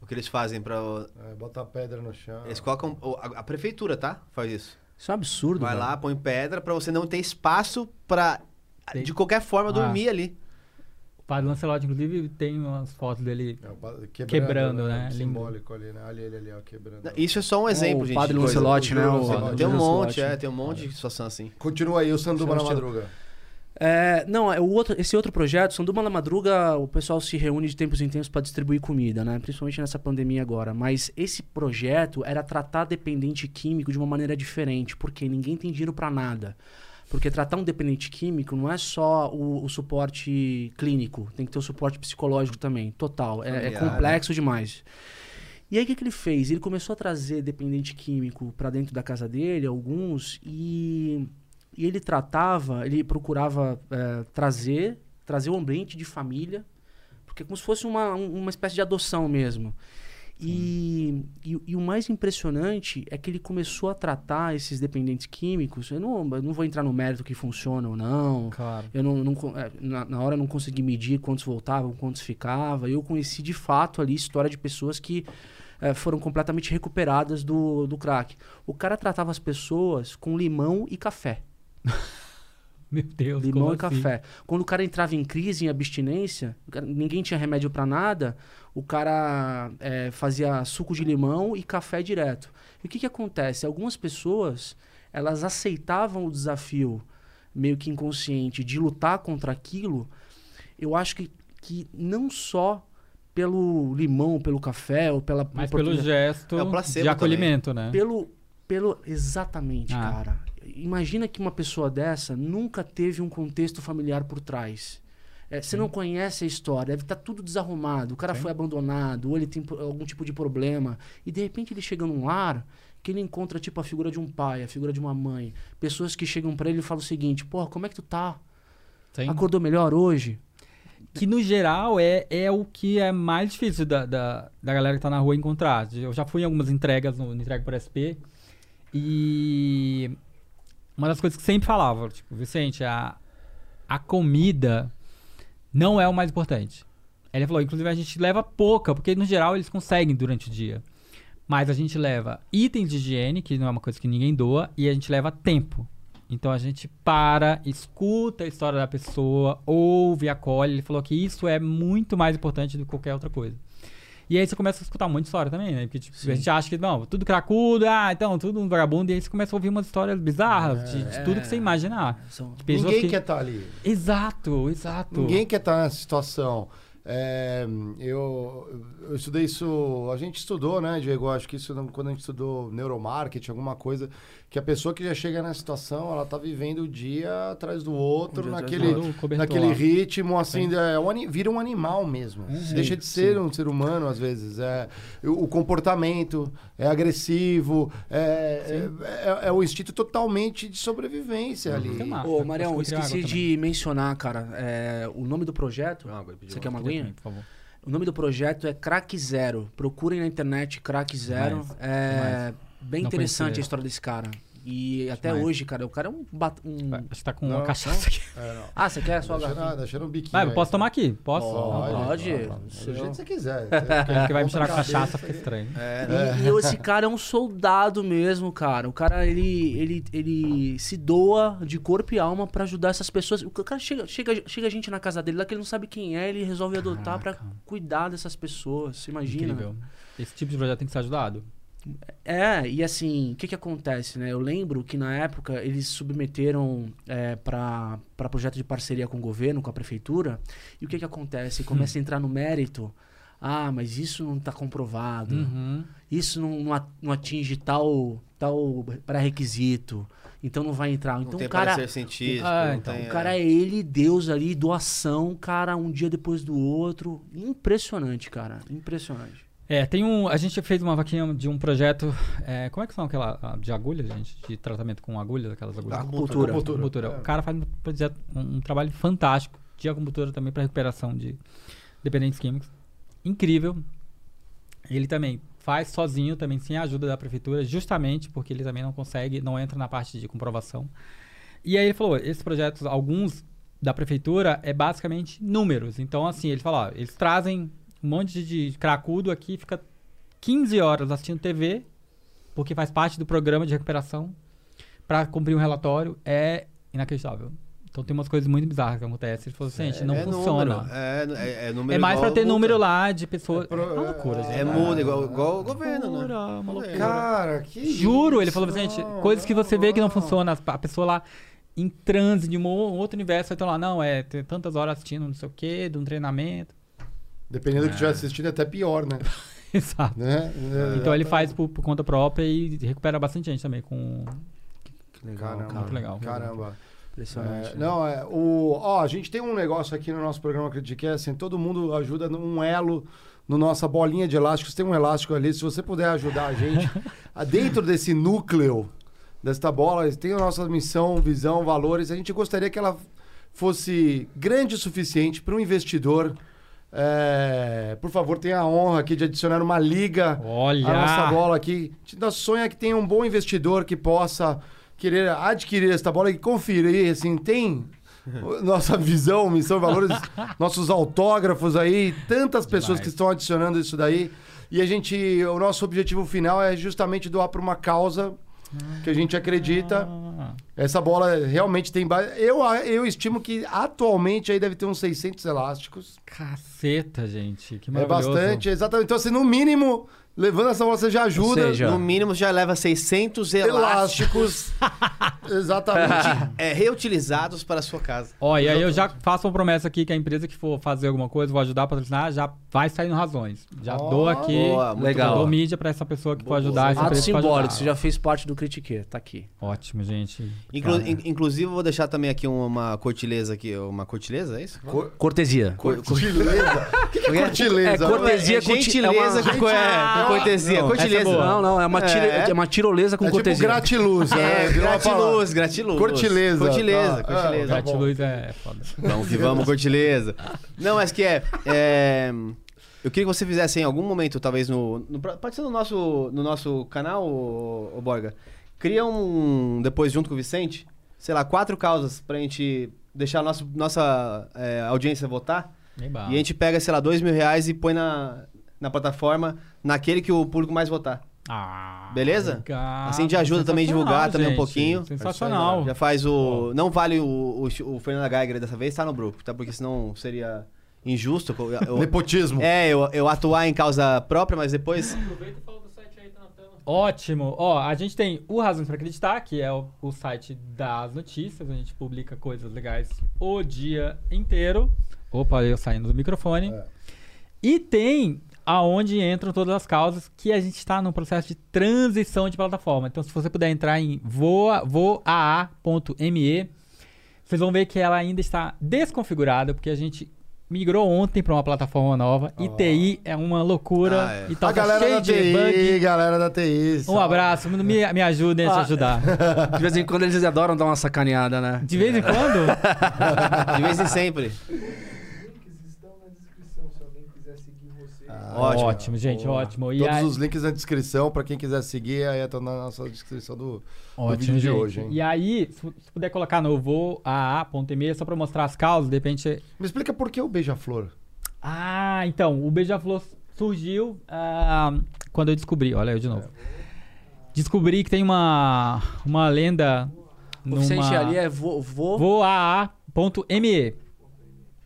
o que eles fazem pra. o- É, bota a pedra no chão. Eles colocam. A, a prefeitura, tá? Faz isso. Isso é um absurdo. Vai velho. lá, põe pedra pra você não ter espaço pra. Tem- De qualquer forma, Ah. dormir ali. O Padre Lancelotti, inclusive, tem umas fotos dele. É, o pa- Quebrando, né? Lindo. Simbólico ali, né? Ali ele ali, ó, quebrando. Isso é só um exemplo, o gente. Padre. Lancelotti, né? O. Tem um monte, é, tem um monte de situação assim. Continua aí, o Seu estilo. madruga. É, não, é o outro, esse outro projeto, São Duma na Madruga, o pessoal se reúne de tempos em tempos para distribuir comida, né? Principalmente nessa pandemia agora. Mas esse projeto era tratar dependente químico de uma maneira diferente, porque ninguém tem dinheiro para nada. Porque tratar um dependente químico não é só o, o suporte clínico, tem que ter o suporte psicológico também, total. É, é né? complexo demais. E aí o que, que ele fez? Ele começou a trazer dependente químico para dentro da casa dele, alguns, e, e ele tratava, ele procurava eh, trazer, trazer o ambiente de família, porque é como se fosse uma, um- uma espécie de adoção mesmo. E, e, e o mais impressionante é que ele começou a tratar esses dependentes químicos. Eu não, eu não vou entrar no mérito que funciona ou não, Claro. eu não, não eh, na, na hora eu não consegui medir quantos voltavam, quantos ficava. Eu conheci de fato ali história de pessoas que eh, foram completamente recuperadas do, do crack. O cara tratava as pessoas com limão e café. Meu Deus, Limão como e assim? café. Quando o cara entrava em crise, em abstinência, cara- ninguém tinha remédio pra nada, o cara eh, fazia suco de limão e café direto. E o que, que acontece? Algumas pessoas, elas aceitavam o desafio meio que inconsciente de lutar contra aquilo. Eu acho que, que não só pelo limão, pelo café ou pela Mas pelo gesto É de acolhimento, né? pelo, pelo exatamente, Ah. cara. Imagina que uma pessoa dessa nunca teve um contexto familiar por trás. É, você não conhece a história, deve estar tudo desarrumado. O cara foi abandonado, ou ele tem algum tipo de problema. E de repente ele chega num lar que ele encontra tipo a figura de um pai, a figura de uma mãe. Pessoas que chegam pra ele e falam o seguinte: Porra, como é que tu tá? Sim. Acordou melhor hoje? Que no geral é, é o que é mais difícil da, da, da galera que tá na rua encontrar. Eu já fui em algumas entregas no, no Entrega por SP e uma das coisas que sempre falava, tipo, Vicente, a, a comida não é o mais importante. Ele falou, inclusive a gente leva pouca, porque no geral eles conseguem durante o dia. Mas a gente leva itens de higiene, que não é uma coisa que ninguém doa, e a gente leva tempo. Então a gente para, escuta a história da pessoa, ouve, acolhe. Ele falou que isso é muito mais importante do que qualquer outra coisa. E aí você começa a escutar um monte de história também, né? Porque tipo, a gente acha que, não, tudo cracudo, ah, então, tudo um vagabundo. E aí você começa a ouvir umas histórias bizarras de, de tudo que você imaginar. São- Ninguém que- quer estar ali. Exato, exato. Ninguém quer estar nessa situação. É, eu, eu estudei isso. A gente estudou, né, Diego? Acho que isso quando a gente estudou neuromarketing, alguma coisa, que a pessoa que já chega nessa situação, ela tá vivendo o dia atrás do outro, Um atrás do naquele, outro. Naquele ritmo, assim, é, um vira um animal mesmo. Deixa de ser um ser humano, às vezes. É, o, o comportamento é agressivo, é, é, é- é o instinto totalmente de sobrevivência ali. Tem uma- Ô, Marião, esqueci de mencionar, cara, é, o nome do projeto. Você quer uma aguinha? Por favor. O nome do projeto é Crack Zero. Procurem na internet Crack Zero. Demais, É bem Não interessante conhecia. a história desse cara. E até Demais. hoje, cara, o cara é um. bat- um- que tá com Não, uma cachaça aqui. É, não. Ah, você quer só a Deixa, garrafinha? na- deixa no biquinho. Vai, eu aí. posso tomar aqui? Posso? Pode. Pode. Do jeito que você quiser. Porque vai misturar Conta a cachaça, fica estranho. É, E, e esse cara é um soldado mesmo, cara. O cara, ele, ele, ele se doa de corpo e alma pra ajudar essas pessoas. O cara chega, chega, chega gente na casa dele lá que ele não sabe quem é, ele resolve adotar pra Caraca. cuidar dessas pessoas. Você imagina? Incrível. Esse tipo de projeto tem que ser ajudado. É, e assim, o que que acontece, né? Eu lembro que na época eles submeteram é, para projeto de parceria com o governo, com a prefeitura, e o que que acontece? Começa a entrar no mérito. Ah, mas isso não está comprovado. Uhum. Isso não, não atinge tal, tal pré-requisito. Então não vai entrar. não Então tem o cara, parecer científico. Ah, então, tem, o cara é ele, Deus ali, doação, cara, um dia depois do outro. Impressionante, cara. Impressionante. É, tem um. A gente fez uma vaquinha de um projeto. é, como é que são aquela. De agulha, gente? De tratamento com agulhas, aquelas agulhas. Acupuntura. Acupuntura. É. O cara faz um, projeto, um, um trabalho fantástico de acupuntura também para recuperação de dependentes químicos. Incrível. Ele também faz sozinho, também sem a ajuda da prefeitura, justamente porque ele também não consegue, não entra na parte de comprovação. E aí ele falou, esses projetos, alguns da prefeitura, é basicamente números. Então, assim, ele falou, ó, eles trazem um monte de cracudo aqui, fica 15 horas assistindo TV, porque faz parte do programa de recuperação, para cumprir um relatório, é inacreditável. Então tem umas coisas muito bizarras que acontecem. Ele falou assim, gente, não é funciona. Número, é, é, é número É mais pra igual ter multa. número lá de pessoas. É, pro- uma loucura, gente. É muda, igual, igual o governo, né? Loucura, uma loucura. Cara, que Juro, ele isso? falou assim, gente, Não, coisas que você vê que não não. funcionam. A pessoa lá em transe de um ou- outro universo, vai estar lá, não, é ter tantas horas assistindo não sei o quê, de um treinamento. Dependendo do que estiver assistindo, é até pior, né? Exato. né? Então ele faz por, por conta própria e recupera bastante gente também com. Que legal, Caramba, cara. Muito legal. Caramba. Impressionante. É, né? não, é. O, ó, a gente tem um negócio aqui no nosso programa Critique, assim, todo mundo ajuda num elo no nossa bolinha de elásticos. Tem um elástico ali, se você puder ajudar a gente, a- dentro desse núcleo desta bola, tem a nossa missão, visão, valores. A gente gostaria que ela fosse grande o suficiente para um investidor. É, por favor, tenha a honra aqui de adicionar uma liga Olha! a nossa bola aqui. Nosso sonho é que tenha um bom investidor que possa querer adquirir esta bola e conferir, assim, tem nossa visão, missão e valores, nossos autógrafos aí, tantas pessoas Demais. que estão adicionando isso daí. E a gente, o nosso objetivo final é justamente doar para uma causa que a gente acredita. Ah, Essa bola realmente tem base. Eu, eu estimo que atualmente aí deve ter uns 600 elásticos. caceta, gente. Que É maravilhoso. bastante, exatamente. Então, assim, no mínimo, levando essa bola, você já ajuda. seja, No mínimo já leva 600 elásticos elásticos. Exatamente. é, reutilizados para a sua casa. Ó, e aí eu já faço uma promessa aqui que a empresa que for fazer alguma coisa, vou ajudar a patrocinar, já vai sair no Razões. Já Ó, dou aqui, boa, muito Legal. dou mídia pra essa pessoa que for ajudar essa Ato empresa que for simbólico, ajudar. você já fez parte do Critique, tá aqui. Ótimo, gente. Inclu- Cara, in- inclusive, eu vou deixar também aqui uma cortileza aqui. Uma cortileza, é isso? Cortesia. Cortileza. O que, que é cortileza? É cortesia É gentileza é uma- com, é, com cortesia. Essa é cortileza. boa. Não, não, é uma, tira- É. é uma tirolesa com É tipo cortesia. gratiluz. É, né? Palavra. gratiluz, gratiluz. Cortileza, Cortileza, tá. cortileza. Ah, Gratiluz é, é foda. Vamos que vamos, cortileza. Não, mas que é, é, Eu queria que você fizesse em algum momento, talvez no. no pode ser no nosso, no nosso canal, ô, ô Borga. Cria um. Depois junto com o Vicente, sei lá, quatro causas pra gente deixar a nossa, nossa é, audiência votar. E a gente pega, sei lá, dois mil reais e põe na, na plataforma naquele que o público mais votar. Ah, Beleza? legal. Assim de ajuda também a divulgar Sensacional, também um gente. pouquinho. Sensacional. Já faz o. Não vale o, o, o Fernando Geiger dessa vez, tá no grupo, tá? Porque senão seria injusto. Eu, eu- Nepotismo. é, eu, eu atuar em causa própria, mas depois. Ótimo. Ó, a gente tem o Razões para Acreditar, que é o, o site das notícias. A gente publica coisas legais o dia inteiro. Opa, eu saindo do microfone. É. E tem aonde entram todas as causas que a gente está no processo de transição de plataforma. Então, se você puder entrar em voa, voaa.me, vocês vão ver que ela ainda está desconfigurada, porque a gente migrou ontem para uma plataforma nova. E TI é uma loucura. Ah, é. A tá galera cheio da de TI, bug. galera da TI. Um abraço, me, me ajudem a te Ah, ajudar. De vez em quando eles adoram dar uma sacaneada, né? De vez em quando, De vez em sempre. Ótimo. ótimo, gente, Boa. ótimo. E Todos aí- os links na descrição, pra quem quiser seguir, aí estão na nossa descrição do, do Ótimo, vídeo de gente. hoje, hein? E aí, se se puder colocar no voaa.me, só pra mostrar as causas, de repente... Me explica por que o beija-flor. Ah, então, o Beija-Flor surgiu ah, quando eu descobri, olha eu de novo. Descobri que tem uma, uma lenda O numa... Vicente ali é vo, vo... voaa.me.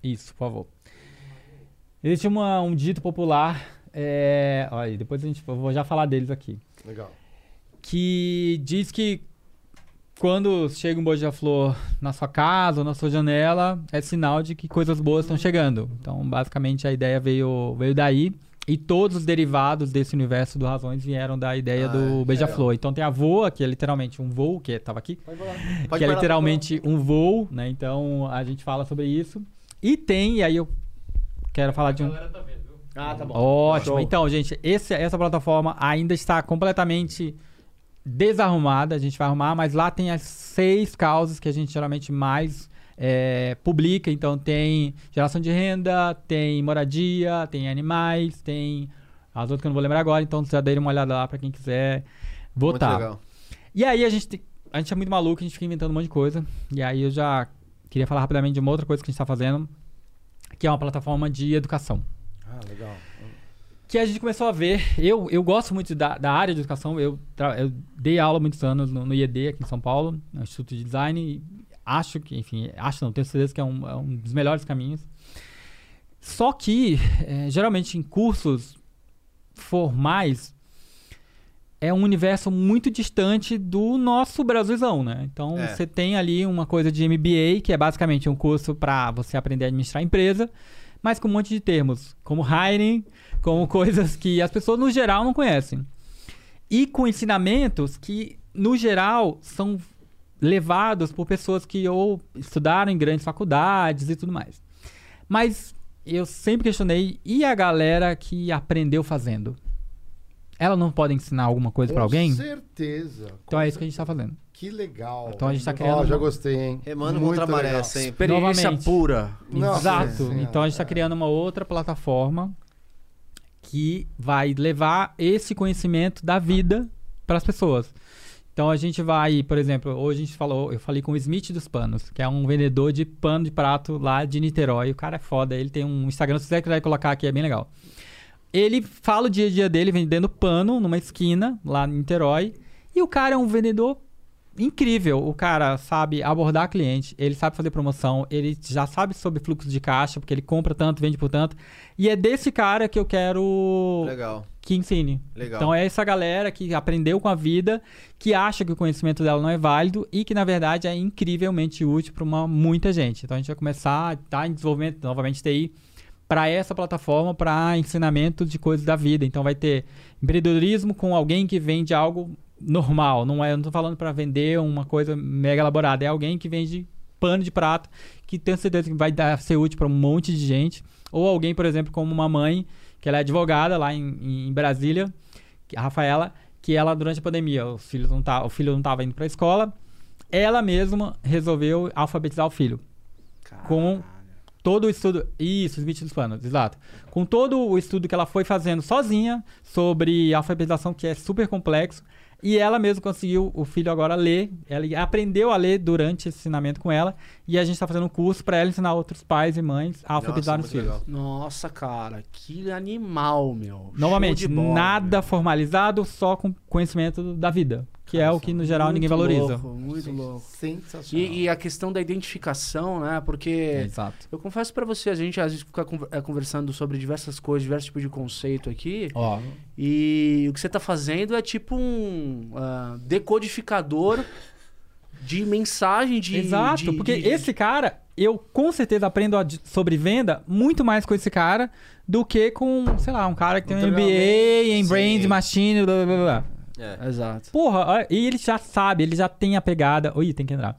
Isso, por favor. Existe uma, um dito popular, é, olha, depois a gente, eu vou já falar deles aqui, Legal. que diz que quando chega um beija-flor na sua casa ou na sua janela, é sinal de que coisas boas estão chegando. Então, basicamente, a ideia veio, veio daí. E todos os derivados desse universo do Razões vieram da ideia Ah, do beija-flor. Então tem a voa, que é literalmente um voo, que tava aqui, Pode que é falar, literalmente um voo, né? Então a gente fala sobre isso. E tem, e aí eu quero falar de um. Ah, tá bom. Ótimo. Show. Então, gente, esse- essa plataforma ainda está completamente desarrumada. A gente vai arrumar, mas lá tem as seis causas que a gente geralmente mais é, publica. Então, tem geração de renda, tem moradia, tem animais, tem as outras que eu não vou lembrar agora. Então, já dei uma olhada lá para quem quiser Muito votar. legal. E aí a gente, te- a gente é muito maluco, a gente fica inventando um monte de coisa. E aí eu já queria falar rapidamente de uma outra coisa que a gente está fazendo, que é uma plataforma de educação. Ah, legal. Que a gente começou a ver. Eu, eu gosto muito da, da área de educação. Eu, eu dei aula muitos anos no, no IED aqui em São Paulo, no Instituto de Design. E acho que, enfim, acho não, tenho certeza que é um, é um dos melhores caminhos. Só que, eh, geralmente em cursos formais, é um universo muito distante do nosso Brasilzão, né? Então, É. você tem ali uma coisa de MBA, que é basicamente um curso para você aprender a administrar a empresa, mas com um monte de termos, como hiring, como coisas que as pessoas no geral não conhecem. E com ensinamentos que, no geral, são levados por pessoas que ou estudaram em grandes faculdades e tudo mais. Mas eu sempre questionei, e a galera que aprendeu fazendo? Ela não pode ensinar alguma coisa pra alguém? Com certeza. Então é isso que a gente tá fazendo. Que legal. Então a gente tá Ó, criando já gostei, hein? Remando Muito contra a maré legal. sempre. Experiência Novamente. pura. Nossa Exato. Então a gente está é. criando uma outra plataforma que vai levar esse conhecimento da vida para as pessoas. Então a gente vai, por exemplo, hoje a gente falou, eu falei com o Smith dos Panos, que é um vendedor de pano de prato lá de Niterói. O cara é foda, ele tem um Instagram, se você quiser colocar aqui, é bem legal. Ele fala o dia a dia dele vendendo pano numa esquina lá em Niterói. E o cara é um vendedor incrível. O cara sabe abordar cliente, ele sabe fazer promoção, ele já sabe sobre fluxo de caixa, porque ele compra tanto, vende por tanto. E é desse cara que eu quero Legal, que ensine. legal. Então é essa galera que aprendeu com a vida, que acha que o conhecimento dela não é válido e que na verdade é incrivelmente útil para muita gente. Então a gente vai começar, tá em desenvolvimento novamente TI para essa plataforma para ensinamento de coisas da vida. Então vai ter empreendedorismo com alguém que vende algo normal, não é, eu não tô falando para vender uma coisa mega elaborada, é alguém que vende pano de prato, que tenho certeza que vai dar, ser útil para um monte de gente, ou alguém, por exemplo, como uma mãe, que ela é advogada lá em, em Brasília, a Rafaela, que ela durante a pandemia, os filhos não tá, o filho não estava indo para a escola, ela mesma resolveu alfabetizar o filho. Com todo o estudo. Isso, Smith dos Panos, exato. Com todo o estudo que ela foi fazendo sozinha sobre alfabetização, que é super complexo. E ela mesma conseguiu o filho agora ler. Ela aprendeu a ler durante esse ensinamento com ela. E a gente está fazendo um curso para ela ensinar outros pais e mães a alfabetizar os muito filhos. legal. Nossa, cara, que animal, meu. Novamente, bola, nada meu. formalizado, só com conhecimento da vida. Que é Cara, o que, no geral, ninguém valoriza. louco, muito louco. Sensacional. E, e a questão da identificação, né? Porque Exato. eu confesso pra você, a gente às vezes fica eh, conversando sobre diversas coisas, diversos tipos de conceito aqui. Ó, E o que você tá fazendo é tipo um ah, decodificador de mensagem, de. Exato, de- porque de- esse cara, eu com certeza aprendo sobre venda muito mais com esse cara do que com, sei lá, um cara que tem um MBA em Sim. Brand Machine, blá blá blá. É. Exato. Porra, e ele já sabe, ele já tem a pegada. Oi, tem que entrar.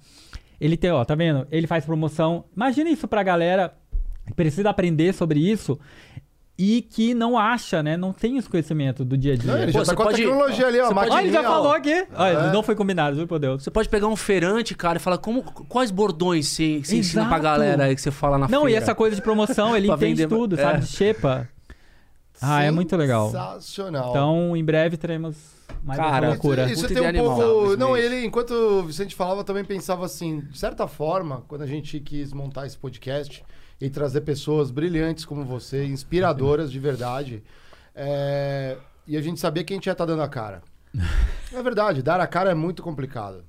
Ele tem, ó, tá vendo? Ele faz promoção. Imagina isso pra galera que precisa aprender sobre isso e que não acha, né? Não tem esse conhecimento do dia a dia. Não, ele Pô, já tá você com a tecnologia ali, ó. pode- Olha, ele já falou aqui. Olha, É. não foi combinado, juro por Deus. Você pode pegar um feirante, cara, e falar como, quais bordões você, você ensina pra galera aí que você fala na Não, feira. e essa coisa de promoção, ele entende vender- tudo, é. sabe? De xepa. Ah, é muito legal. Sensacional. Então, em breve teremos mais Cara, essa loucura. Isso, isso tem um animal. pouco. Não, ele, enquanto o Vicente falava, eu também pensava assim, de certa forma, quando a gente quis montar esse podcast e trazer pessoas brilhantes como você, inspiradoras de verdade, é, e a gente sabia que a gente ia estar dando a cara. É verdade, dar a cara é muito complicado.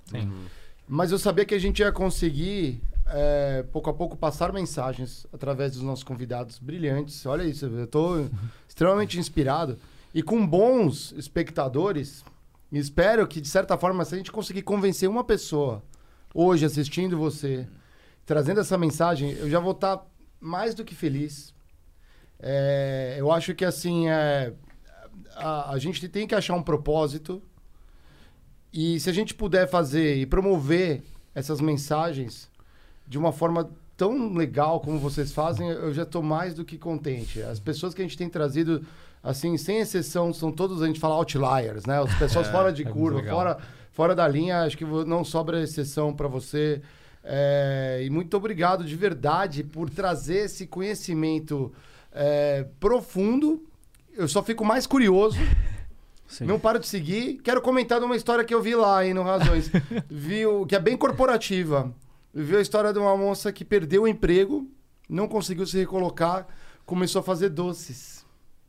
Mas eu sabia que a gente ia conseguir, é, pouco a pouco, passar mensagens através dos nossos convidados brilhantes. Olha isso, eu estou extremamente inspirado. E com bons espectadores, espero que, de certa forma, se a gente conseguir convencer uma pessoa hoje assistindo você, trazendo essa mensagem, eu já vou estar mais do que feliz. É, eu acho que, assim, é, a, a gente tem que achar um propósito. E se a gente puder fazer e promover essas mensagens de uma forma tão legal como vocês fazem, eu já estou mais do que contente. As pessoas que a gente tem trazido, assim, sem exceção, são todos, a gente fala outliers, né? As pessoas fora de é curva, fora, fora da linha, acho que não sobra exceção para você. É, e muito obrigado de verdade por trazer esse conhecimento é, profundo. Eu só fico mais curioso. Sim. Não paro de seguir. Quero comentar de uma história que eu vi lá, hein, no Razões. vi o, que é bem corporativa. Vi a história de uma moça que perdeu o emprego, não conseguiu se recolocar, começou a fazer doces.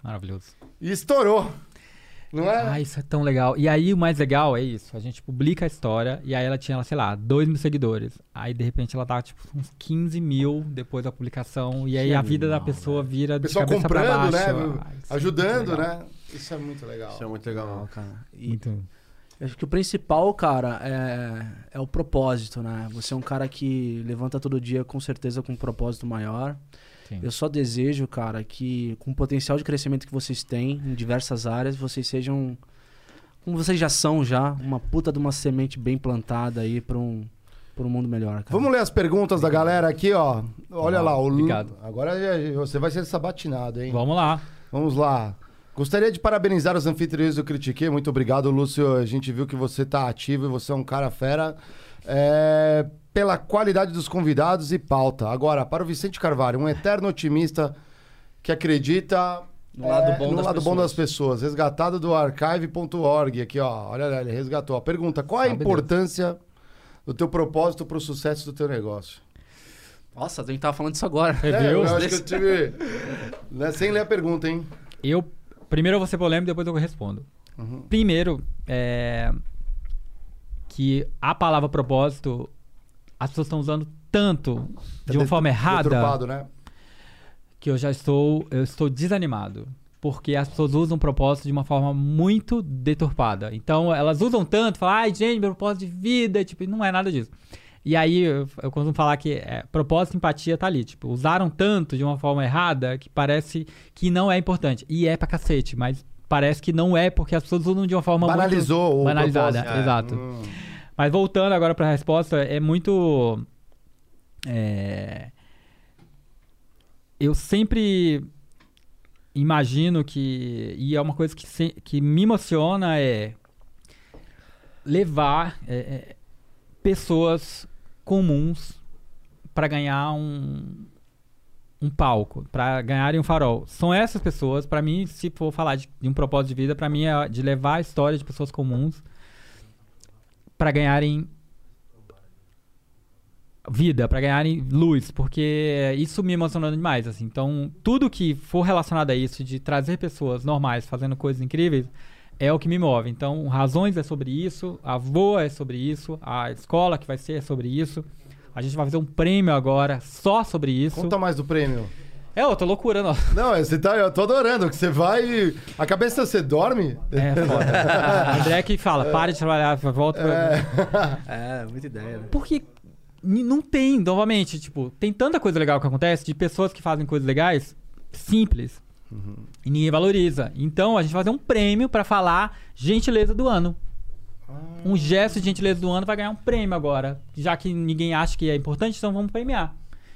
Maravilhoso. E estourou. Não é? Ah, isso é tão legal. E aí, o mais legal é isso. A gente publica a história e aí ela tinha, sei lá, 2 mil seguidores. Aí, de repente, ela tá, tipo, uns 15 mil depois da publicação. E aí, a vida da pessoa vira de pessoal cabeça pra comprando, baixo. né? Ah, isso é Ajudando, muito legal. né? Isso é muito legal. Isso é muito legal. Não, cara. E Muito. eu acho que o principal, cara, é, é o propósito, né? Você é um cara que levanta todo dia com certeza com um propósito maior. Sim. Eu só desejo, cara, que com o potencial de crescimento que vocês têm em diversas áreas, vocês sejam, como vocês já são já, uma puta de uma semente bem plantada aí pra um, um mundo melhor, cara. Vamos ler as perguntas da galera aqui, ó. Olha lá, o Lu... obrigado. Agora já- você vai ser sabatinado, hein? Vamos lá. Vamos lá. Gostaria de parabenizar os anfitriões do Critique. Muito obrigado, Lúcio. A gente viu que você está ativo e você é um cara fera. É, Pela qualidade dos convidados e pauta. Agora, para o Vicente Carvalho, um eterno otimista que acredita No lado é, bom no das lado bom pessoas. das pessoas. Resgatado do archive.org. Aqui, ó. Olha lá, ele resgatou. A pergunta: qual a Deus. importância do teu propósito para o sucesso do teu negócio? Nossa, a gente tava falando disso agora. É, É, viu? eu acho que eu tive. né, sem ler a pergunta, hein? Eu. Primeiro eu vou ser polêmico, depois eu respondo. Uhum. Primeiro, é. Que a palavra propósito, as pessoas estão usando tanto de uma forma errada né? que eu já estou. Eu estou desanimado. Porque as pessoas usam propósito de uma forma muito deturpada. Então, elas usam tanto, falam, ai, gente, meu propósito de vida, tipo, não é nada disso. E aí, eu, eu costumo falar que é, propósito e empatia tá ali. Tipo, usaram tanto de uma forma errada que parece que não é importante. E é pra cacete, mas parece que não é porque as pessoas usam de uma forma Banalizou muito... o Banalizada, propósito. exato. Hum. Mas voltando agora pra resposta, é muito. é, eu sempre imagino que. E é uma coisa que, se- que me emociona é levar é, é, pessoas comuns para ganhar um, um palco, para ganharem um farol. São essas pessoas, para mim, se for falar de, de um propósito de vida, para mim é de levar a história de pessoas comuns para ganharem vida, para ganharem luz, porque isso me emociona demais, assim. Então, tudo que for relacionado a isso, de trazer pessoas normais fazendo coisas incríveis, é o que me move. Então, Razões é sobre isso, a Voa é sobre isso, a escola que vai ser é sobre isso. A gente vai fazer um prêmio agora só sobre isso. Conta mais do prêmio. É outra loucura, não. Não, você tá, eu tô adorando, que você vai. A cabeça você dorme? É foda. André que fala, pare de trabalhar, volta pra... É, muita ideia, né? Porque não tem, novamente, tipo, tem tanta coisa legal que acontece de pessoas que fazem coisas legais simples. E ninguém valoriza. Então a gente vai fazer um prêmio pra falar gentileza do ano. Um gesto de gentileza do ano vai ganhar um prêmio agora. Já que ninguém acha que é importante, então vamos premiar.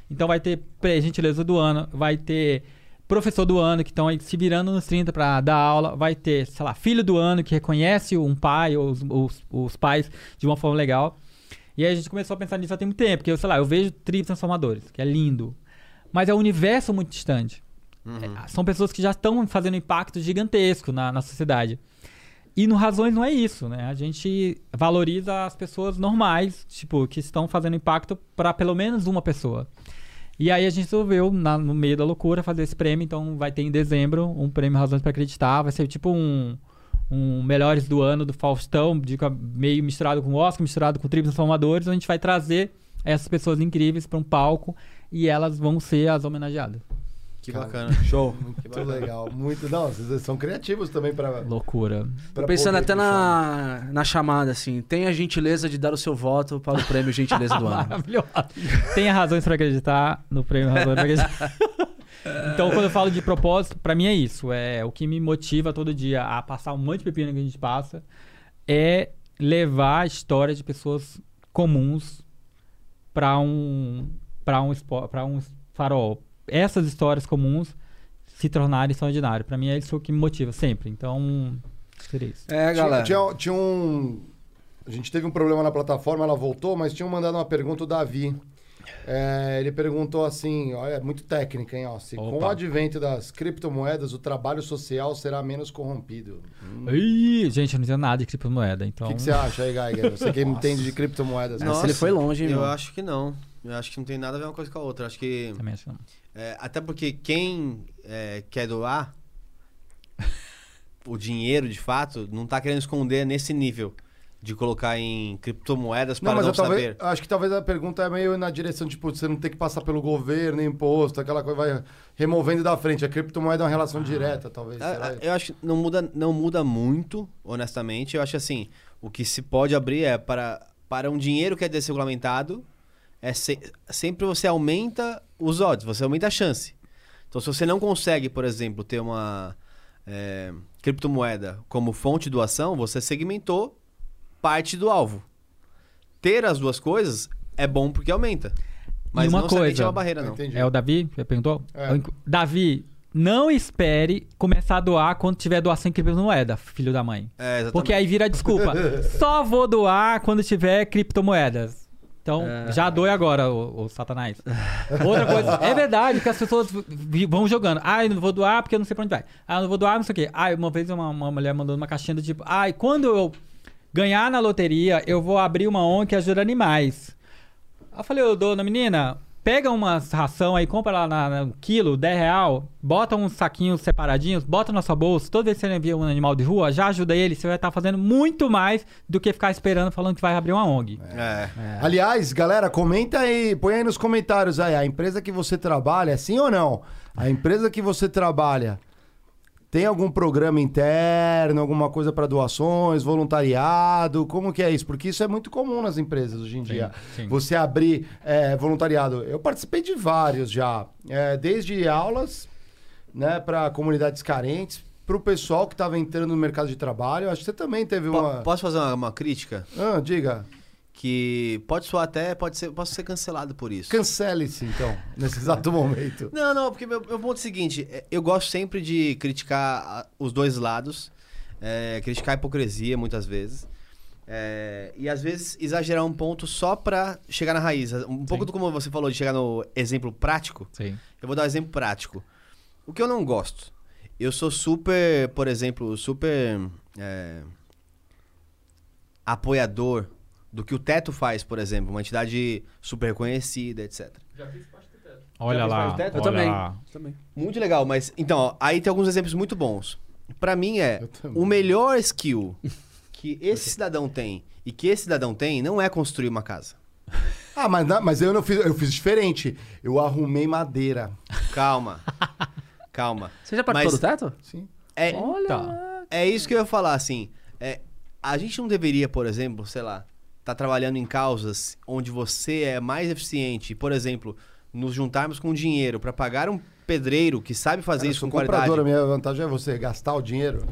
Então vai ter gentileza do ano, vai ter professor do ano que estão aí se virando nos 30 pra dar aula, vai ter, sei lá, filho do ano que reconhece um pai ou os, os- os pais de uma forma legal. E aí a gente começou a pensar nisso há tem muito tempo, porque eu, sei lá, eu vejo tribos transformadores, que é lindo. Mas é um universo muito distante. É, são pessoas que já estão fazendo um impacto gigantesco na, na sociedade. E no Razões não é isso, né? A gente valoriza as pessoas normais, tipo, que estão fazendo impacto para pelo menos uma pessoa. E aí a gente resolveu, na- no meio da loucura, fazer esse prêmio. Então vai ter em dezembro um prêmio Razões para Acreditar. Vai ser tipo um, um Melhores do Ano do Faustão, de- meio misturado com Oscar, misturado com Tribos Transformadores. A gente vai trazer essas pessoas incríveis para um palco e elas vão ser as homenageadas. Que Cara, bacana. Show. Muito legal. Muito. Não, vocês são criativos também pra. Loucura. pra Tô pensando até na, na chamada, assim. Tenha a gentileza de dar o seu voto para o prêmio Gentileza do Ano. Maravilhoso. Tenha razões para acreditar no prêmio Razões para Acreditar. então, quando eu falo de propósito, pra mim é isso. É o que me motiva todo dia a passar um monte de pepino que a gente passa. É levar a história de pessoas comuns pra um para um pra um farol. Essas histórias comuns se tornarem extraordinárias. Pra mim é isso que me motiva sempre. Então, seria isso. É, Tinha, galera. tinha, tinha um. A gente teve um problema na plataforma, ela voltou, mas tinham mandado uma pergunta o Davi. É, ele perguntou assim: olha, muito técnica, hein? Ó, se com o Opa. advento das criptomoedas o trabalho social será menos corrompido. Ih, gente, eu não entendo nada de criptomoeda, O então. que, que você acha aí, Geiger? Você que entende de criptomoedas. Nossa, ele foi longe, hein, Eu meu? acho que não. Eu acho que não tem nada a ver uma coisa com a outra. Eu acho que. Também acho que não. É, até porque quem é, quer doar o dinheiro, de fato, não tá querendo esconder nesse nível de colocar em criptomoedas para Não, não, mas eu talvez, saber. acho que talvez a pergunta é meio na direção, tipo, você não ter que passar pelo governo, imposto, aquela coisa vai removendo da frente. A criptomoeda é uma relação direta, talvez. Ah, será? ah, Eu acho que não muda, não muda muito, honestamente. Eu acho assim, o que se pode abrir é para, para um dinheiro que é desregulamentado, é se- sempre você aumenta os odds, você aumenta a chance. Então, se você não consegue, por exemplo, ter uma é, criptomoeda como fonte de doação, você segmentou parte do alvo. Ter as duas coisas é bom porque aumenta. Mas uma não coisa- é uma barreira, não. Entendi. É o Davi que perguntou? É. Davi, não espere começar a doar quando tiver doação em criptomoeda, filho da mãe. É, exatamente. Porque aí vira desculpa. Só vou doar quando tiver criptomoedas. Então, É. já doe agora, o, Satanás. Outra coisa, é verdade que as pessoas vão jogando. Ah, eu não vou doar porque eu não sei pra onde vai. Ah, eu não vou doar, não sei o quê. Ah, uma vez uma, uma mulher mandou uma caixinha do tipo, ah, quando eu ganhar na loteria, eu vou abrir uma ONG que ajuda animais. Aí eu falei, dona menina, pega umas ração aí, compra lá na, na- um quilo, 10 real, bota uns saquinhos separadinhos, bota na sua bolsa, toda vez que você envia um animal de rua, já ajuda ele, você vai estar fazendo muito mais do que ficar esperando falando que vai abrir uma ONG. É. Aliás, galera, comenta aí, põe aí nos comentários aí, a empresa que você trabalha, sim ou não? A empresa que você trabalha tem algum programa interno, alguma coisa para doações, voluntariado? Como que é isso? Porque isso é muito comum nas empresas hoje em dia. sim. Você abrir é, voluntariado. Eu participei de vários já, é, desde aulas, né, para comunidades carentes, para o pessoal que estava entrando no mercado de trabalho. Acho que você também teve uma. Posso fazer uma, uma crítica? Ah, diga. Que pode soar até, pode ser, posso ser cancelado por isso. Cancele-se, então, nesse exato momento. Não, não, porque meu, meu ponto é o seguinte: é, eu gosto sempre de criticar a- os dois lados, é, criticar a hipocrisia muitas vezes. é, e às vezes exagerar um ponto só pra chegar na raiz. Um pouco do como você falou de chegar no exemplo prático. Sim. Eu vou dar um exemplo prático. O que eu não gosto. Eu sou super, por exemplo, super é, apoiador do que o Teto faz, por exemplo. Uma entidade super reconhecida, etc. Olha Já lá. parte do teto? Eu olha também. lá. também. Muito legal, mas então, ó, aí tem alguns exemplos muito bons. Pra mim é o melhor skill que esse cidadão tem e que esse cidadão tem não é construir uma casa. Ah, mas, mas eu não fiz, eu fiz diferente. Eu arrumei madeira. Calma. Calma. Você já participou Mas- do teto? Sim. É, Tá. é isso que eu ia falar, assim. É, a gente não deveria, por exemplo, sei lá, estar trabalhando em causas onde você é mais eficiente. Por exemplo, nos juntarmos com dinheiro para pagar um pedreiro que sabe fazer Cara, isso eu com sou comprador, qualidade. a minha vantagem é você gastar o dinheiro.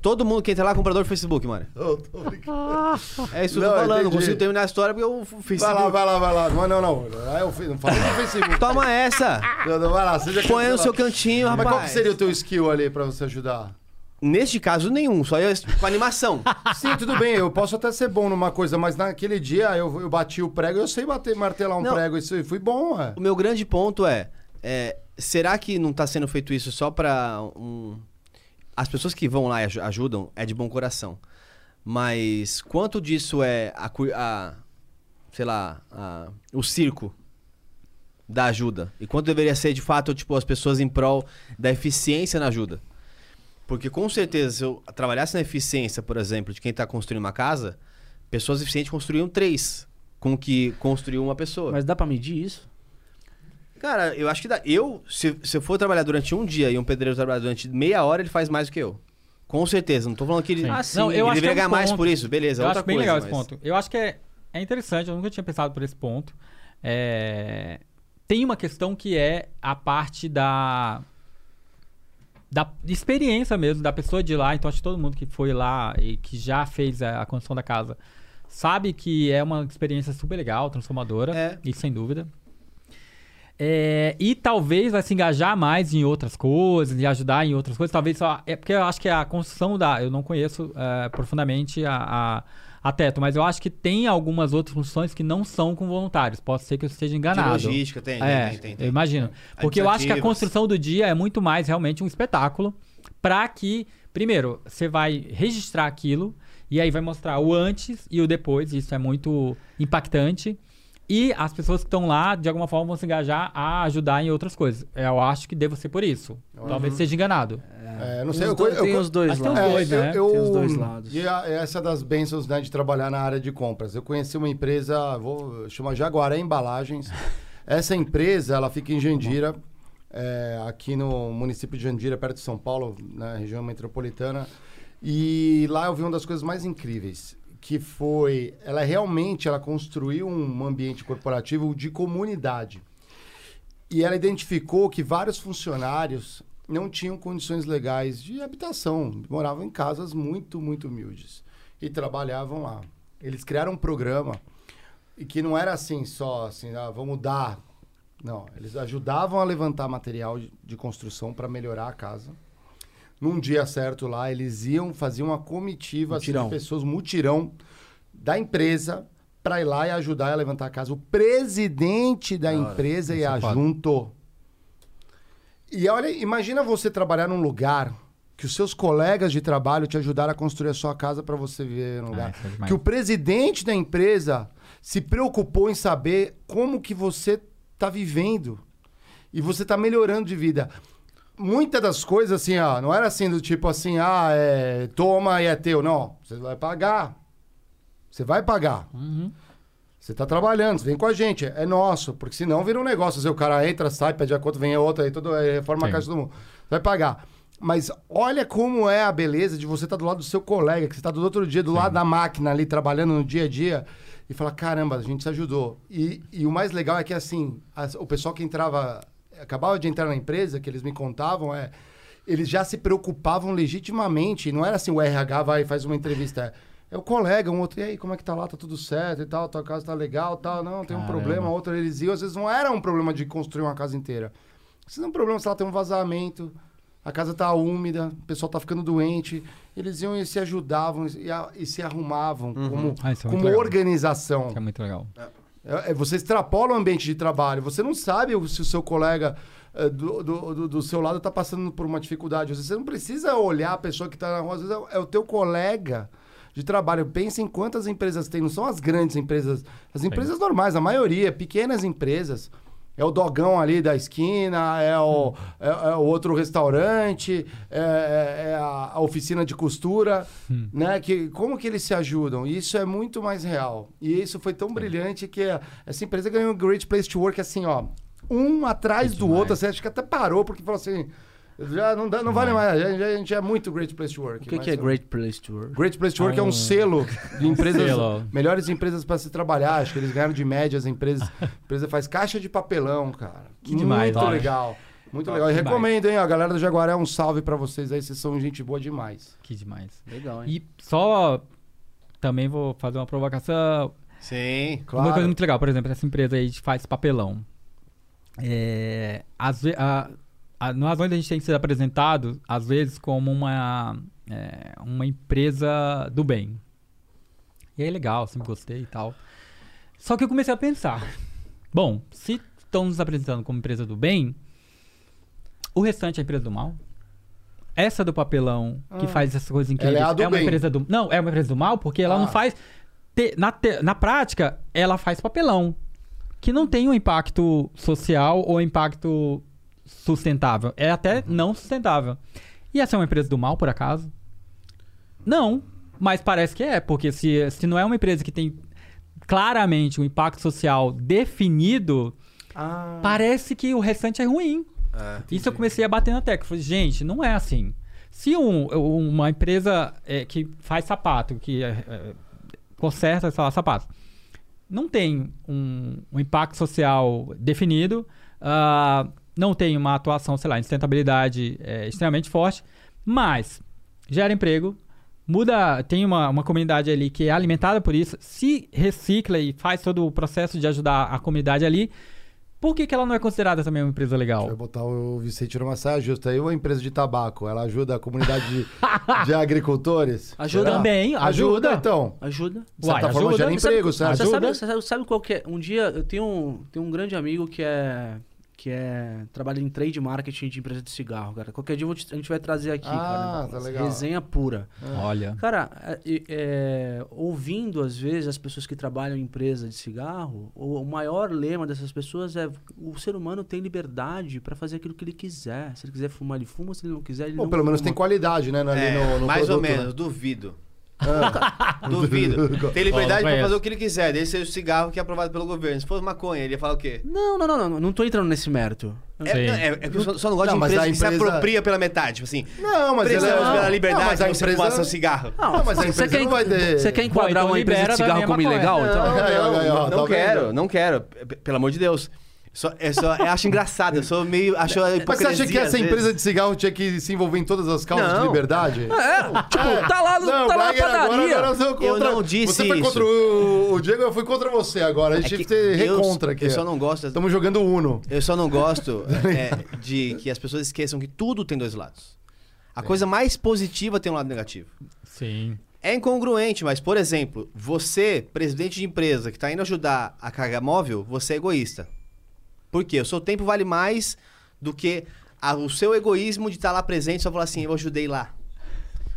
Todo mundo que entra lá é comprador do Facebook, mano. Eu tô brincando. É isso que eu tô falando. Não consigo terminar a história porque o Facebook. Vai lá, vai lá, vai lá. Não, não, não. Eu fiz- não falei no Facebook. Toma essa! Não, não, vai lá, seja Põe no seu cantinho, Mas rapaz. qual que seria o teu skill ali pra você ajudar? Neste caso, nenhum. Só eu com animação. Sim, tudo bem, eu posso até ser bom numa coisa, mas naquele dia eu, eu bati o prego, eu sei bater, martelar um Não. prego, isso fui bom, ué. O meu grande ponto é, é, será que não tá sendo feito isso só pra um... As pessoas que vão lá e aju- ajudam é de bom coração. Mas quanto disso é a, a sei lá, a- o circo da ajuda? E quanto deveria ser, de fato, tipo, as pessoas em prol da eficiência na ajuda? Porque com certeza, se eu trabalhasse na eficiência, por exemplo, de quem tá construindo uma casa, pessoas eficientes construíam três com o que construiu uma pessoa. Mas dá pra medir isso? Cara, eu acho que dá. Eu, se, se eu for trabalhar durante um dia e um pedreiro trabalhar durante meia hora, ele faz mais do que eu. Com certeza. Não tô falando que ele. Ah, sim. Não, eu ele que deveria é um ganhar mais ponto. por isso, beleza. Eu outra acho bem coisa, legal esse mas- ponto. Eu acho que é, é interessante, eu nunca tinha pensado por esse ponto. É, Tem uma questão que é a parte da. Da experiência mesmo, da pessoa de lá. Então, acho que todo mundo que foi lá e que já fez a, a construção da casa sabe que é uma experiência super legal, transformadora. É. Isso sem dúvida. É, e talvez vai se engajar mais em outras coisas, e ajudar em outras coisas. Talvez só. É porque eu acho que a construção da. Eu não conheço é, profundamente a, a, a teto, mas eu acho que tem algumas outras funções que não são com voluntários. Pode ser que eu esteja De enganado. logística, tem, É, tem, tem, eu tem. imagino. Porque eu acho que a construção do dia é muito mais realmente um espetáculo para que, primeiro, você vai registrar aquilo e aí vai mostrar o antes e o depois. Isso é muito impactante. E as pessoas que estão lá, de alguma forma, vão se engajar a ajudar em outras coisas. Eu acho que deva ser por isso. Talvez seja enganado. É, não Tem sei, os eu, dois, eu- tem os dois Mas tem os lados. dois, né? eu, Tem os dois lados. E a- essa das bênçãos né, de trabalhar na área de compras. Eu conheci uma empresa, vou chamar Jaguaré Embalagens. Essa empresa, ela fica em Jandira, é, aqui no município de Jandira, perto de São Paulo, na região metropolitana. E lá eu vi uma das coisas mais incríveis, que foi, ela realmente, ela construiu um ambiente corporativo de comunidade. E ela identificou que vários funcionários não tinham condições legais de habitação, moravam em casas muito, muito humildes e trabalhavam lá. Eles criaram um programa e que não era assim só assim, ah, vamos dar. Não, eles ajudavam a levantar material de- de construção para melhorar a casa. Num dia certo lá, eles iam fazer uma comitiva assim, de pessoas, mutirão da empresa para ir lá e ajudar a levantar a casa. O presidente da empresa ia é junto. E olha, imagina você trabalhar num lugar que os seus colegas de trabalho te ajudaram a construir a sua casa para você viver num lugar. isso é que o presidente da empresa se preocupou em saber como que você tá vivendo e você tá melhorando de vida. Muitas das coisas assim, ó, não era assim do tipo assim, ah, é, toma e é teu, não. Você vai pagar. Você vai pagar. Você tá trabalhando, você vem com a gente, é nosso, porque senão vira um negócio. Se o cara entra, sai, pede a conta, vem a outra, aí tudo, aí reforma a Sim. casa de todo mundo. Vai pagar. Mas olha como é a beleza de você estar do lado do seu colega, que você está do outro dia, do lado da máquina ali, trabalhando no dia a dia, e falar, caramba, a gente se ajudou. E, e o mais legal é que, assim, as- o pessoal que entrava, acabava de entrar na empresa, que eles me contavam, é eles já se preocupavam legitimamente. Não era assim, o RH vai e faz uma entrevista. É o colega, um outro, e aí, como é que tá lá? Tá tudo certo e tal? Tua casa tá legal tal? Não, tem um Caramba. problema. Outro, eles iam. Às vezes não era um problema de construir uma casa inteira. Às vezes é um problema se ela tem um vazamento, a casa tá úmida, o pessoal tá ficando doente. Eles iam e se ajudavam e, a- e se arrumavam como, Ah, isso é como legal. organização. Que é muito legal. É, é, você extrapola o ambiente de trabalho. Você não sabe se o seu colega é, do, do, do- seu lado está passando por uma dificuldade. Você não precisa olhar a pessoa que está na rua. Às vezes é, é o teu colega de trabalho. Pensa em quantas empresas tem. Não são as grandes empresas. As empresas normais, a maioria. Pequenas empresas É o dogão ali da esquina, é o, é, é o outro restaurante, é, é- é a, a oficina de costura, né? Que, como que eles se ajudam? E Isso é muito mais real. E isso foi tão brilhante que a- essa empresa ganhou um Great Place to Work, assim, ó, um atrás do outro. Assim, acho que até parou, porque falou assim, já não, dá, não vale mais, a gente, a gente é muito Great Place to Work. O que, que é Great Place to Work? Great Place to Work é um um- selo de empresas, Selo. melhores empresas para se trabalhar. Acho que eles ganharam de média as empresas. A empresa faz caixa de papelão, cara. Que demais, Muito legal. Muito legal. E recomendo, hein? A galera do Jaguaré, um salve pra vocês aí. Vocês são gente boa demais. Que demais. Legal, hein? E só também vou fazer uma provocação. Sim. Claro. Uma coisa muito legal, por exemplo, essa empresa aí faz papelão. É, às ve- a, a, no Azões a gente tem sido apresentado, às vezes, como uma, é, uma empresa do bem. E aí, legal, sempre gostei e tal. Só que eu comecei a pensar: bom, se estão nos apresentando como empresa do bem, o restante é empresa do mal? Essa do papelão, que faz essas coisas incríveis, Ela é a do uma bem. empresa do. Não, é uma empresa do mal, porque ela Ah. não faz. te- na, te- na prática, ela faz papelão. Que não tem um impacto social ou impacto sustentável. É até não sustentável. E essa é uma empresa do mal, por acaso? Não, mas parece que é, porque se, se não é uma empresa que tem claramente um impacto social definido, Ah, parece que o restante é ruim. Isso eu comecei a bater na tecla. Falei, gente, não é assim. Se um- uma empresa é, que faz sapato, que é, é, conserta, sei lá, sapatos, não tem um, um impacto social definido, ah, não tem uma atuação, sei lá, em sustentabilidade é, extremamente forte, mas gera emprego, muda, tem uma, uma comunidade ali que é alimentada por isso, se recicla e faz todo o processo de ajudar a comunidade ali, por que, que ela não é considerada também uma empresa legal? Vai botar o Vicente numa saia justa aí. Uma empresa de tabaco, ela ajuda a comunidade de, de agricultores? Ajuda. Será? Também, Ajuda, ajuda. então. Ajuda. De certa Uai, forma, ajuda. gera Você sabe- emprego, certo? Você Ajuda. sabe, você sabe- sabe qual que é? Um dia eu tenho um, tenho um grande amigo que é que é trabalha em trade marketing de empresa de cigarro, cara. Qualquer dia a gente vai trazer aqui, Ah, cara. tá legal. Resenha pura. Olha. Cara, é- é, ouvindo às vezes as pessoas que trabalham em empresa de cigarro, o, o maior lema dessas pessoas é o ser humano tem liberdade pra fazer aquilo que ele quiser. Se ele quiser fumar, ele fuma. Se ele não quiser, ele Bom, não ou pelo menos fuma. tem qualidade, né? Ali É, no, no mais ou produto, menos, né? duvido. Ah. Duvido. Tem liberdade Ó, pra fazer o que ele quiser, desde ser o cigarro que é aprovado pelo governo. Se fosse maconha, ele ia falar o quê? Não, não, não, não, não tô entrando nesse mérito. É, é, é que eu só, só não gosto Não, de mas empresa a que se empresa- apropria pela metade. Tipo assim, Não, mas ela- pela liberdade Não, mas a de você empresa- fumar seu cigarro. Não, mas a você empresa quer, não vai ter... você quer enquadrar então uma empresa de cigarro como maconha. ilegal? Então, Aí, ó, aí, ó, não tá quero, não quero. Pelo amor de Deus. Só, é só, eu acho engraçado, eu sou meio. Acho Mas você acha que essa empresa de cigarro tinha que se envolver em todas as causas de Não. liberdade? É, tipo, tá lá, no, Não, tá lá na Wagner, agora, padaria. agora eu. Eu não disse Você foi isso. contra o, o Diego, eu fui contra você agora. A É gente que tem eu, recontra aqui. eu só não gosto. Estamos jogando Uno. Eu só não gosto é, de que as pessoas esqueçam que tudo tem dois lados. A coisa mais positiva tem um lado negativo. Sim. É incongruente, mas, por exemplo, você, presidente de empresa, que está indo ajudar a carga móvel, você é egoísta. Por quê? O seu tempo vale mais do que a- o seu egoísmo de estar lá presente e só falar assim, eu ajudei lá.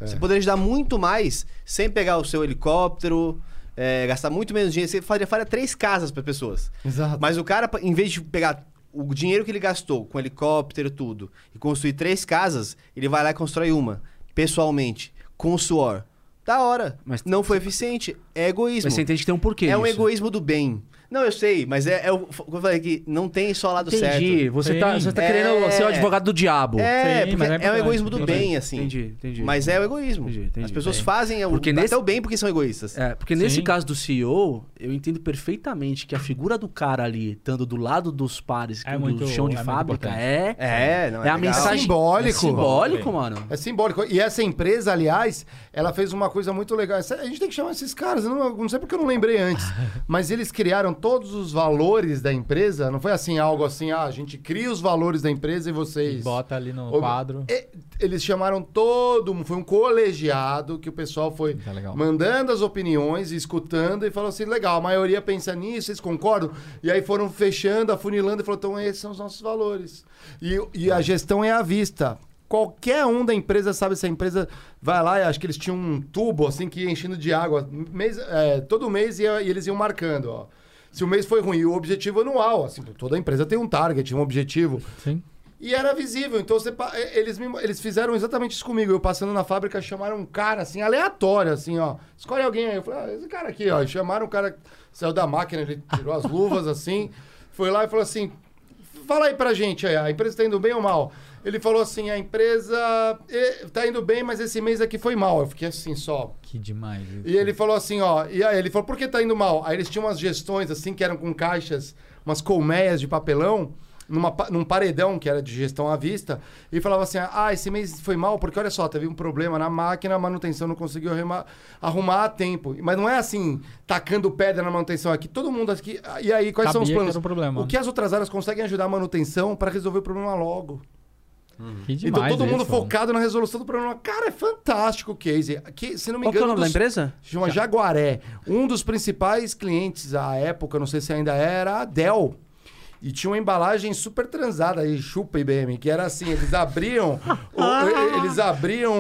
Você poderia ajudar muito mais sem pegar o seu helicóptero, é, gastar muito menos dinheiro. Você faria, faria três casas para pessoas. Exato. Mas o cara, em vez de pegar o dinheiro que ele gastou com helicóptero tudo e construir três casas, ele vai lá e constrói uma, pessoalmente, com suor. Da hora. Mas- não foi eficiente. É egoísmo. Mas você entende que tem um porquê é um isso. egoísmo do bem. Não, eu sei, mas é, é o que eu falei aqui, não tem só lado certo. Entendi. Você tá, você tá É. querendo ser o advogado do diabo. É, Sim, porque é é, o egoísmo do Entendi. bem, assim. Entendi, entendi. Mas é o egoísmo. Entendi, entendi. As pessoas Bem. fazem o, Porque até nesse- o bem porque são egoístas. É, porque nesse Sim. caso do CEO, eu entendo perfeitamente que a figura do cara ali, estando do lado dos pares É do muito- chão de é fábrica, é, É, não é é a legal. mensagem. Simbólico. É simbólico, mano. É simbólico. E essa empresa, aliás, ela fez uma coisa muito legal. A gente tem que chamar esses caras. Não, não sei porque eu não lembrei antes. mas eles criaram todos os valores da empresa. Não foi assim, algo assim, ah, a gente cria os valores da empresa e vocês. Bota ali no Ô, quadro. e- Eles chamaram todo mundo, foi um colegiado que o pessoal foi Tá mandando as opiniões, escutando e falou assim: legal, a maioria pensa nisso, vocês concordam? E aí foram fechando, afunilando e falou: então esses são os nossos valores. E, e a gestão é à vista. Qualquer um da empresa sabe se a empresa vai lá, e acho que eles tinham um tubo assim que ia enchendo de água. Mês, é, todo mês ia- e eles iam marcando, ó. Se o mês foi ruim, o objetivo anual, assim, toda empresa tem um target, um objetivo. Sim. E era visível, então você, eles, me- eles fizeram exatamente isso comigo. Eu passando na fábrica, chamaram um cara assim, aleatório, assim, ó. Escolhe alguém aí. Eu falei, ah, esse cara aqui, ó. E chamaram um cara, saiu da máquina, ele tirou as luvas assim, foi lá e falou assim: fala aí pra gente aí, a empresa tá indo bem ou mal? Ele falou assim: a empresa tá indo bem, mas esse mês aqui foi mal. Eu fiquei assim só. Que demais. isso. E ele falou assim, ó, e aí ele falou, por que tá indo mal? Aí eles tinham umas gestões, assim, que eram com caixas, umas colmeias de papelão, numa, num paredão que era de gestão à vista, e falava assim, ah, esse mês foi mal, porque olha só, teve um problema na máquina, a manutenção não conseguiu arrumar, arrumar a tempo. Mas não é assim, tacando pedra na manutenção aqui, todo mundo aqui, e aí, quais são os Sabia que planos? um problema. O que as outras áreas conseguem ajudar a manutenção para resolver o problema logo? Que então demais todo mundo isso. focado na resolução do problema. Cara, é fantástico o case. Que, se não me Qual que é o engano, nome da dos- empresa? Chama Jaguaré. Um dos principais clientes à época, não sei se ainda era, a Dell. E tinha uma embalagem super transada aí, chupa IBM, que era assim, eles abriam, o- eles abriam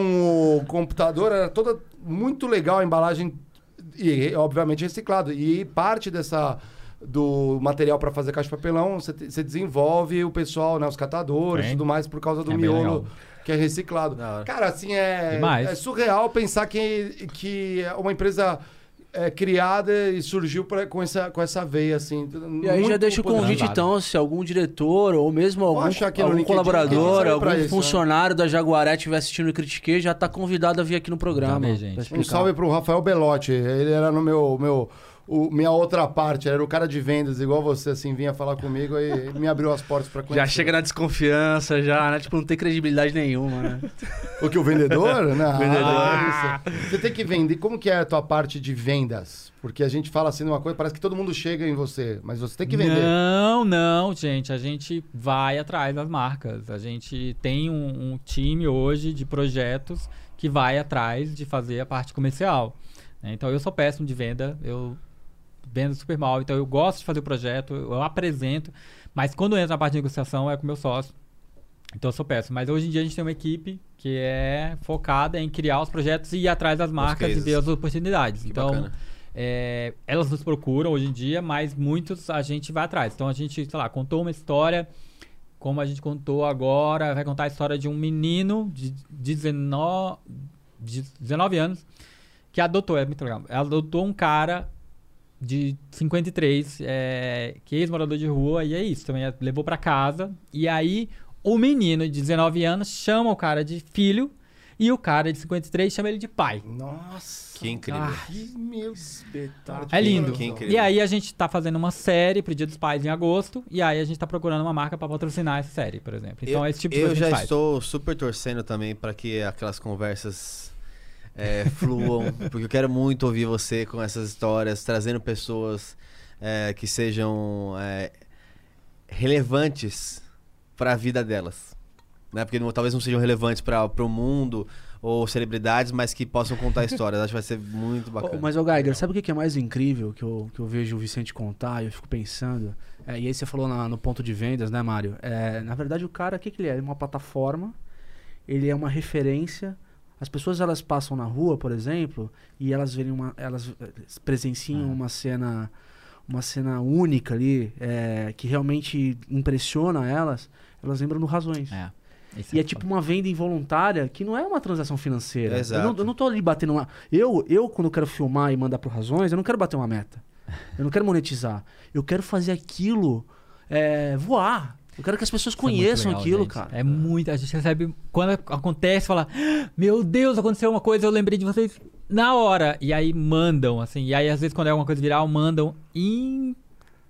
o computador, era toda muito legal a embalagem e obviamente reciclado. E parte dessa do material para fazer caixa de papelão, você desenvolve o pessoal, né, os catadores, e tudo mais por causa do É miolo que é reciclado. Cara, assim, é, é surreal pensar que, que é uma empresa é, criada e surgiu pra, com, essa, com essa veia, assim. E aí já deixa o convite, então, se algum diretor ou mesmo algum, algum colaborador, algum isso, né? funcionário da Jaguaré estiver assistindo o Critiquei, já tá convidado a vir aqui no programa. Também, gente. Um salve pro Rafael Belotti. Ele era no meu. meu o, minha outra parte, era o cara de vendas, igual você, assim, vinha falar comigo e me abriu as portas pra conhecer. Já chega na desconfiança, já, né? Tipo, não tem credibilidade nenhuma, né? O que, o vendedor? Não, Vendedor. ah, isso. Você tem que vender. Como que é a tua parte de vendas? Porque a gente fala assim de uma coisa, parece que todo mundo chega em você, mas você tem que vender. Não, não, gente. A gente vai atrás das marcas. A gente tem um, um time hoje de projetos que vai atrás de fazer a parte comercial. né? Então eu sou péssimo de venda, eu vendo super mal. Então eu gosto de fazer o projeto, eu, apresento, mas quando entra na parte de negociação é com o meu sócio. Então eu sou péssimo. Mas hoje em dia a gente tem uma equipe que é focada em criar os projetos e ir atrás das marcas e ver as oportunidades. Que então é, elas nos procuram hoje em dia, mas muitos a gente vai atrás. Então a gente, sei lá, contou uma história, como a gente contou agora, vai contar a história de um menino de 19, de 19 anos que adotou, é muito legal, adotou um cara de 53, é, que é ex-morador de rua, e é isso, também é- levou pra casa, e aí o menino de 19 anos chama o cara de filho, e o cara de 53 chama ele de pai. Nossa. Que incrível. Ah, Que meu espetáculo. É lindo. Que incrível. E aí a gente tá fazendo uma série pro Dia dos Pais em agosto, e aí a gente tá procurando uma marca pra patrocinar essa série, por exemplo. Então eu, é esse tipo de eu já gente faz. estou super torcendo também para que aquelas conversas é, fluam, porque eu quero muito ouvir você com essas histórias, trazendo pessoas é, que sejam é, relevantes para a vida delas. Né? Porque não- talvez não sejam relevantes para o mundo ou celebridades, mas que possam contar histórias. Acho que vai ser muito bacana. Ô, mas, ô Geiger, sabe o que que é mais incrível que eu, que eu vejo o Vicente contar e eu fico pensando? É, e aí você falou na- no ponto de vendas, né, Mário? É, na verdade, o cara, o que, que ele é? Ele é uma plataforma, ele é uma referência. As pessoas, elas passam na rua, por exemplo, e elas verem uma, elas eh, presenciam uma cena uma cena única ali, é, que realmente impressiona elas, elas lembram do Razões. É. Esse E é foda. tipo uma venda involuntária que não é uma transação financeira. Exato. Eu não, eu não tô ali batendo uma. Eu, eu, quando quero filmar e mandar por razões, eu não quero bater uma meta. Eu não quero monetizar. Eu quero fazer aquilo é, voar. Eu quero que as pessoas é conheçam legal, aquilo, gente. cara. É muito. A gente recebe. Quando acontece, fala: "Ah, Meu Deus, aconteceu uma coisa, eu lembrei de vocês na hora. E aí mandam, assim. E aí, às vezes, quando é alguma coisa viral, mandam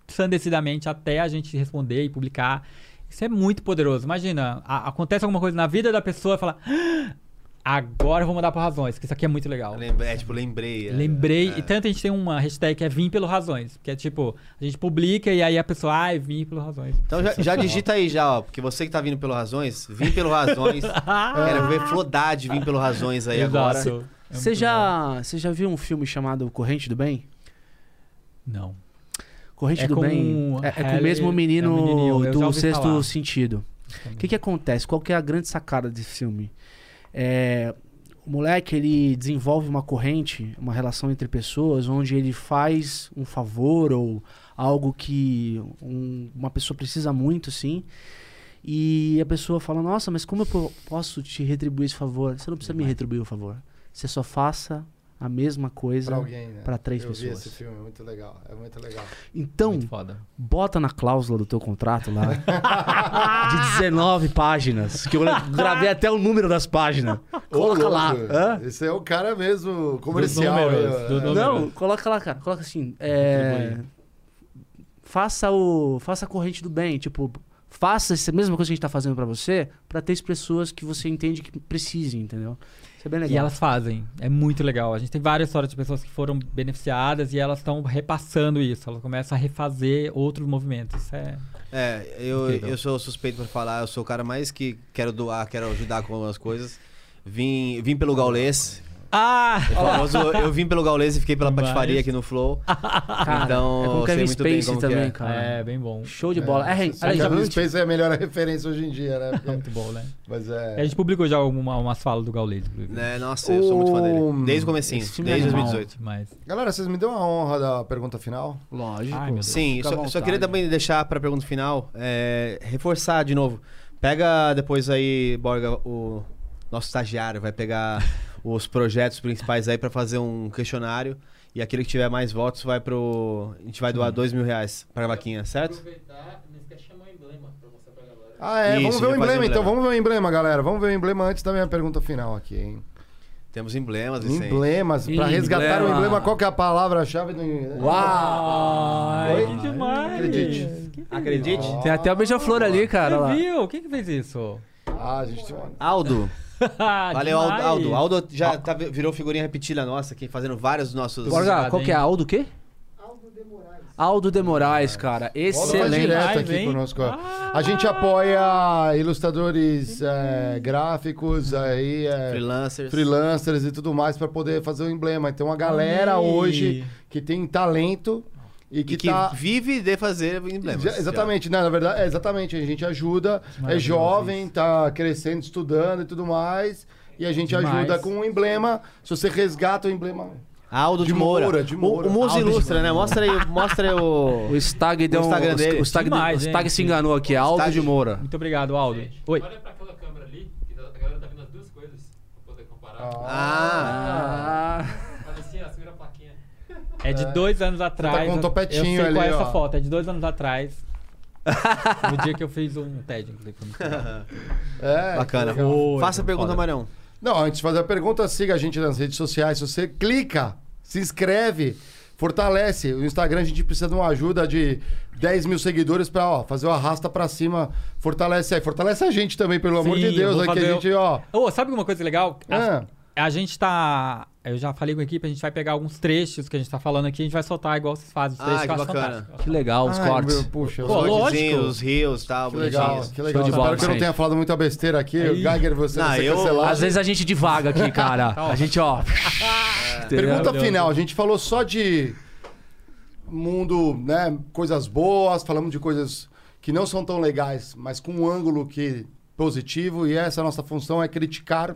ensandecidamente até a gente responder e publicar. Isso é muito poderoso. Imagina, a- acontece alguma coisa na vida da pessoa e fala. "Ah, Agora eu vou mandar por razões, que isso aqui é muito legal. Lembrei, é, tipo, lembrei. é, Lembrei, é. e tanto a gente tem uma hashtag que é Vim pelo Razões, que é tipo, a gente publica e aí a pessoa, ai, vim pelo Razões. Então já, já digita aí já, ó, porque você que tá vindo pelo Razões, vim pelo Razões. Quero ver Flodade vir pelo Razões aí agora. Exato. É Você já, você já viu um filme chamado Corrente do Bem? Não. Corrente É do Bem é, é com o mesmo menino do Sexto falar. Sentido. O que que acontece? Qual que é a grande sacada desse filme? É, o moleque, ele desenvolve uma corrente, uma relação entre pessoas, onde ele faz um favor ou algo que um- uma pessoa precisa muito, sim. E a pessoa fala, nossa, mas como eu po- posso te retribuir esse favor? Você não precisa me retribuir o favor. Você só faça a mesma coisa Pra alguém, né? três Eu vi pessoas. esse filme, é muito legal. É muito legal. Então, Muito foda. bota na cláusula do teu contrato lá de 19 páginas, que eu gravei até o número das páginas. Coloca Ô, lá. Hã? Esse é o cara mesmo comercial. números, do É. número. Não, coloca lá, cara. Coloca assim. É, faça o. Faça a corrente do bem. Tipo, faça essa mesma coisa que a gente tá fazendo pra você, pra ter as pessoas que você entende que precisem, entendeu? Isso é bem legal. E elas fazem. É muito legal. A gente tem várias histórias de pessoas que foram beneficiadas e elas estão repassando isso. Elas começam a refazer outros movimentos. Isso é. É, eu, Incrível. eu sou suspeito pra falar, eu sou o cara mais que quero doar, quero ajudar com as coisas. Vim, vim pelo Gaulês. Ah! O famoso, eu vim pelo Gaulês e fiquei pela patifaria aqui no Flow. Cara, então, é com Kevin muito bem Spacey como que também, é. cara. É, bem bom. Show de bola. É, é, Sabe que aliás, Kevin Space é a melhor referência hoje em dia, né? É muito bom, né? Mas A é. gente publicou já uma, umas falas do Gaulês, inclusive. Né, nossa, eu sou muito fã dele. Desde o comecinho, é desde animal. 2018. Mas... Galera, vocês me dão a honra da pergunta final? Lógico. Ai. Sim, só, só queria também deixar pra pergunta final, é, reforçar de novo. Pega depois aí, Borga, o nosso estagiário vai pegar os projetos principais aí pra fazer um questionário. E aquele que tiver mais votos vai pro. A gente vai doar dois mil reais pra vaquinha, certo? Ah, é. Isso, vamos ver o emblema, então. emblema. Vamos ver o emblema, galera. Vamos ver o emblema antes da minha pergunta final aqui, hein? Temos emblemas, Vicente. Emblemas. Pra resgatar o Emblema. qual que é a palavra-chave do. Ai, Oi? que demais! Acredite. Acredite. Tem até o beija-flor ali, cara. Você lá. viu? Quem que fez isso? Ah, a gente. Aldo. Valeu, Aldo. Aldo, Aldo já tá- virou figurinha repetida nossa aqui, fazendo vários dos nossos. Borga, qual que é? Aldo o quê? Aldo de Moraes, cara. Aldo faz Excelente. direto aqui hein? conosco. Ah! A gente apoia ilustradores é, gráficos, aí, é, Freelancers. freelancers e tudo mais para poder fazer o emblema. Então a galera Aí. hoje que tem talento e que, E que tá. vive de fazer emblemas. Já- exatamente, né? na verdade, é, exatamente, a gente ajuda, é jovem, tá crescendo, estudando e tudo mais, e a gente Demais. ajuda com o emblema. Se você resgata o emblema, Aldo de, De Moura. Moura, de Moura. O, o Muso ilustra, né? Mostra aí, mostra aí o. O Stag deu um- Instagram o- dele. O Stag, Demais, o Stag se enganou aqui. É Aldo Stag- de Moura. Muito obrigado, Aldo. Oi. Olha pra aquela câmera ali, que a galera tá vendo as duas coisas, pra poder comparar. Ah. Ah. Faz assim, ó, segura a plaquinha. É de dois anos atrás. com um topetinho eu sei qual é ali, essa ó. foto. É de dois anos atrás. no dia que eu fiz um TED. É, Bacana. Foi, Faça a pergunta, foda. Marão. Não, antes de fazer a pergunta, siga a gente nas redes sociais. Se você clica, se inscreve, fortalece. O Instagram a gente precisa de uma ajuda de 10 mil seguidores pra ó, fazer o arrasta pra cima. Fortalece aí. Fortalece a gente também, pelo amor Sim, de eu Deus. Aqui a gente, ó. Ô, sabe uma coisa legal? A, Ah, a gente tá. Eu já falei com a equipe, a gente vai pegar alguns trechos que a gente tá falando aqui, a gente vai soltar igual vocês fazem. Os Ah, trechos que eu acho bacana. Que legal, os ai, cortes. meu, puxa, Pô, os- lógico. Cortezinhos, os rios e tal, que legal, que legal. de bola, Espero que eu não tenha falado muita besteira aqui. Aí. Geiger, você Não, ser eu- cancelado. Às vezes a gente divaga aqui, cara. A gente, ó. Entendeu? Pergunta final, a gente falou só de mundo, né, coisas boas, falamos de coisas que não são tão legais, mas com um ângulo que positivo e essa nossa função é criticar.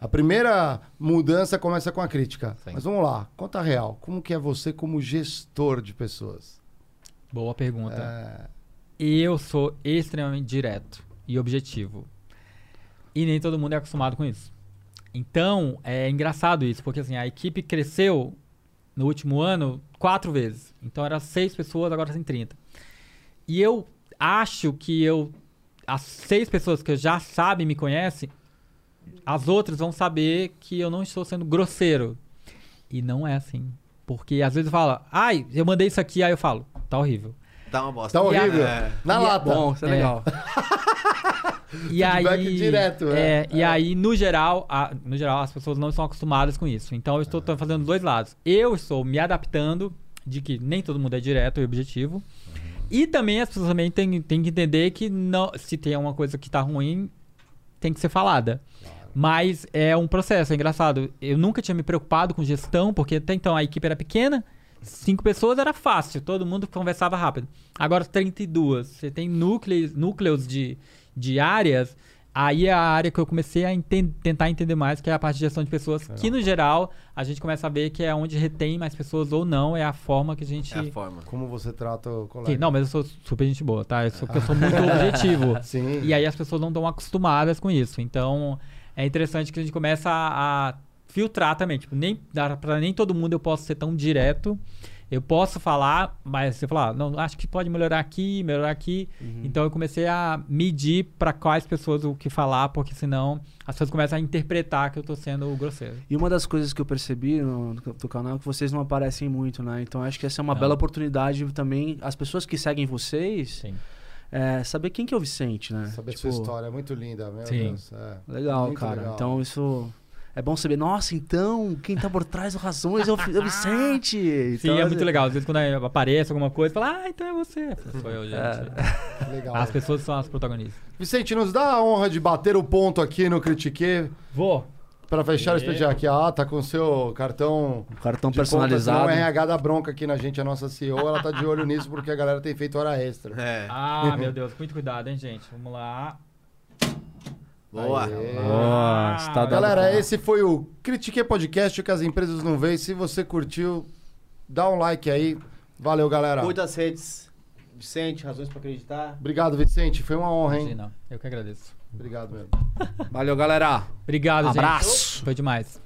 A primeira mudança começa com a crítica. Mas vamos lá, conta real, como que é você como gestor de pessoas? Boa pergunta. É, Eu sou extremamente direto e objetivo. E nem todo mundo é acostumado com isso. Então, é engraçado isso, porque assim, a equipe cresceu no último ano quatro vezes. Então era seis pessoas, agora tem 30. E eu acho que eu. As seis pessoas que já sabem me conhecem, as outras vão saber que eu não estou sendo grosseiro. E não é assim. Porque às vezes eu falo, ai, eu mandei isso aqui, aí eu falo, tá horrível. Tá uma bosta. tá horrível. É. Na lata. Bom, isso é É. legal. E aí, direto, é. é, E aí, no geral, a- no geral, as pessoas não estão acostumadas com isso. Então, eu estou fazendo dois lados. Eu estou me adaptando de que nem todo mundo é direto e objetivo. E também as pessoas também têm, têm que entender que não, se tem uma coisa que tá ruim, tem que ser falada. Mas é um processo, é engraçado. Eu nunca tinha me preocupado com gestão, porque até então a equipe era pequena, cinco pessoas era fácil, todo mundo conversava rápido. Agora 32, você tem núcleos, núcleos de, de áreas, Aí é a área que eu comecei a enten- tentar entender mais, que é a parte de gestão de pessoas, que no geral a gente começa a ver que é onde retém mais pessoas ou não, é a forma que a gente. É a forma. Como você trata o colega. Sim, não, mas eu sou super gente boa, tá? Eu sou, eu sou muito objetivo. Sim. E aí as pessoas não estão acostumadas com isso. Então é interessante que a gente começa a, a filtrar também. Tipo, nem, pra nem todo mundo eu posso ser tão direto. Eu posso falar, mas você falar, não, acho que pode melhorar aqui, melhorar aqui. Então eu comecei a medir para quais pessoas o que falar, porque senão as pessoas começam a interpretar que eu tô sendo grosseiro. E uma das coisas que eu percebi no, canal é que vocês não aparecem muito, né? Então acho que essa é uma Não. bela oportunidade também. As pessoas que seguem vocês, Sim. É, saber quem que é o Vicente, né? Saber Tipo, sua história é muito linda, meu Sim. Deus. É. Legal, Muito cara. legal. Então isso é bom saber. Nossa, então quem tá por trás das razões é o, é o Vicente. Sim, Então, é muito legal. Às vezes quando aparece alguma coisa, fala, ah, então é você. Sou eu, gente. É. Legal. As pessoas são as protagonistas. Vicente, nos dá a honra de bater o ponto aqui no Critique Vou. Para fechar o expediente aqui. Ah, tá com o seu cartão Cartão de contas, personalizado. não, o RH dá bronca aqui na gente, a nossa CEO, ela tá de olho nisso porque a galera tem feito hora extra. É. Ah, meu Deus, muito cuidado, hein, gente. Vamos lá. Boa. Aê. Nossa, tá dando Galera, pra- esse foi o Critique Podcast, o que as empresas não veem. Se você curtiu, dá um like aí. Valeu, galera. Cuida das redes. Vicente, razões pra acreditar. Obrigado, Vicente. Foi uma honra, hein? Imagina, eu que agradeço. Obrigado mesmo. Valeu, galera. Obrigado, gente. Abraço. Foi demais.